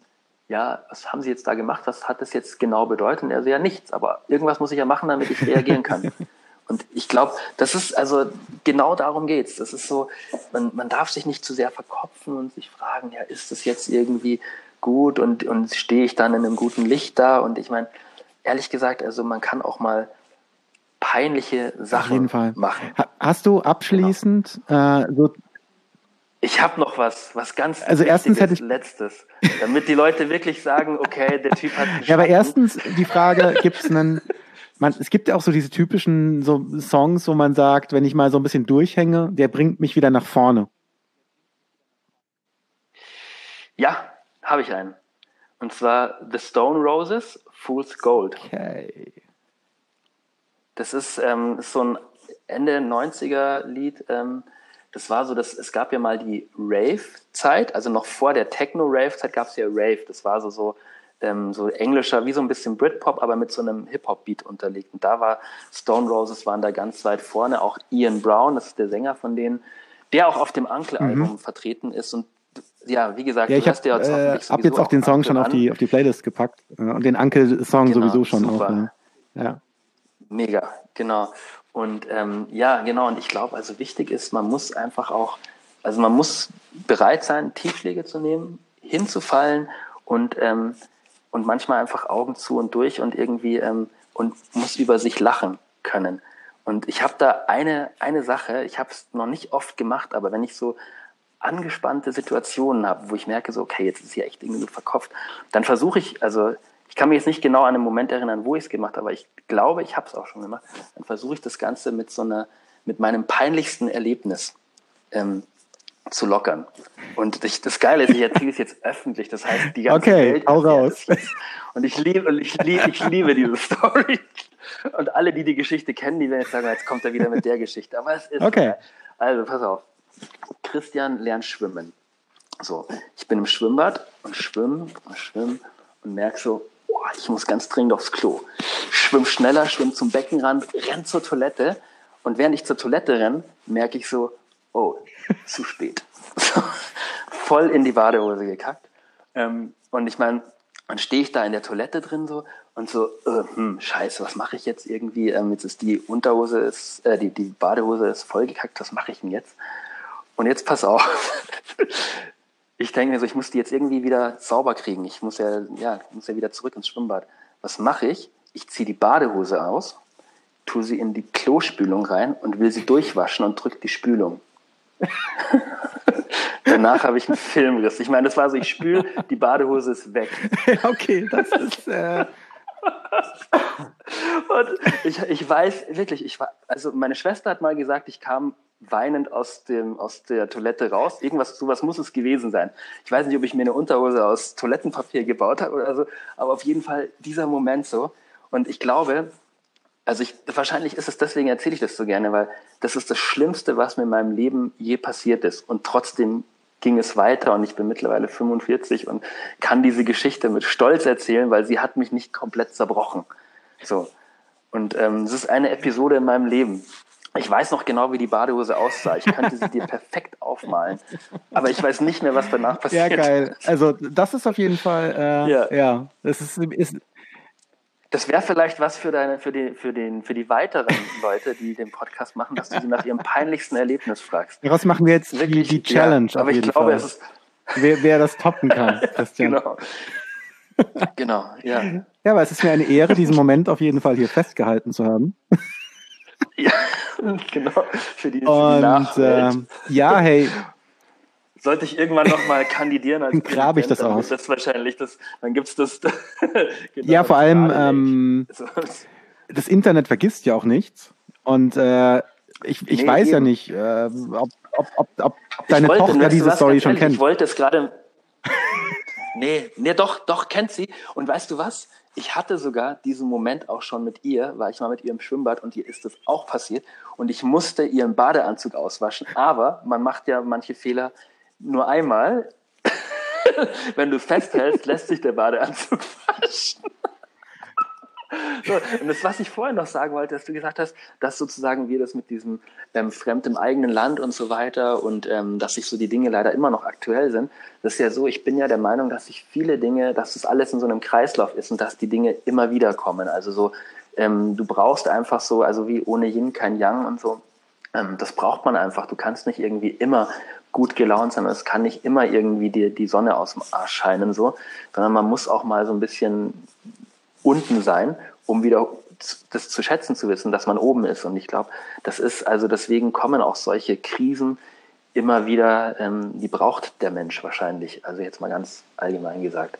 ja, was haben Sie jetzt da gemacht? Was hat das jetzt genau bedeutet? Und er so, ja, nichts, aber irgendwas muss ich ja machen, damit ich reagieren kann. Und ich glaube, das ist also genau darum geht's. Das ist so, man, man darf sich nicht zu sehr verkopfen und sich fragen, ja, ist das jetzt irgendwie gut und, und stehe ich dann in einem guten Licht da? Und ich meine, ehrlich gesagt, also man kann auch mal peinliche Sachen Auf jeden Fall. machen. Ha hast du abschließend Genau. äh, so Ich habe noch was, was ganz Also erstens hätte ich- letztes, damit die Leute wirklich sagen, okay, der Typ hat Ja, aber erstens die Frage, gibt es einen, man, es gibt ja auch so diese typischen so Songs, wo man sagt, wenn ich mal so ein bisschen durchhänge, der bringt mich wieder nach vorne. Ja, habe ich einen. Und zwar The Stone Roses, Fool's Gold. Okay. Das ist, ähm, ist so ein Ende 90er Lied. Ähm, das war so, dass es gab ja mal die Rave-Zeit, also noch vor der Techno-Rave-Zeit gab es ja Rave. Das war so, so, ähm, so englischer, wie so ein bisschen Britpop, aber mit so einem Hip-Hop-Beat unterlegt. Und da war Stone Roses waren da ganz weit vorne. Auch Ian Brown, das ist der Sänger von denen, der auch auf dem Uncle-Album vertreten ist. Und ja, wie gesagt, Mhm. Ja, ich habe jetzt äh, hab jetzt auch den Song schon auf Uncle die, auf die Playlist gepackt. äh, Und den Uncle-Song Genau, sowieso schon super. auch. ne? Ja. Mega, genau. Und ähm, ja, genau. Und ich glaube, also wichtig ist, man muss einfach auch, also man muss bereit sein, Tiefschläge zu nehmen, hinzufallen und ähm, und manchmal einfach Augen zu und durch und irgendwie ähm, und muss über sich lachen können. Und ich habe da eine eine Sache. Ich habe es noch nicht oft gemacht, aber wenn ich so angespannte Situationen habe, wo ich merke, so, okay, jetzt ist hier echt irgendwie so verkopft, dann versuche ich, also ich kann mich jetzt nicht genau an einen Moment erinnern, wo ich es gemacht habe, aber ich glaube, ich habe es auch schon gemacht, dann versuche ich das Ganze mit so einer, mit meinem peinlichsten Erlebnis ähm, zu lockern. Und ich, das Geile ist, ich erzähle es jetzt öffentlich, das heißt, die ganze Okay, Welt erfährt raus. Und ich liebe, und ich liebe, ich liebe diese Story. Und alle, die die Geschichte kennen, die werden jetzt sagen, jetzt kommt er wieder mit der Geschichte. Aber es ist Okay. Also, pass auf. Christian lernt schwimmen. So, ich bin im Schwimmbad und schwimme und schwimme und merke so, boah, ich muss ganz dringend aufs Klo. Schwimm schneller, schwimm zum Beckenrand, renn zur Toilette und während ich zur Toilette renn, merke ich so, oh, zu spät. Voll in die Badehose gekackt. Ähm, und ich meine, dann stehe ich da in der Toilette drin so und so, äh, hm, scheiße, was mache ich jetzt irgendwie? Ähm, jetzt ist die Unterhose, ist, äh, die, die Badehose ist vollgekackt, was mache ich denn jetzt? Und jetzt pass auf. Ich denke mir so, ich muss die jetzt irgendwie wieder sauber kriegen. Ich muss ja, ja, muss ja wieder zurück ins Schwimmbad. Was mache ich? Ich ziehe die Badehose aus, tue sie in die Klospülung rein und will sie durchwaschen und drücke die Spülung. Danach habe ich einen Filmriss. Ich meine, das war so, ich spüle, die Badehose ist weg. okay, das ist. Äh, Und ich, ich weiß wirklich, ich war, also meine Schwester hat mal gesagt, ich kam weinend aus dem aus der Toilette raus. Irgendwas, sowas muss es gewesen sein. Ich weiß nicht, ob ich mir eine Unterhose aus Toilettenpapier gebaut habe oder so, aber auf jeden Fall dieser Moment so. Und ich glaube, also ich, wahrscheinlich ist es deswegen erzähle ich das so gerne, weil das ist das Schlimmste, was mir in meinem Leben je passiert ist. Und trotzdem ging es weiter und ich bin mittlerweile 45 und kann diese Geschichte mit Stolz erzählen, weil sie hat mich nicht komplett zerbrochen. So. Und ähm, es ist eine Episode in meinem Leben. Ich weiß noch genau, wie die Badehose aussah. Ich könnte sie dir perfekt aufmalen. Aber ich weiß nicht mehr, was danach ja, passiert. geil. Also, das ist auf jeden Fall. Äh, Ja. ja. Das ist, ist. Das wäre vielleicht was für deine, für die, für den, für die weiteren Leute, die den Podcast machen, dass du sie nach ihrem peinlichsten Erlebnis fragst. Daraus machen wir jetzt die, Wirklich, die Challenge. Ja, aber ich glaube, Fall. es ist wer, wer das toppen kann, Christian. genau. genau, ja. Ja, aber es ist mir eine Ehre, diesen Moment auf jeden Fall hier festgehalten zu haben. Ja, genau. Für die, für die Und Nachwelt. ähm, ja, hey, Sollte ich irgendwann nochmal kandidieren als grabe ich das dann aus. Das wahrscheinlich das, dann gibt's das. genau, ja, vor allem, ähm, das Internet vergisst ja auch nichts. Und äh, ich, ich Nee, weiß ja eben. nicht, äh, ob, ob, ob, ob, deine wollte- Tochter diese Story schon ehrlich, kennt. Ich wollte es gerade. nee, nee, doch, doch, kennt sie. Und weißt du was? Ich hatte sogar diesen Moment auch schon mit ihr, war ich mal mit ihr im Schwimmbad und ihr ist das auch passiert. Und ich musste ihren Badeanzug auswaschen. Aber man macht ja manche Fehler nur einmal. Wenn du festhältst, lässt sich der Badeanzug waschen. So, und das, was ich vorhin noch sagen wollte, dass du gesagt hast, dass sozusagen wir das mit diesem ähm, Fremd im eigenen Land und so weiter und ähm, dass sich so die Dinge leider immer noch aktuell sind. Das ist ja so, ich bin ja der Meinung, dass sich viele Dinge, dass das alles in so einem Kreislauf ist und dass die Dinge immer wieder kommen. Also so, ähm, du brauchst einfach so, also wie ohne Yin kein Yang und so. Ähm, das braucht man einfach. Du kannst nicht irgendwie immer gut gelaunt sein. Es kann nicht immer irgendwie dir die Sonne aus dem Arsch scheinen, so, sondern man muss auch mal so ein bisschen unten sein, um wieder das zu schätzen zu wissen, dass man oben ist. Und ich glaube, das ist, also deswegen kommen auch solche Krisen immer wieder, ähm, die braucht der Mensch wahrscheinlich. Also jetzt mal ganz allgemein gesagt.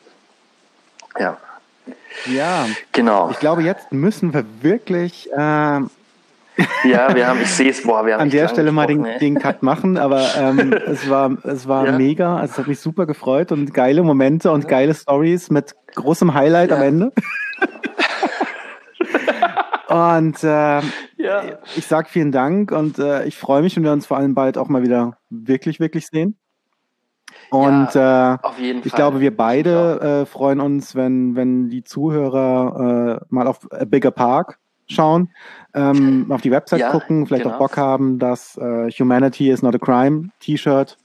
Ja, Ja, genau. ich glaube, jetzt müssen wir wirklich ähm, Ja, wir haben, ich sehe es, boah, wir haben an der Stelle mal den, den Cut machen, aber ähm, es war, es war Ja. mega. Also es hat mich super gefreut und geile Momente und geile Stories mit großem Highlight Ja. am Ende. und äh, Ja. ich sag vielen Dank und äh, ich freue mich, wenn wir uns vor allem bald auch mal wieder wirklich, wirklich sehen. Und äh, Auf jeden ich Fall. glaube, wir beide äh, freuen uns, wenn, wenn die Zuhörer äh, mal auf A Bigger Park schauen, ähm, auf die Website Ja, gucken, vielleicht genau. auch Bock haben, das äh, Humanity is not a Crime T-Shirt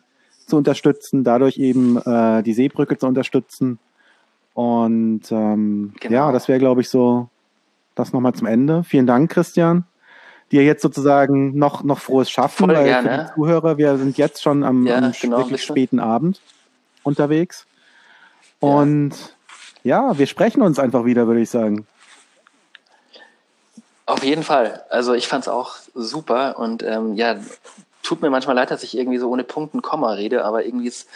zu unterstützen, dadurch eben äh, die Seebrücke zu unterstützen. Und ähm, Genau. ja, das wäre, glaube ich, so das nochmal zum Ende. Vielen Dank, Christian. Dir jetzt sozusagen noch, noch frohes Schaffen, Voll weil gerne. für die Zuhörer, wir sind jetzt schon am, Ja, am genau, wirklich bitte. späten Abend unterwegs. Ja. Und ja, wir sprechen uns einfach wieder, würde ich sagen. Auf jeden Fall. Also ich fand es auch super und ähm, ja, tut mir manchmal leid, dass ich irgendwie so ohne Punkt und Komma rede, aber irgendwie ist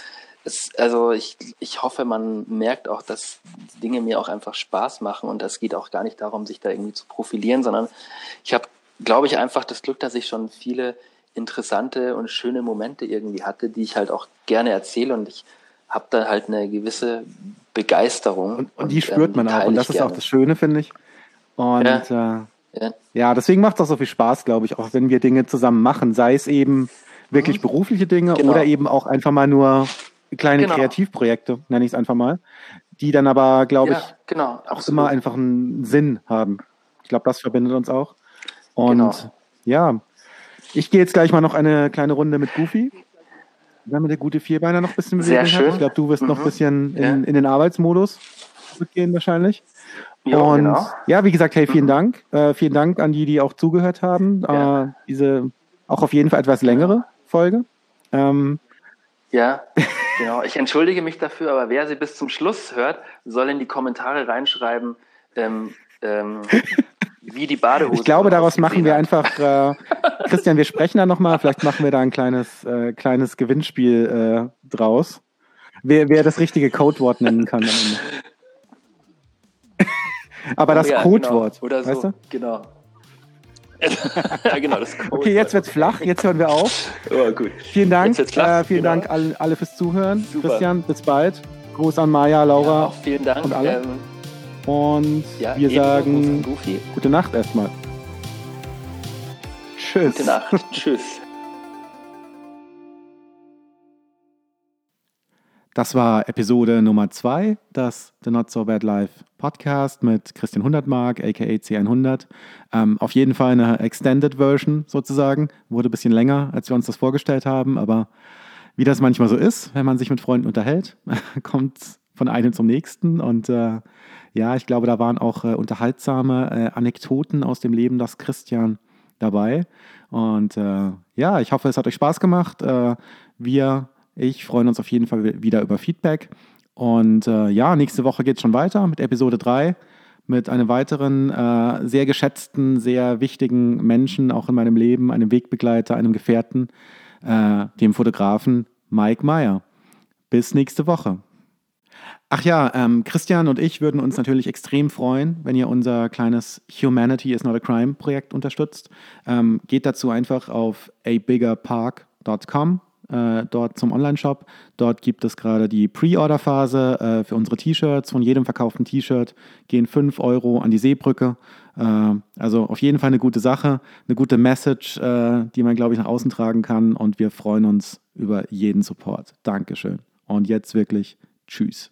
es, also ich, ich hoffe, man merkt auch, dass Dinge mir auch einfach Spaß machen und es geht auch gar nicht darum, sich da irgendwie zu profilieren, sondern ich habe, glaube ich, einfach das Glück, dass ich schon viele interessante und schöne Momente irgendwie hatte, die ich halt auch gerne erzähle und ich habe da halt eine gewisse Begeisterung. Und, und die spürt ähm, man auch. Und das ist auch gerne. das Schöne, finde ich. Und Ja. äh, Ja. ja, deswegen macht es auch so viel Spaß, glaube ich, auch wenn wir Dinge zusammen machen. Sei es eben wirklich berufliche Dinge Genau. oder eben auch einfach mal nur kleine Genau. Kreativprojekte, nenne ich es einfach mal, die dann aber, glaube ja, ich, genau, auch immer einfach einen Sinn haben. Ich glaube, das verbindet uns auch. Und Genau. ja, ich gehe jetzt gleich mal noch eine kleine Runde mit Goofy. Damit der gute Vierbeiner noch ein bisschen Sehr Bewegung hat. schön. Ich glaube, du wirst noch ein Mhm. bisschen in, Ja. in den Arbeitsmodus zurückgehen wahrscheinlich. Ja, und genau. ja, wie gesagt, hey, vielen Mhm. Dank. Äh, vielen Dank an die, die auch zugehört haben. Ja. Äh, diese auch auf jeden Fall etwas längere Folge. Ähm, Ja, genau. Ich entschuldige mich dafür, aber wer sie bis zum Schluss hört, soll in die Kommentare reinschreiben, ähm, ähm, wie die Badehose. ich glaube, daraus machen wir einfach, äh, Christian, wir sprechen da nochmal, vielleicht machen wir da ein kleines, äh, kleines Gewinnspiel äh, draus. Wer, wer das richtige Codewort nennen kann. Aber das Ja, Codewort, Genau. Oder so. weißt du? Genau. ja, genau, das Codewort. Okay, jetzt wird's flach, jetzt hören wir auf. Oh, gut. Vielen Dank, flach, äh, vielen genau. Dank alle, alle fürs Zuhören. Super. Christian, bis bald. Gruß an Maja, Ja, Laura auch vielen Dank. und alle. Ähm, und ja, wir sagen gute Nacht erstmal. Tschüss. Gute Nacht. Tschüss. Das war Episode Nummer 2, das The Not So Bad Life Podcast mit Christian Hundertmark, aka C100. Ähm, auf jeden Fall eine Extended Version sozusagen. Wurde ein bisschen länger, als wir uns das vorgestellt haben, aber wie das manchmal so ist, wenn man sich mit Freunden unterhält, kommt von einem zum nächsten. Und äh, ja, ich glaube, da waren auch äh, unterhaltsame äh, Anekdoten aus dem Leben des Christian dabei. Und äh, ja, ich hoffe, es hat euch Spaß gemacht. Äh, wir, ich freuen uns auf jeden Fall wieder über Feedback. Und äh, ja, nächste Woche geht es schon weiter mit Episode 3. mit einem weiteren äh, sehr geschätzten, sehr wichtigen Menschen auch in meinem Leben, einem Wegbegleiter, einem Gefährten, äh, dem Fotografen Mike Meyer. Bis nächste Woche. Ach ja, ähm, Christian und ich würden uns natürlich extrem freuen, wenn ihr unser kleines Humanity is not a crime Projekt unterstützt. Ähm, geht dazu einfach auf abiggerpark.com äh, dort zum Online-Shop. Dort gibt es gerade die Pre-Order-Phase äh, für unsere T-Shirts. Von jedem verkauften T-Shirt gehen 5 Euro an die Seebrücke. Äh, also auf jeden Fall eine gute Sache, eine gute Message, äh, die man, glaube ich, nach außen tragen kann. Und wir freuen uns über jeden Support. Dankeschön. Und jetzt wirklich Tschüss.